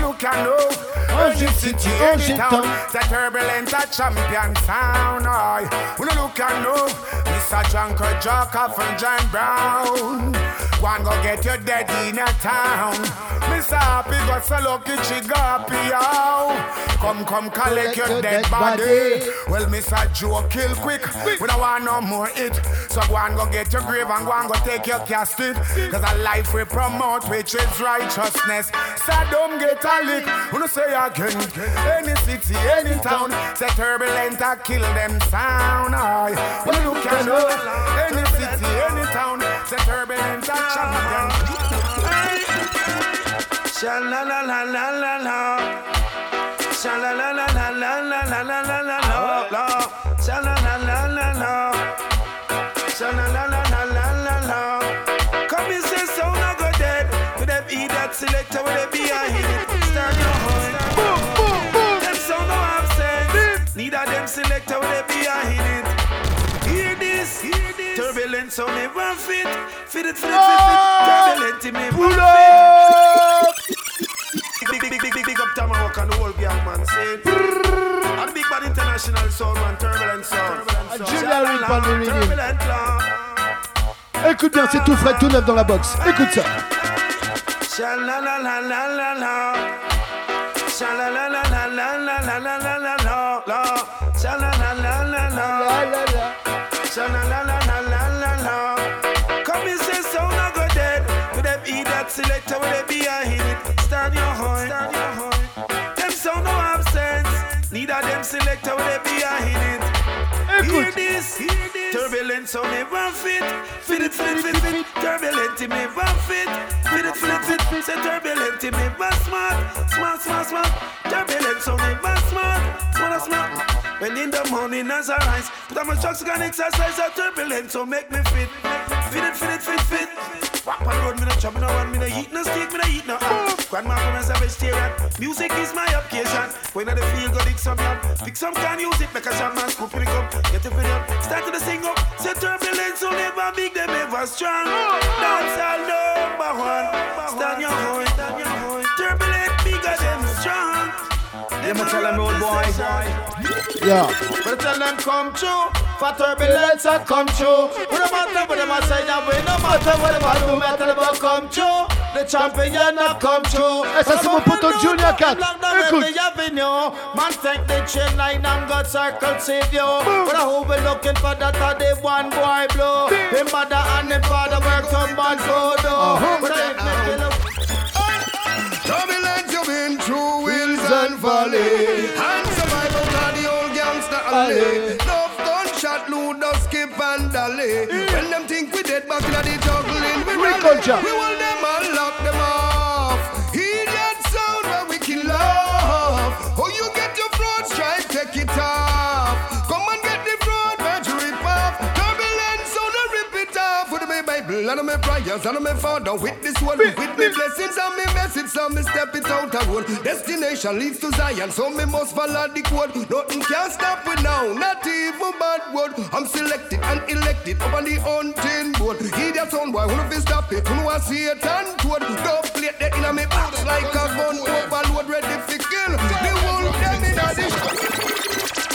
look and know. Angers City, Angers Town. The turbulent a champion sound. When I look and know. Mr. Junker Joker from John Brown. One go get your dead in a town. Mr. Happy got so lucky she got. Come, come, collect your dead body. Well, Mr. Joe kill quick. We don't want no more it. So go and go get your grave and go and go take your casket. Cause a life we promote, which is righteousness. So don't get a lick. Wanna say again. Any city, any town. Say turbulent, I kill them sound. When you look at. Any city, any town. Say turbulent, I champion. Sha la la la la la la. Sha la la la la la la la la la la la la. Sha la la la la la. That selector with a behind it. Stand your horn. Boom boom boom. Them sound no have sense. Neither them selector with a behind it. Hear this, hear this. Turbulent sound never fit. Fit it, fit it, fit it. Turbulent in me one up. Big, big, big, big, big, big up Tamahawk and the whole gang man say big bad international sound man, turbulent sound Julia Reed. Turbulent law Écoute bien, c'est tout frais, tout neuf dans la box. Écoute ça. Sha la la la la la la Sha la la la la la la la la la la la la Sha la la la la la Sha la la la la la la la Come and say sound I go dead. To them eat that selector? With a behind it Stand your horn. Them sound no have sense Neither them selector. With a behind it Hear this, hear Turbulent sound never fit. Fit fit it, fit it, fit it. Turbulent it never fit. Fit it, fit it, fit it. Say turbulent it never smart. Smart, smart, smart. Turbulent sound never smart. Smart, smart. When in the morning as I rise Put on my chucks and exercise A turbulent so make me fit. Fit it, fit it, fit, fit Walk on the road, me no chop, me no run, me no eat no steak, me no eat no ham. Grandma from a vegetarian. Music is my occasion. When I the feel go dig some yam. Pick some can it, make a jam man scoop it up. Get the video, start to the sing up. Say turbulence, so never big, them ever strong. Dance all number one. Stand your horn, stand your Yeah, me tell them old boy. Yeah. But tell them come true. For turbulence I come true. We no matter what them a say that way. No matter what them a do, me tell them come true. The champion have come true. Ça, c'est mon poteau Junior 4. Écoute. Man take the chain line and got circle save you. But who be looking for that are the one boy blue. Him mother and him father work some bad food. Uh-huh. But I ain't making a Turbulence you've been through hills and valley. And survival of the old gangster alley. Enough gunshot, us, skip and dally When them think we dead back in the juggling We culture. We hold them and lock them off and my prayers and my father With this one, with me blessings and me message So me step it out a road Destination leads to Zion So me must follow the code Nothing can stop me now Not even bad word. I'm selected and elected Up on the hunting board. Idiot sound boy Who no fi stop it Who no see it and toad Don't plate that in a me box Like a gun overload Ready fi kill. The whole them in a the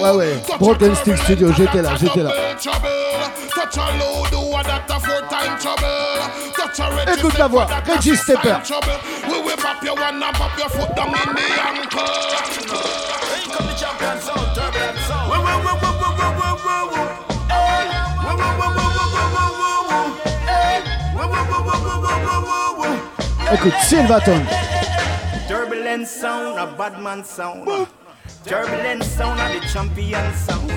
Ouais, ouais. Broken Stick Studio, j'étais là, j'étais là. Écoute la voix, Reggie Stepper. Écoute, Sylvaton. Turbulent sound, a bad man sound. Turbulent sound, a the champion sound.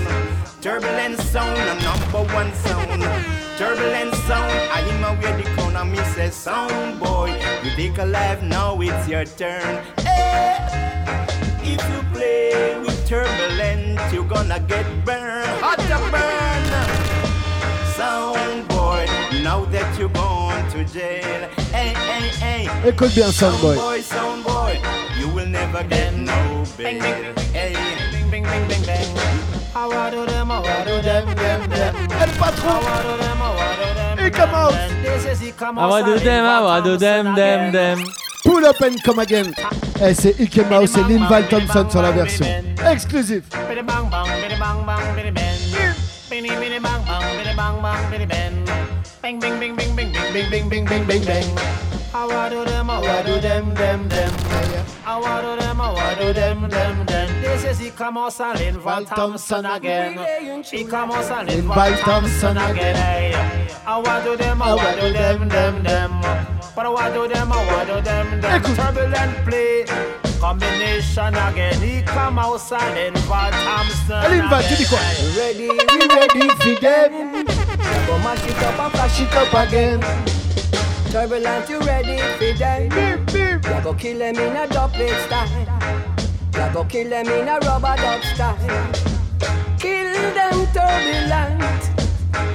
Turbulent sound, a number one sound. Turbulent sound, I him a wear the crown and me say sound boy. You take a life now, it's your turn. Eh. If you play with turbulent, you're gonna get burned. Hot to burn. Sound boy, now that you're to jail. Hey, hey, hey. Écoute bien, Soundboy. Soundboy, soundboy, you will never get no bail. Hey, bing, bing, bing, bing, bing. How I do them, how I do them, them, them. El patron. How I do them, how I do them. Et come out. This is the come I want to them, I want to them, them, them. Pull up and come again. Eh, c'est Ike Mouse et Linval Thompson sur la version. Exclusif. Biddy Bing, bing, bing, bing, bing, bing, bing, bing, bing, bing, bing. I waddle them, I waddle them, them, them. I waddle them, I waddle them, them, them. This is Icamos and Linval Thompson again. Icamos and Linval Thompson again. I do them, I do them, them, them. But I do them, I do them, them. Turbulent play. Combination again, Icamos and Linval Thompson Linval, tu dis quoi Ready, we ready for them. Go mash it up and flash it up again. Turbulent, you ready for them? Ya go kill them in a doublet style. Ya go kill them in a rubber duck style. Kill them turbulent.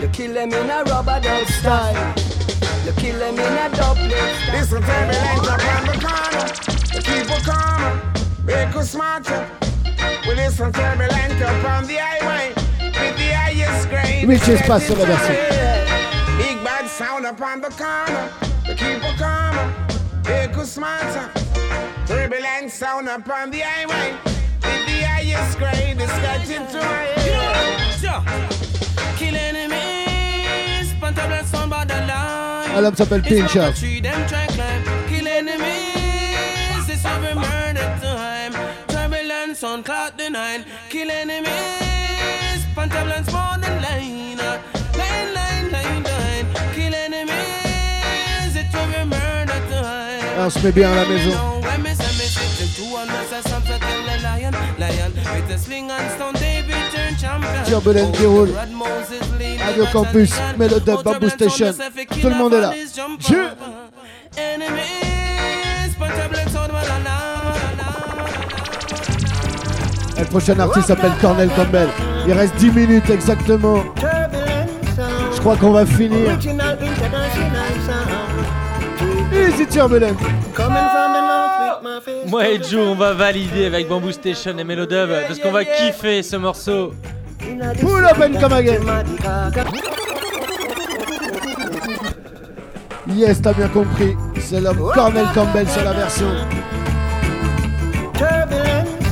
You kill them in a rubber duck style. You kill them in a doublet style. Listen, turbulent on the corner. People calmer, vehicle smarter. We listen turbulent upon the highway with the highest grade. Which is passo. Big bad sound upon the corner. The people calmer, vehicle smarter. Turbulent sound upon the highway with the highest grade It's catching to my head. Yeah, sure. Kill enemies, pantable somebody alive. L'homme s'appelle Pincher. sun cloud the. Kill enemies, line. Line. Kill enemies. On se met bien à la maison. Turbulent qui roule. Radio Campus, Mélodie Bamboo Station. Tout le monde est là. Dieu. Et le prochain artiste s'appelle Cornel Campbell. Il reste 10 minutes exactement. Je crois qu'on va finir. Easy Turbulent. Moi et Joe, on va valider avec Bamboo Station et Melodub parce qu'on va kiffer ce morceau. Pull up and come again. Yes, t'as bien compris. C'est l'homme Cornel Campbell sur la version.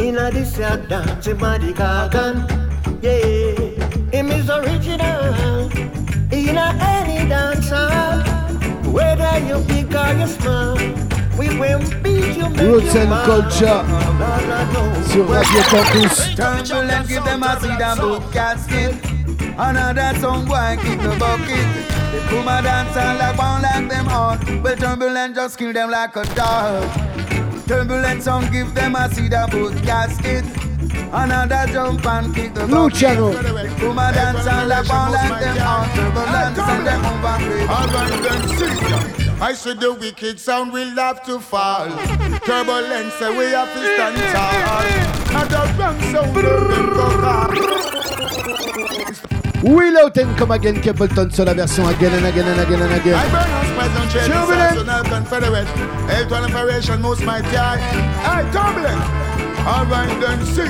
Inna this yard dance, him a the Gorgon. Yeah, him is original. Inna any dance hall, whether you big or you small. We will beat you, make Roots and. Culture sur Radio Campus. Turbulent give them a seed and boot casket. Another song boy kick the bucket. They come a dance and like one like them all. Well, turbulent just kill them like a dog. Turbulent song give them a seed and boot casket. Another jump and kick the Luciano. bucket. They come a dance and like one like them all. Turbulent send them over. Alright then, see I said the wicked sound will have to fall. Turbulence we have to stand tall. And the wrong sound them go call. Will Out and Come Again, Capleton sur la version Again and Again and Again and Again. I burn us present trade national confederate. Health and information most mighty eye. Aye, turbulent. Alright then, see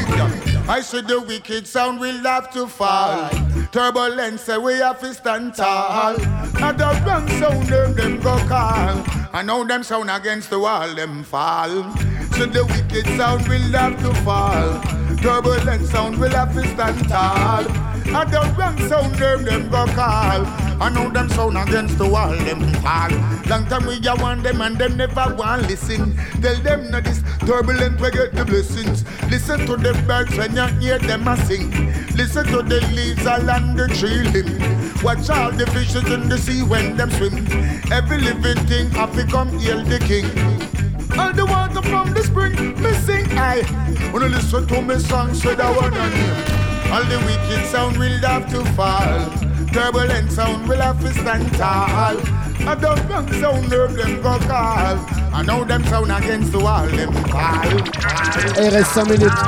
I said the wicked sound will have to fall. Turbulence say we have to stand tall. And the wrong sound them, them go call. I know them sound against the wall, them fall. So the wicked sound will have to fall. Turbulent sound will have to stand tall. And the wrong sound them, them go call. I know them sound against the wall, them fall. Long time we a want them and them never want listen. Tell them not this turbulent we get the blessings. Listen to the birds when you hear them a sing. Listen to the leaves along the tree limb. Watch all the fishes in the sea when them swim. Every living thing have to come hail the king. All the water from the spring, me sing I. Wanna listen to me song, say that one on him. All the wicked sound will have to fall. Turbulent sound will have to stand tall. And the wrong sound nerve them go call. I know them sound against the wall, them call. Reste 5 minutes.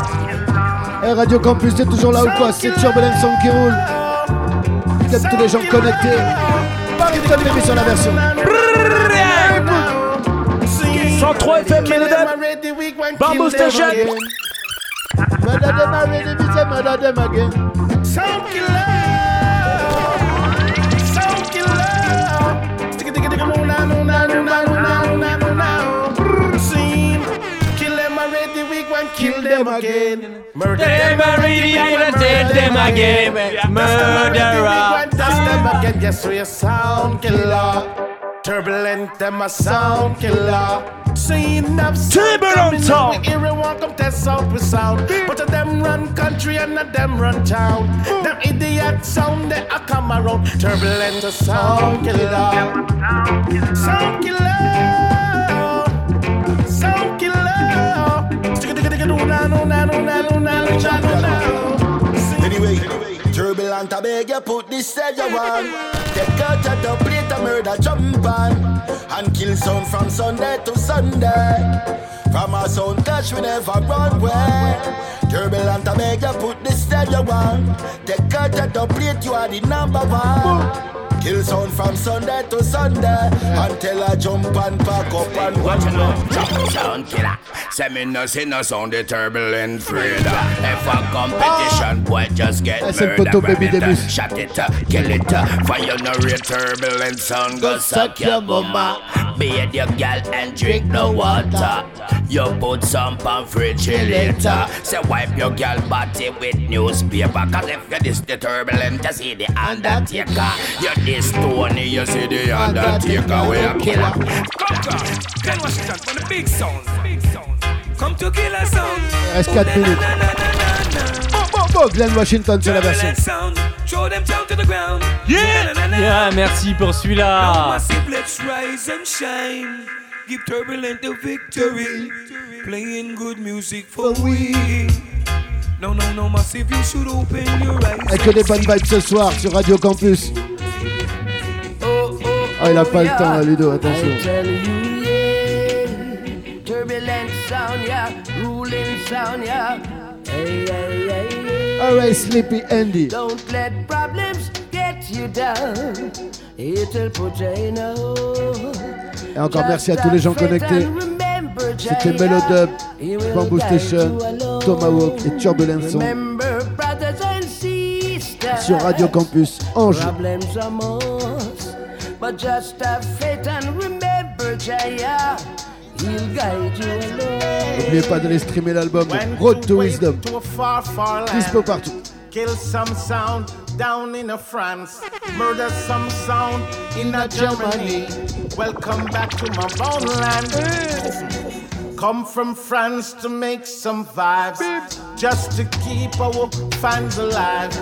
Et Radio Campus, c'est toujours là ou quoi? C'est Turbulent Song qui roule. Up tous les gens connectés. Paris de l'émission sur la version. 103 FM Ménédem Bamboo Station Murder them already, we say murder them again. Sound killer. Sound killer. Sticky ticky ticky moon now, moon now, moon now, moon now, moon now oh. Scene. Kill them already, we go and kill them again. Murder them already, we gonna take them again. Murderer. Dust them again, yes, we're sound killer. Turbulent and my sound killer. Seen up Turbulent town. Eerie walk up test out with sound. But a them run country and a them run town. Them idiot sound that I come around. Turbulent a sound killer. Sound killer. Sound killer. Anyway turbulent, I beg you put this stereo on. Take out of the of murder jump on. And kill some from Sunday to Sunday. From our sound clash we never run away. Turbulent, I beg you put this stereo on. Take out of the plate, you are the number one. Kill sound from Sunday to Sunday. Until I jump and pack up and watch Sound, sound killer. Say me no see no sound the turbulent freeder. If a competition boy just get Ah, c'est le Baby ram it, Debus. shot it, uh, kill it. uh, Fire no real turbulent sound go suck your mama. Bathe your gal and drink no water. You put some pan refrigerator. Say wipe your gal body with newspaper. Cause if you this the turbulent, you see the undertaker. You this Tony, you see the undertaker. We a killer. Glenn Washington for the big sound. Big sound. Come to kill a sound. Il reste 4 minutes. Bon, bon, bon, Glenn Washington sur la version. Yeah, yeah merci pour celui-là give Turbulent the victory. Playing good music for we. No, no, no, massive, you should open your eyes. Avec que des bonnes vibes ce soir sur Radio Campus. Ah, il a pas le temps, là, Ludo, attention. I tell you, yeah. Turbulent sound, yeah. Ruling sound, yeah. Hey, hey, hey, hey. Alright, Sleepy Andy. Don't let problems get you down. It'll put you in a hole. Et encore merci à tous les gens connectés. C'était Melodub, Bamboo Station, Tomahawk et sisters. sur Radio Campus Angers. But just have faith and remember, Jaya. He'll guide you. N'oubliez pas d'aller streamer l'album Road to Wisdom. Dispo partout. Kill some sound down in France. Murder some sound in a Germany. Welcome back to my bone land. Come from France to make some vibes. Just to keep our fans alive.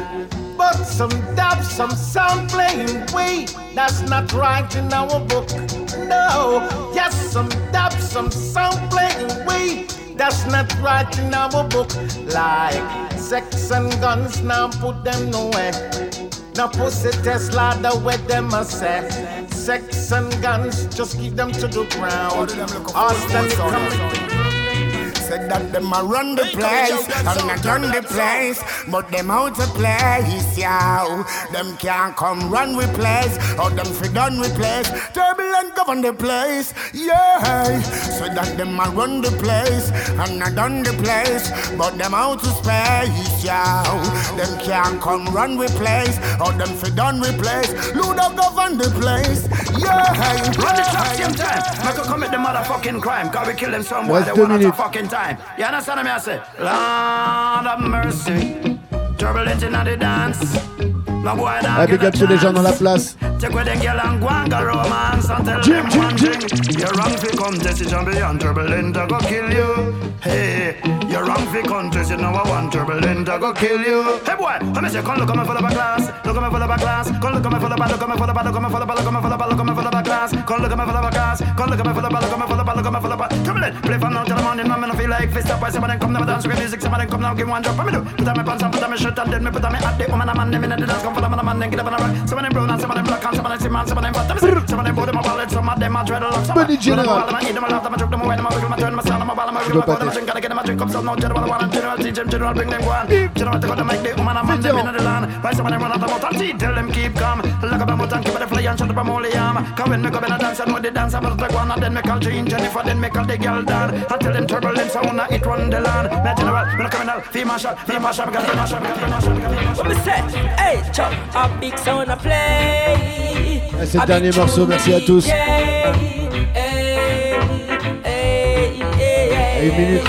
But some dub, some sound playing. Wait, that's not right in our book. No, yes, some dub, some sound playing. Wait, that's not right in our book. Like sex and guns, now put them nowhere. Now pussy Tesla, the way them a say. Sex and guns, just keep them to the ground. Austin, come Said that them a run the place and not run the place, but them out of place, yeah. Them can't come run with place, or them fi done with place. Turbulent govern the place, yeah. Said that them a run the place and not done the place, but them out of space, yeah. Them can't come run with place, or them fi done with place. Luda govern the place, yeah. Run the track same time. Make a commit the motherfucking crime. Cause we kill them somewhere. Reste They deux crime. You understand what I say? Lord of mercy, turbulence in the dance. Ah, don't big up tous les gens dans la place. Take with them girl and go and go romance and tell Jim, Jim, Jim. You're wrong for contest, it's champion. Turbulent I go kill you. Hey, you're wrong for contest, you know I want turbulent I go kill you. Hey boy, let me say, come look at me full of a glass. Look at me full of a glass. Come look at me full of a, look at me full of a, look at me full of a, look at me full of a, look at me full of a glass. Come look at me full of a glass. Come look at me full of a, look at me full of a, look at me full of a. Turbulent, play from now till the morning. Me no feel like fist up. Why some of them come never dance with music, some of them come now give one drop. What me do? Put on my pants and put on my shirt and then me put on my hat. The woman them in the dance, come full of a man, then get up and a rock. Some of them brown and some of them black and some of them see man, some of them fat. Let me see. Some of them body my wallet, some of them a dreadlock. Some of Benny them General. I eat them, I laugh them, I choke them away, them I wiggle, my turn, my sound, my ball, my Tu wiggle, veux my pas ball, my drink, gotta get them, I drink up some, no general, one, general, teach them, general, bring them one. General, take out the mic, the woman a man, them in the land. Why some of them run out of mouth and teeth, tell them keep calm. Lock up a mouth and keep it fly and shut up a molly arm. Come when me come in a dance and know the dance, I'm like one, and then me call Jean Jennifer, then me call the girl down. And tell them turbulence, I wanna it run the land. Me general, me no criminal, female shot, female shot, because female shot, because female shot, because female shot. What me say? Hey, chop, a big sound a play. Ah, C'est le dernier morceau, merci à tous. Et une minute.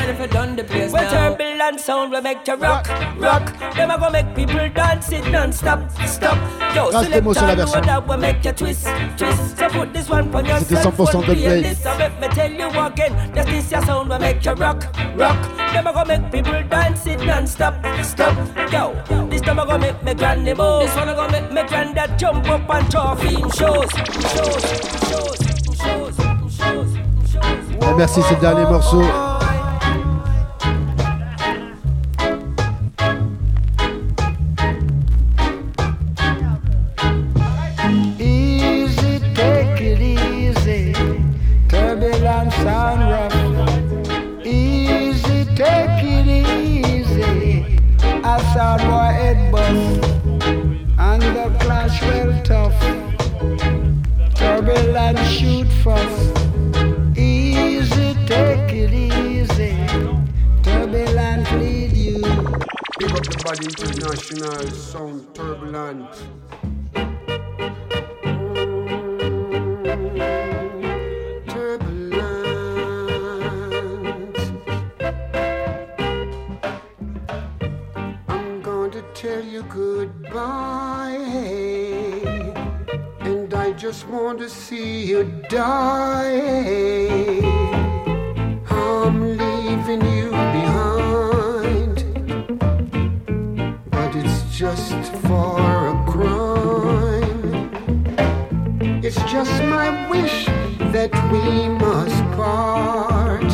Well, turbulent sound will make you rock, rock. Them a go make people dance it non-stop, stop. Yo, mots sur la version. that will make you twist, twist. So put this one on your cell 100% phone playlist. So let me tell you again, that this your sound will make you rock, rock. Them a go make people dance it non-stop, stop. Yo, this time a go make me granny move. This one a go make me granddad jump up and him shows, shows, shows, shows, shows. Et merci, c'est le dernier morceau. Easy, take it Big up the body international sound turbulent. Turbulent. I'm going to tell you goodbye. And I just want to see you die. I'm leaving you behind just for a crime. It's just my wish that we must part.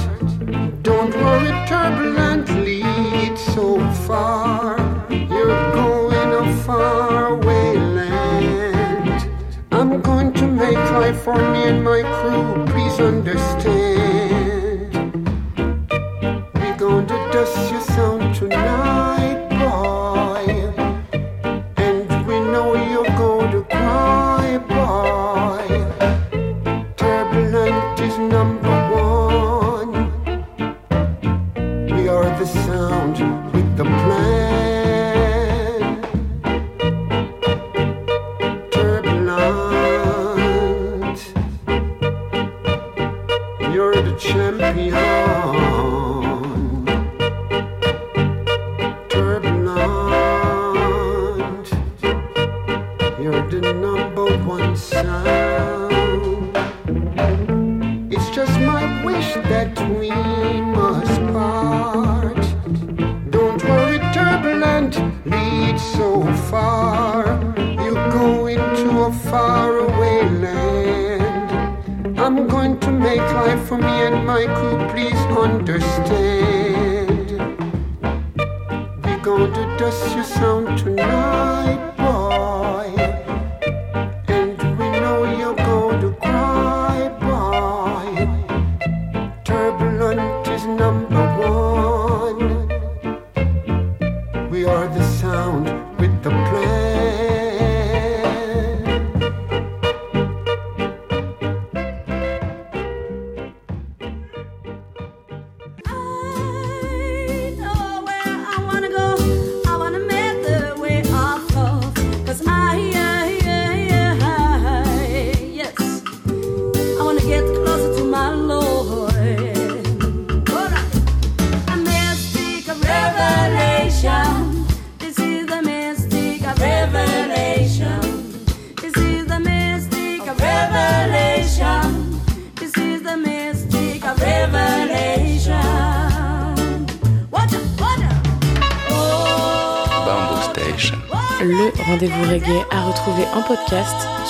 Don't worry turbulently, it's so far. You're going a faraway land. I'm going to make life for me and my crew, please understand.